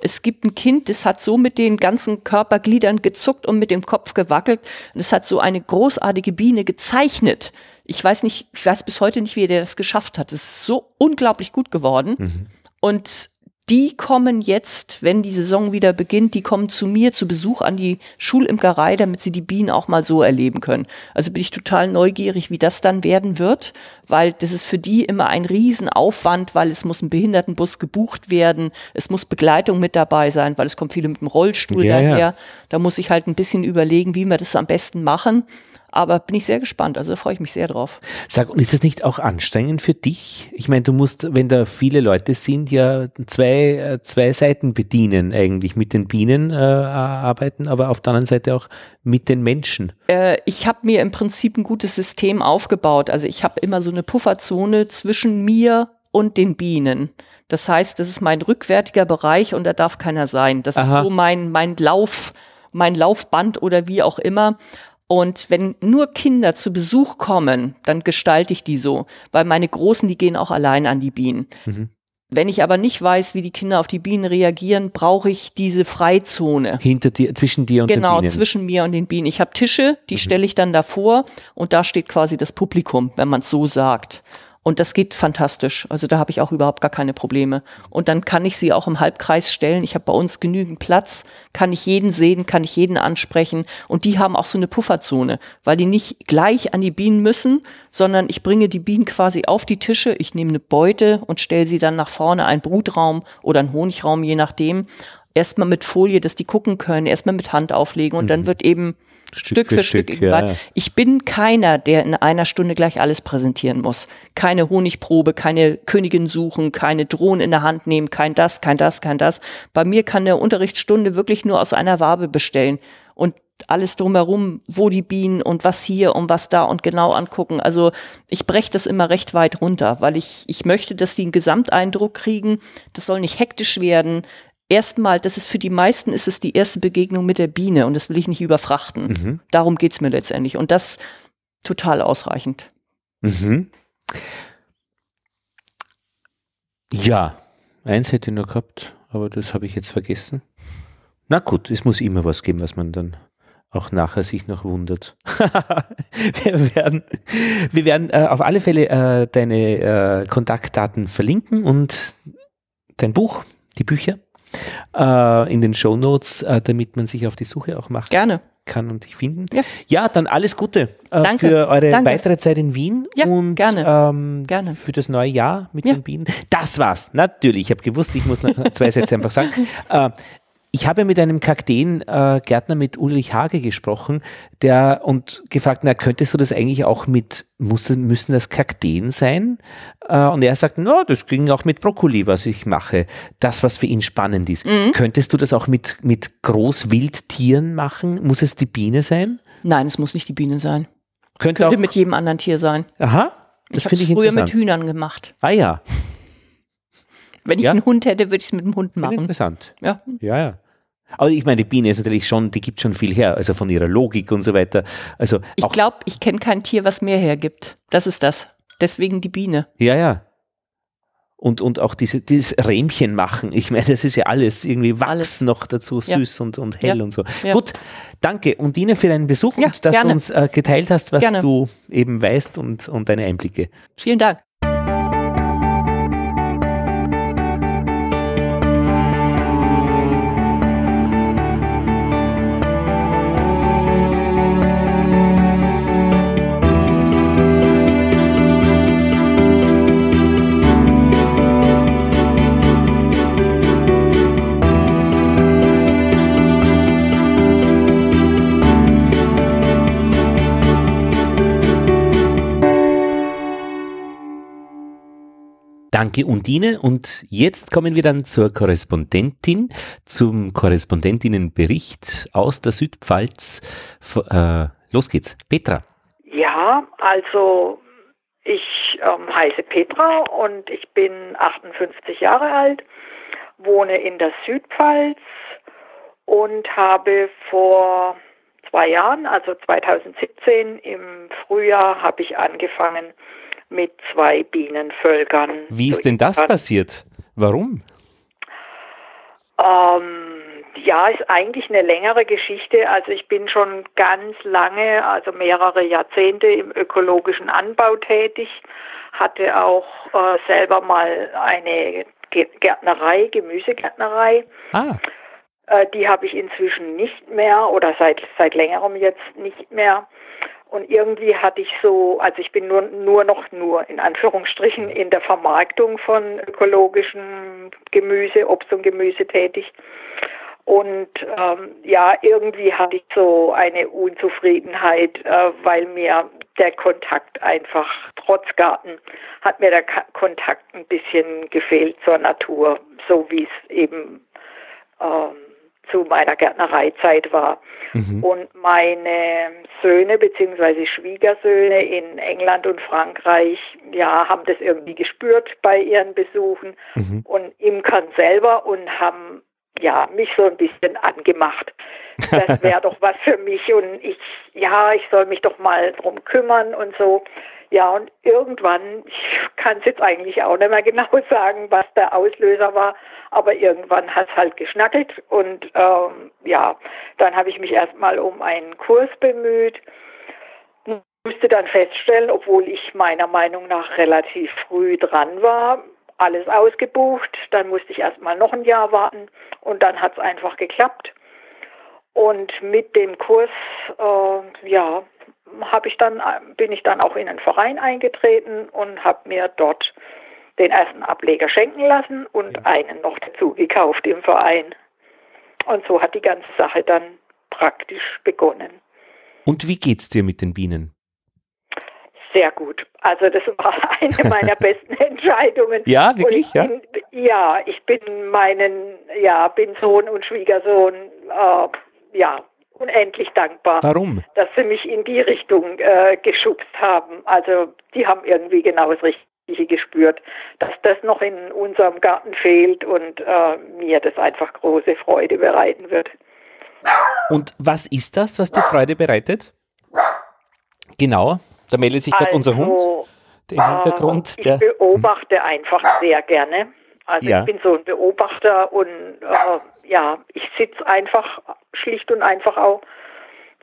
Es gibt ein Kind, das hat so mit den ganzen Körpergliedern gezuckt und mit dem Kopf gewackelt. Und es hat so eine großartige Biene gezeichnet. Ich weiß nicht, ich weiß bis heute nicht, wie der das geschafft hat. Es ist so unglaublich gut geworden. Mhm. Und die kommen jetzt, wenn die Saison wieder beginnt, die kommen zu mir zu Besuch an die Schulimkerei, damit sie die Bienen auch mal so erleben können. Also bin ich total neugierig, wie das dann werden wird, weil das ist für die immer ein Riesenaufwand, weil es muss ein Behindertenbus gebucht werden, es muss Begleitung mit dabei sein, weil es kommt viele mit dem Rollstuhl ja, daher. Ja. Da muss ich halt ein bisschen überlegen, wie wir das am besten machen. Aber bin ich sehr gespannt, also freue ich mich sehr drauf. Sag, und ist es nicht auch anstrengend für dich? Ich meine, du musst, wenn da viele Leute sind, ja zwei, äh, zwei Seiten bedienen eigentlich, mit den Bienen äh, arbeiten, aber auf der anderen Seite auch mit den Menschen. Äh, ich habe mir im Prinzip ein gutes System aufgebaut. Also ich habe immer so eine Pufferzone zwischen mir und den Bienen. Das heißt, das ist mein rückwärtiger Bereich und da darf keiner sein. Das Aha. ist so mein, mein Lauf, mein Laufband oder wie auch immer. Und wenn nur Kinder zu Besuch kommen, dann gestalte ich die so, weil meine Großen, die gehen auch allein an die Bienen. Mhm. Wenn ich aber nicht weiß, wie die Kinder auf die Bienen reagieren, brauche ich diese Freizone. Hinter dir, zwischen dir und genau, den Bienen. Genau, zwischen mir und den Bienen. Ich habe Tische, die mhm. stelle ich dann davor und da steht quasi das Publikum, wenn man es so sagt. Und das geht fantastisch. Also da habe ich auch überhaupt gar keine Probleme. Und dann kann ich sie auch im Halbkreis stellen. Ich habe bei uns genügend Platz, kann ich jeden sehen, kann ich jeden ansprechen. Und die haben auch so eine Pufferzone, weil die nicht gleich an die Bienen müssen, sondern ich bringe die Bienen quasi auf die Tische. Ich nehme eine Beute und stelle sie dann nach vorne, einen Brutraum oder einen Honigraum, je nachdem erstmal mit Folie, dass die gucken können, erstmal mit Hand auflegen und mhm. dann wird eben Stück, Stück für, Stück, Stück ja, ja. Ich bin keiner, der in einer Stunde gleich alles präsentieren muss. Keine Honigprobe, keine Königin suchen, keine Drohnen in der Hand nehmen, kein das, kein das, kein das. Bei mir kann eine Unterrichtsstunde wirklich nur aus einer Wabe bestellen und alles drumherum, wo die Bienen und was hier und was da und genau angucken. Also ich breche das immer recht weit runter, weil ich, ich möchte, dass die einen Gesamteindruck kriegen. Das soll nicht hektisch werden erstmal, das ist für die meisten ist es die erste Begegnung mit der Biene und das will ich nicht überfrachten. Mhm. Darum geht es mir letztendlich. Und das total ausreichend. Mhm. Ja, eins hätte ich noch gehabt, aber das habe ich jetzt vergessen. Na gut, es muss immer was geben, was man dann auch nachher sich noch wundert. wir werden, wir werden äh, auf alle Fälle äh, deine äh, Kontaktdaten verlinken und dein Buch die Bücher äh, in den Show Notes, äh, damit man sich auf die Suche auch macht. Gerne. Kann und dich finden. Ja. ja, dann alles Gute äh, Danke. für eure Danke. weitere Zeit in Wien Ja, und gerne. Ähm, Gerne. für das neue Jahr mit Ja. den Bienen. Das war's. Natürlich, ich habe gewusst, ich muss noch zwei Sätze einfach sagen. Äh, ich habe mit einem Kakteen-Gärtner mit Ulrich Hage gesprochen, der und gefragt, na, könntest du das eigentlich auch mit, muss, müssen das Kakteen sein? Äh, und er sagt, na, das ging auch mit Brokkoli, was ich mache. Das, was für ihn spannend ist. Mhm. Könntest du das auch mit, mit Großwildtieren machen? Muss es die Biene sein? Nein, es muss nicht die Biene sein. Könnte, Könnte auch, mit jedem anderen Tier sein. aha, das ich habe finde es ich früher mit Hühnern gemacht. ah ja, Wenn ich Ja. einen Hund hätte, würde ich es mit dem Hund machen. interessant. Ja. Ja, ja. Aber ich meine, die Biene ist natürlich schon, die gibt schon viel her, also von ihrer Logik und so weiter. Also Ich glaube, ich kenne kein Tier, was mehr hergibt. Das ist das. Deswegen die Biene. ja, ja. Und, und auch diese, dieses Rähmchen machen. Ich meine, das ist ja alles irgendwie Wachs Alles. noch dazu, Ja. süß und, und hell Ja. und so. Ja. Gut, danke. Undine für deinen Besuch Ja, und dass gerne. du uns äh, geteilt hast, was Gerne. du eben weißt und, und deine Einblicke. Vielen Dank. Danke, Undine. Und jetzt kommen wir dann zur Korrespondentin, zum Korrespondentinnenbericht aus der Südpfalz. Äh, los geht's. Petra. Ja, also ich ähm, heiße Petra und ich bin 58 Jahre alt, wohne in der Südpfalz und habe vor zwei Jahren, also 2017 im Frühjahr, habe ich angefangen mit zwei Bienenvölkern. Wie ist denn das passiert? Warum? Ähm, ja, ist eigentlich eine längere Geschichte. Also ich bin schon ganz lange, also mehrere Jahrzehnte im ökologischen Anbau tätig, hatte auch äh, selber mal eine Gärtnerei, Gemüsegärtnerei. Ah, Äh, die habe ich inzwischen nicht mehr oder seit seit längerem jetzt nicht mehr. Und irgendwie hatte ich so, also ich bin nur nur noch nur in Anführungsstrichen in der Vermarktung von ökologischem Gemüse, Obst und Gemüse tätig. Und ähm, ja, irgendwie hatte ich so eine Unzufriedenheit, äh, weil mir der Kontakt einfach, trotz Garten, hat mir der Ka Kontakt ein bisschen gefehlt zur Natur, so wie es eben ähm, zu meiner Gärtnereizeit war. Und meine Söhne bzw. Schwiegersöhne in England und Frankreich, ja, haben das irgendwie gespürt bei ihren Besuchen und imkern selber und haben ja mich so ein bisschen angemacht. Das wäre doch was für mich und ich, ja, ich soll mich doch mal drum kümmern und so. Ja, und irgendwann, ich kann es jetzt eigentlich auch nicht mehr genau sagen, was der Auslöser war, aber irgendwann hat es halt geschnackelt und ähm, ja, dann habe ich mich erstmal um einen Kurs bemüht, musste dann feststellen, obwohl ich meiner Meinung nach relativ früh dran war, alles ausgebucht, dann musste ich erstmal noch ein Jahr warten und dann hat es einfach geklappt. Und mit dem Kurs, äh, ja, habe ich dann bin ich dann auch in einen Verein eingetreten und habe mir dort den ersten Ableger schenken lassen und einen noch dazu gekauft im Verein. Und so hat die ganze Sache dann praktisch begonnen. und wie geht's dir mit den Bienen? Sehr gut. Also das war eine meiner besten Entscheidungen. Ja, wirklich, ich Bin, ja, ich bin meinen, ja, bin Sohn und Schwiegersohn, äh, ja, unendlich dankbar, Warum? dass sie mich in die Richtung äh, geschubst haben. Also die haben irgendwie genau das Richtige gespürt, dass das noch in unserem Garten fehlt und äh, mir das einfach große Freude bereiten wird. Und was ist das, was dir Freude bereitet? Genau, da meldet sich gerade unser Hund, Also, im Hintergrund. Äh, Der, ich beobachte einfach sehr gerne. Also Ja. ich bin so ein Beobachter und äh, ja, ich sitze einfach schlicht und einfach auch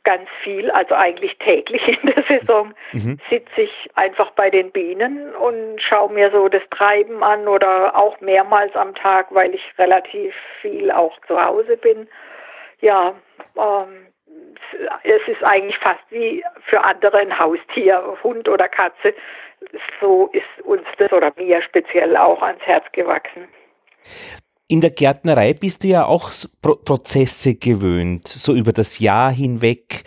ganz viel, also eigentlich täglich in der Saison, mhm. sitze ich einfach bei den Bienen und schaue mir so das Treiben an oder auch mehrmals am Tag, weil ich relativ viel auch zu Hause bin. Ja, ähm, es ist eigentlich fast wie für andere ein Haustier, Hund oder Katze. So ist uns das oder mir speziell auch ans Herz gewachsen. In der Gärtnerei bist du ja auch Pro Prozesse gewöhnt, so über das Jahr hinweg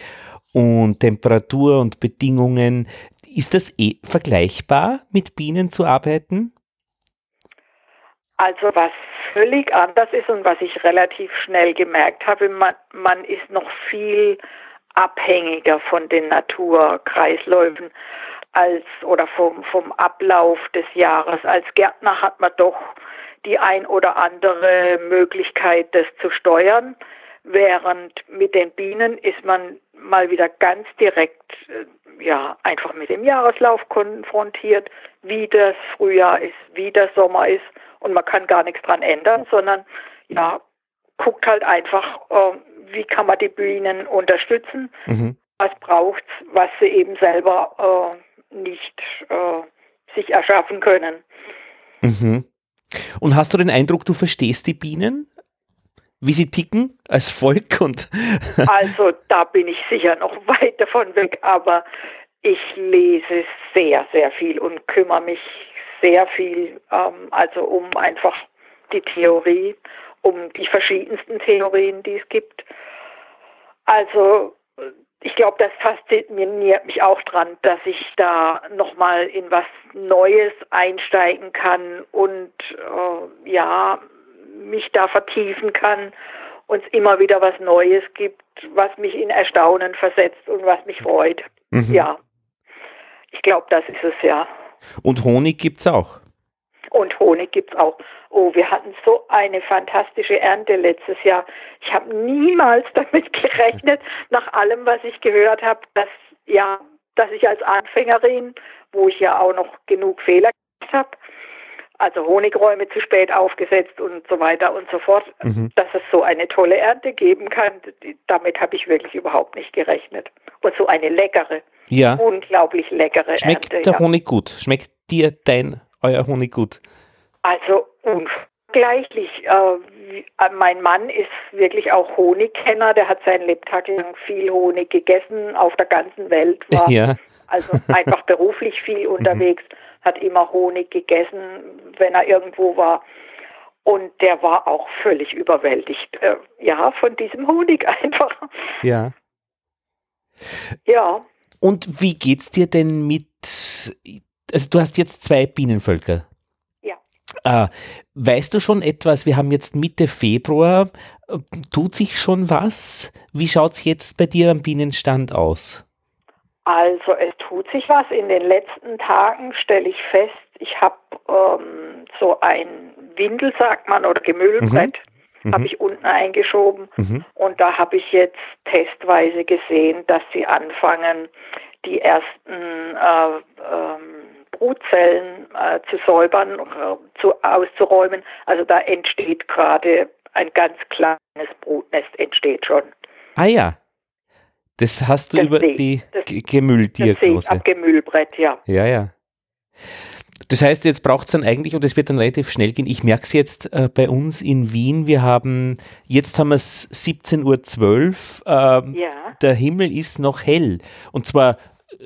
und Temperatur und Bedingungen. Ist das eh vergleichbar, mit Bienen zu arbeiten? Also was völlig anders ist und was ich relativ schnell gemerkt habe, man, man ist noch viel abhängiger von den Naturkreisläufen als oder vom, vom Ablauf des Jahres. Als Gärtner hat man doch die ein oder andere Möglichkeit, das zu steuern, während mit den Bienen ist man mal wieder ganz direkt, äh, ja, einfach mit dem Jahreslauf konfrontiert, wie das Frühjahr ist, wie der Sommer ist und man kann gar nichts dran ändern, sondern ja, guckt halt einfach, äh, wie kann man die Bienen unterstützen, mhm. was braucht's, was sie eben selber äh, nicht äh, sich erschaffen können. Mhm. Und hast du den Eindruck, du verstehst die Bienen? Wie sie ticken als Volk und Also da bin ich sicher noch weit davon weg, aber ich lese sehr, sehr viel und kümmere mich sehr viel, ähm, also um einfach die Theorie, um die verschiedensten Theorien, die es gibt. Also ich glaube, das fasziniert mich auch dran, dass ich da nochmal in was Neues einsteigen kann und äh, ja, mich da vertiefen kann und es immer wieder was Neues gibt, was mich in Erstaunen versetzt und was mich freut. Mhm. Ja, ich glaube, das ist es ja. Und Honig gibt es auch. Und Honig gibt es auch. Oh, wir hatten so eine fantastische Ernte letztes Jahr. Ich habe niemals damit gerechnet, nach allem, was ich gehört habe, dass ja, dass ich als Anfängerin, wo ich ja auch noch genug Fehler gemacht habe, also Honigräume zu spät aufgesetzt und so weiter und so fort, mhm. dass es so eine tolle Ernte geben kann, damit habe ich wirklich überhaupt nicht gerechnet. Und so eine leckere, ja. unglaublich leckere Schmeckt Ernte. der ja. Honig gut? Schmeckt dir dein, euer Honig gut? Also ungleichlich. Äh, mein Mann ist wirklich auch Honigkenner, der hat seinen Lebtag lang viel Honig gegessen, auf der ganzen Welt war ja. also einfach beruflich viel unterwegs hat immer Honig gegessen, wenn er irgendwo war. Und der war auch völlig überwältigt, äh, ja, von diesem Honig einfach. Ja. Ja. Und wie geht's dir denn mit, also du hast jetzt zwei Bienenvölker. Äh, weißt du schon etwas? Wir haben jetzt Mitte Februar. Tut sich schon was? Wie schaut's jetzt bei dir am Bienenstand aus? Also es tut sich was. In den letzten Tagen stelle ich fest, ich habe ähm, so ein Windel, sagt man, oder Gemüllbrett, mhm. habe mhm. ich unten eingeschoben. Mhm. Und da habe ich jetzt testweise gesehen, dass sie anfangen, die ersten äh, ähm, Brutzellen äh, zu säubern, äh, zu, auszuräumen. Also da entsteht gerade ein ganz kleines Brutnest, entsteht schon. Ah ja. Das hast du das über See, die Gemülldiagnose. Am Gemüllbrett, ja. Ja, ja. Das heißt, jetzt braucht es dann eigentlich, und es wird dann relativ schnell gehen, ich merke es jetzt äh, bei uns in Wien, wir haben, jetzt haben wir es 17.12 Uhr, ähm, ja. der Himmel ist noch hell. Und zwar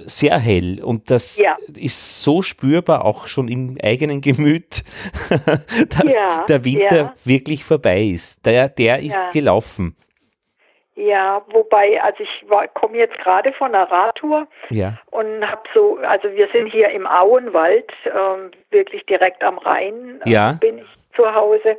sehr hell und das ja. ist so spürbar auch schon im eigenen Gemüt, dass ja, der Winter ja. wirklich vorbei ist. Der, der ist gelaufen. Ja, wobei, also ich komme jetzt gerade von einer Radtour ja. und habe so, also wir sind hier im Auenwald, ähm, wirklich direkt am Rhein äh, bin ich zu Hause.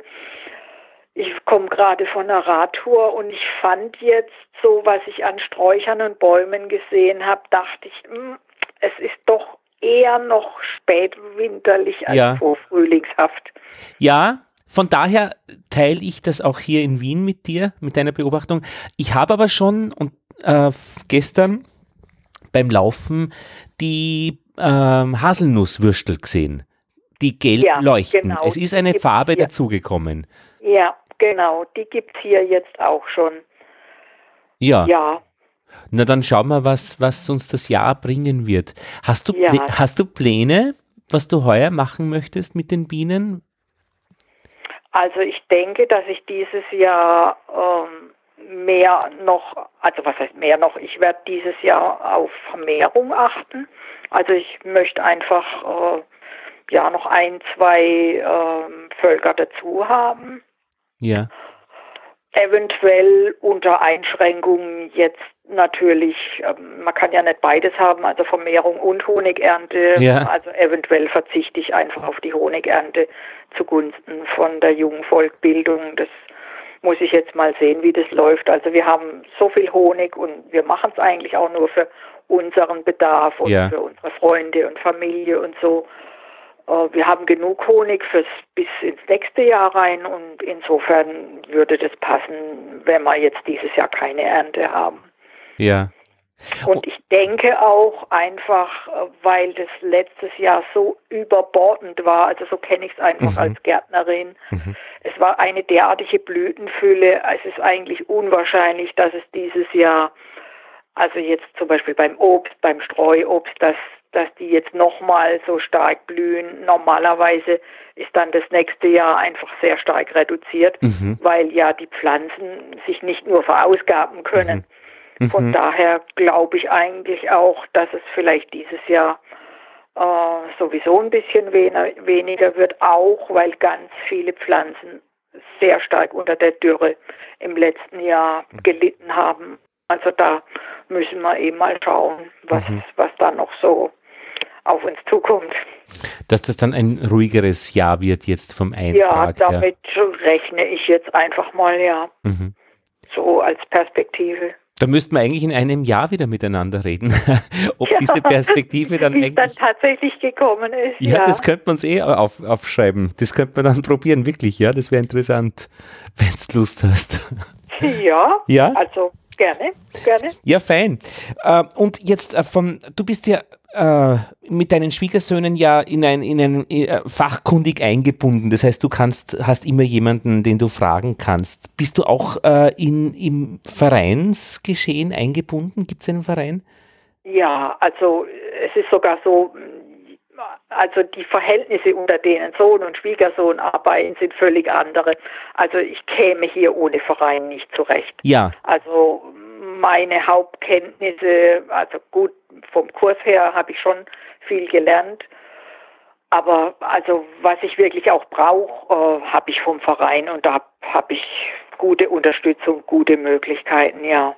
Ich komme gerade von einer Radtour und ich fand jetzt so, was ich an Sträuchern und Bäumen gesehen habe, dachte ich, mh, hm, es ist doch eher noch spätwinterlich als ja. vorfrühlingshaft. Ja, von daher teile ich das auch hier in Wien mit dir, mit deiner Beobachtung. Ich habe aber schon und äh, gestern beim Laufen die ähm, Haselnusswürstel gesehen, die gelb ja, leuchten. Genau. Es ist eine Farbe hier. dazugekommen. Ja, genau. Die gibt es hier jetzt auch schon. Ja. Ja. Na, dann schauen wir, was, was uns das Jahr bringen wird. Hast du, Ja. Hast du Pläne, was du heuer machen möchtest mit den Bienen? Also ich denke, dass ich dieses Jahr ähm, mehr noch, also was heißt mehr noch, ich werde dieses Jahr auf Vermehrung achten. Also ich möchte einfach äh, ja noch ein, zwei ähm, Völker dazu haben. Ja. Eventuell unter Einschränkungen jetzt natürlich, ähm, man kann ja nicht beides haben, also Vermehrung und Honigernte. Ja. Also eventuell verzichte ich einfach auf die Honigernte zugunsten von der Jungvolkbildung. Das muss ich jetzt mal sehen, wie das läuft. Also wir haben so viel Honig und wir machen es eigentlich auch nur für unseren Bedarf und Ja. für unsere Freunde und Familie und so. Äh, Wir haben genug Honig fürs bis ins nächste Jahr rein und insofern würde das passen, wenn wir jetzt dieses Jahr keine Ernte haben. Ja. Und ich denke auch einfach, weil das letztes Jahr so überbordend war, also so kenne ich es einfach Mhm. als Gärtnerin. Es war eine derartige Blütenfülle, es ist eigentlich unwahrscheinlich, dass es dieses Jahr, also jetzt zum Beispiel beim Obst, beim Streuobst, dass, dass die jetzt nochmal so stark blühen. Normalerweise ist dann das nächste Jahr einfach sehr stark reduziert, Mhm. weil ja die Pflanzen sich nicht nur verausgaben können. Von Mhm. daher glaube ich eigentlich auch, dass es vielleicht dieses Jahr äh, sowieso ein bisschen weniger, weniger wird, auch weil ganz viele Pflanzen sehr stark unter der Dürre im letzten Jahr gelitten haben. Also da müssen wir eben mal schauen, was, was da noch so auf uns zukommt. Dass das dann ein ruhigeres Jahr wird jetzt vom Ja, Eintrag. her. damit rechne ich jetzt einfach mal, ja, Mhm. so als Perspektive. Da müssten wir eigentlich in einem Jahr wieder miteinander reden, ob Ja. diese Perspektive dann es dann eigentlich. tatsächlich gekommen ist. Ja, das könnte man uns eh auf, aufschreiben. Das könnte man dann probieren, wirklich. Ja, das wäre interessant, wenn du Lust hast. ja, Ja? also gerne, gerne. Ja, fein. Äh, und jetzt äh, von, du bist ja äh, mit deinen Schwiegersöhnen ja in ein, in ein fachkundig eingebunden. Das heißt, du kannst, hast immer jemanden, den du fragen kannst. Bist du auch in, im Vereinsgeschehen eingebunden? Gibt es einen Verein? Ja, also es ist sogar so, also die Verhältnisse unter denen Sohn und Schwiegersohn arbeiten sind völlig andere. Also ich käme hier ohne Verein nicht zurecht. Ja, Also meine Hauptkenntnisse, also gut, vom Kurs her habe ich schon viel gelernt. Aber also was ich wirklich auch brauche, äh, habe ich vom Verein und da habe ich gute Unterstützung, gute Möglichkeiten, ja.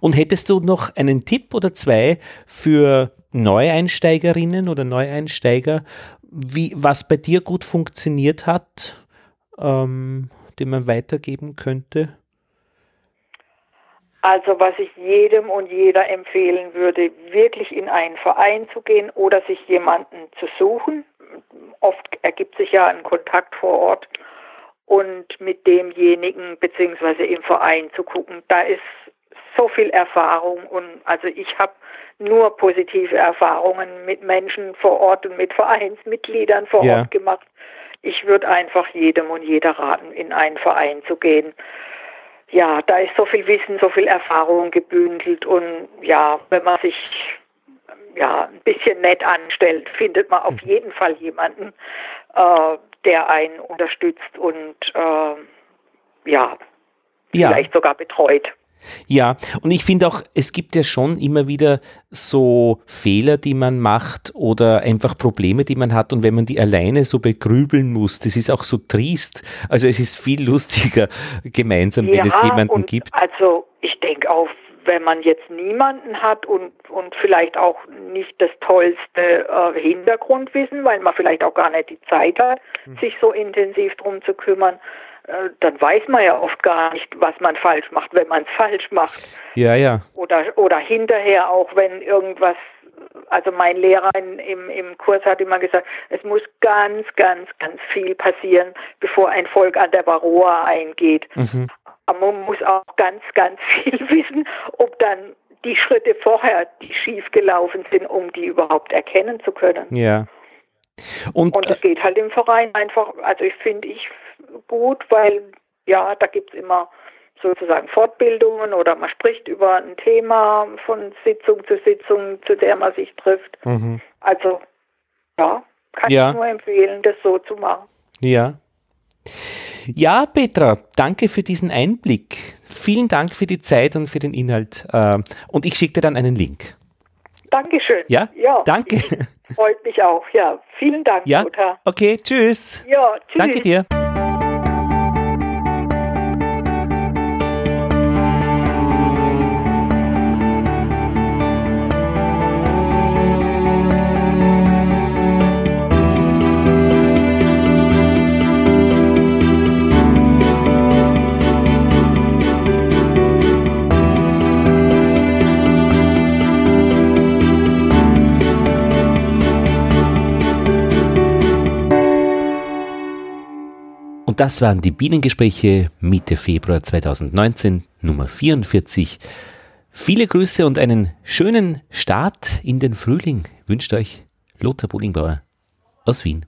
Und hättest du noch einen Tipp oder zwei für Neueinsteigerinnen oder Neueinsteiger, wie, was bei dir gut funktioniert hat, ähm, den man weitergeben könnte? Also was ich jedem und jeder empfehlen würde, wirklich in einen Verein zu gehen oder sich jemanden zu suchen. Oft ergibt sich ja ein Kontakt vor Ort und mit demjenigen beziehungsweise im Verein zu gucken. Da ist so viel Erfahrung und also ich habe nur positive Erfahrungen mit Menschen vor Ort und mit Vereinsmitgliedern vor Ja. Ort gemacht. Ich würde einfach jedem und jeder raten, in einen Verein zu gehen ja, da ist so viel Wissen, so viel Erfahrung gebündelt und ja, wenn man sich ja ein bisschen nett anstellt, findet man auf jeden Fall jemanden, äh, der einen unterstützt und äh, ja, Ja. vielleicht sogar betreut. Ja, und ich finde auch, es gibt ja schon immer wieder so Fehler, die man macht oder einfach Probleme, die man hat. Und wenn man die alleine so begrübeln muss, das ist auch so triest. Also es ist viel lustiger gemeinsam, wenn es jemanden gibt. Also ich denke auch, wenn man jetzt niemanden hat und, und vielleicht auch nicht das tollste äh, Hintergrundwissen, weil man vielleicht auch gar nicht die Zeit hat, Hm. sich so intensiv drum zu kümmern, äh, dann weiß man ja oft gar nicht, was man falsch macht, wenn man es falsch macht. Ja, ja. Oder, oder hinterher auch, wenn irgendwas, also mein Lehrer in, im, im Kurs hat immer gesagt, es muss ganz, ganz, ganz viel passieren, bevor ein Volk an der Varroa eingeht. Mhm. Aber man muss auch ganz, ganz viel wissen, ob dann die Schritte vorher, die schief gelaufen sind, um die überhaupt erkennen zu können. Ja. Und, Und äh, es geht halt im Verein einfach, also ich finde ich gut, weil ja, da gibt's immer sozusagen Fortbildungen oder man spricht über ein Thema von Sitzung zu Sitzung, zu der man sich trifft. Mhm. Also ja, kann Ja. ich nur empfehlen, das so zu machen. Ja. Ja, Petra, danke für diesen Einblick. Vielen Dank für die Zeit und für den Inhalt. äh, Und ich schicke dir dann einen Link. Dankeschön. Ja? ja Danke. Freut mich auch. Ja, vielen Dank, Ja? Lothar. Okay, tschüss. Ja, tschüss. Danke dir. Und das waren die Bienengespräche Mitte Februar 2019, Nummer 44. Viele Grüße und einen schönen Start in den Frühling wünscht euch Lothar Bodingbauer aus Wien.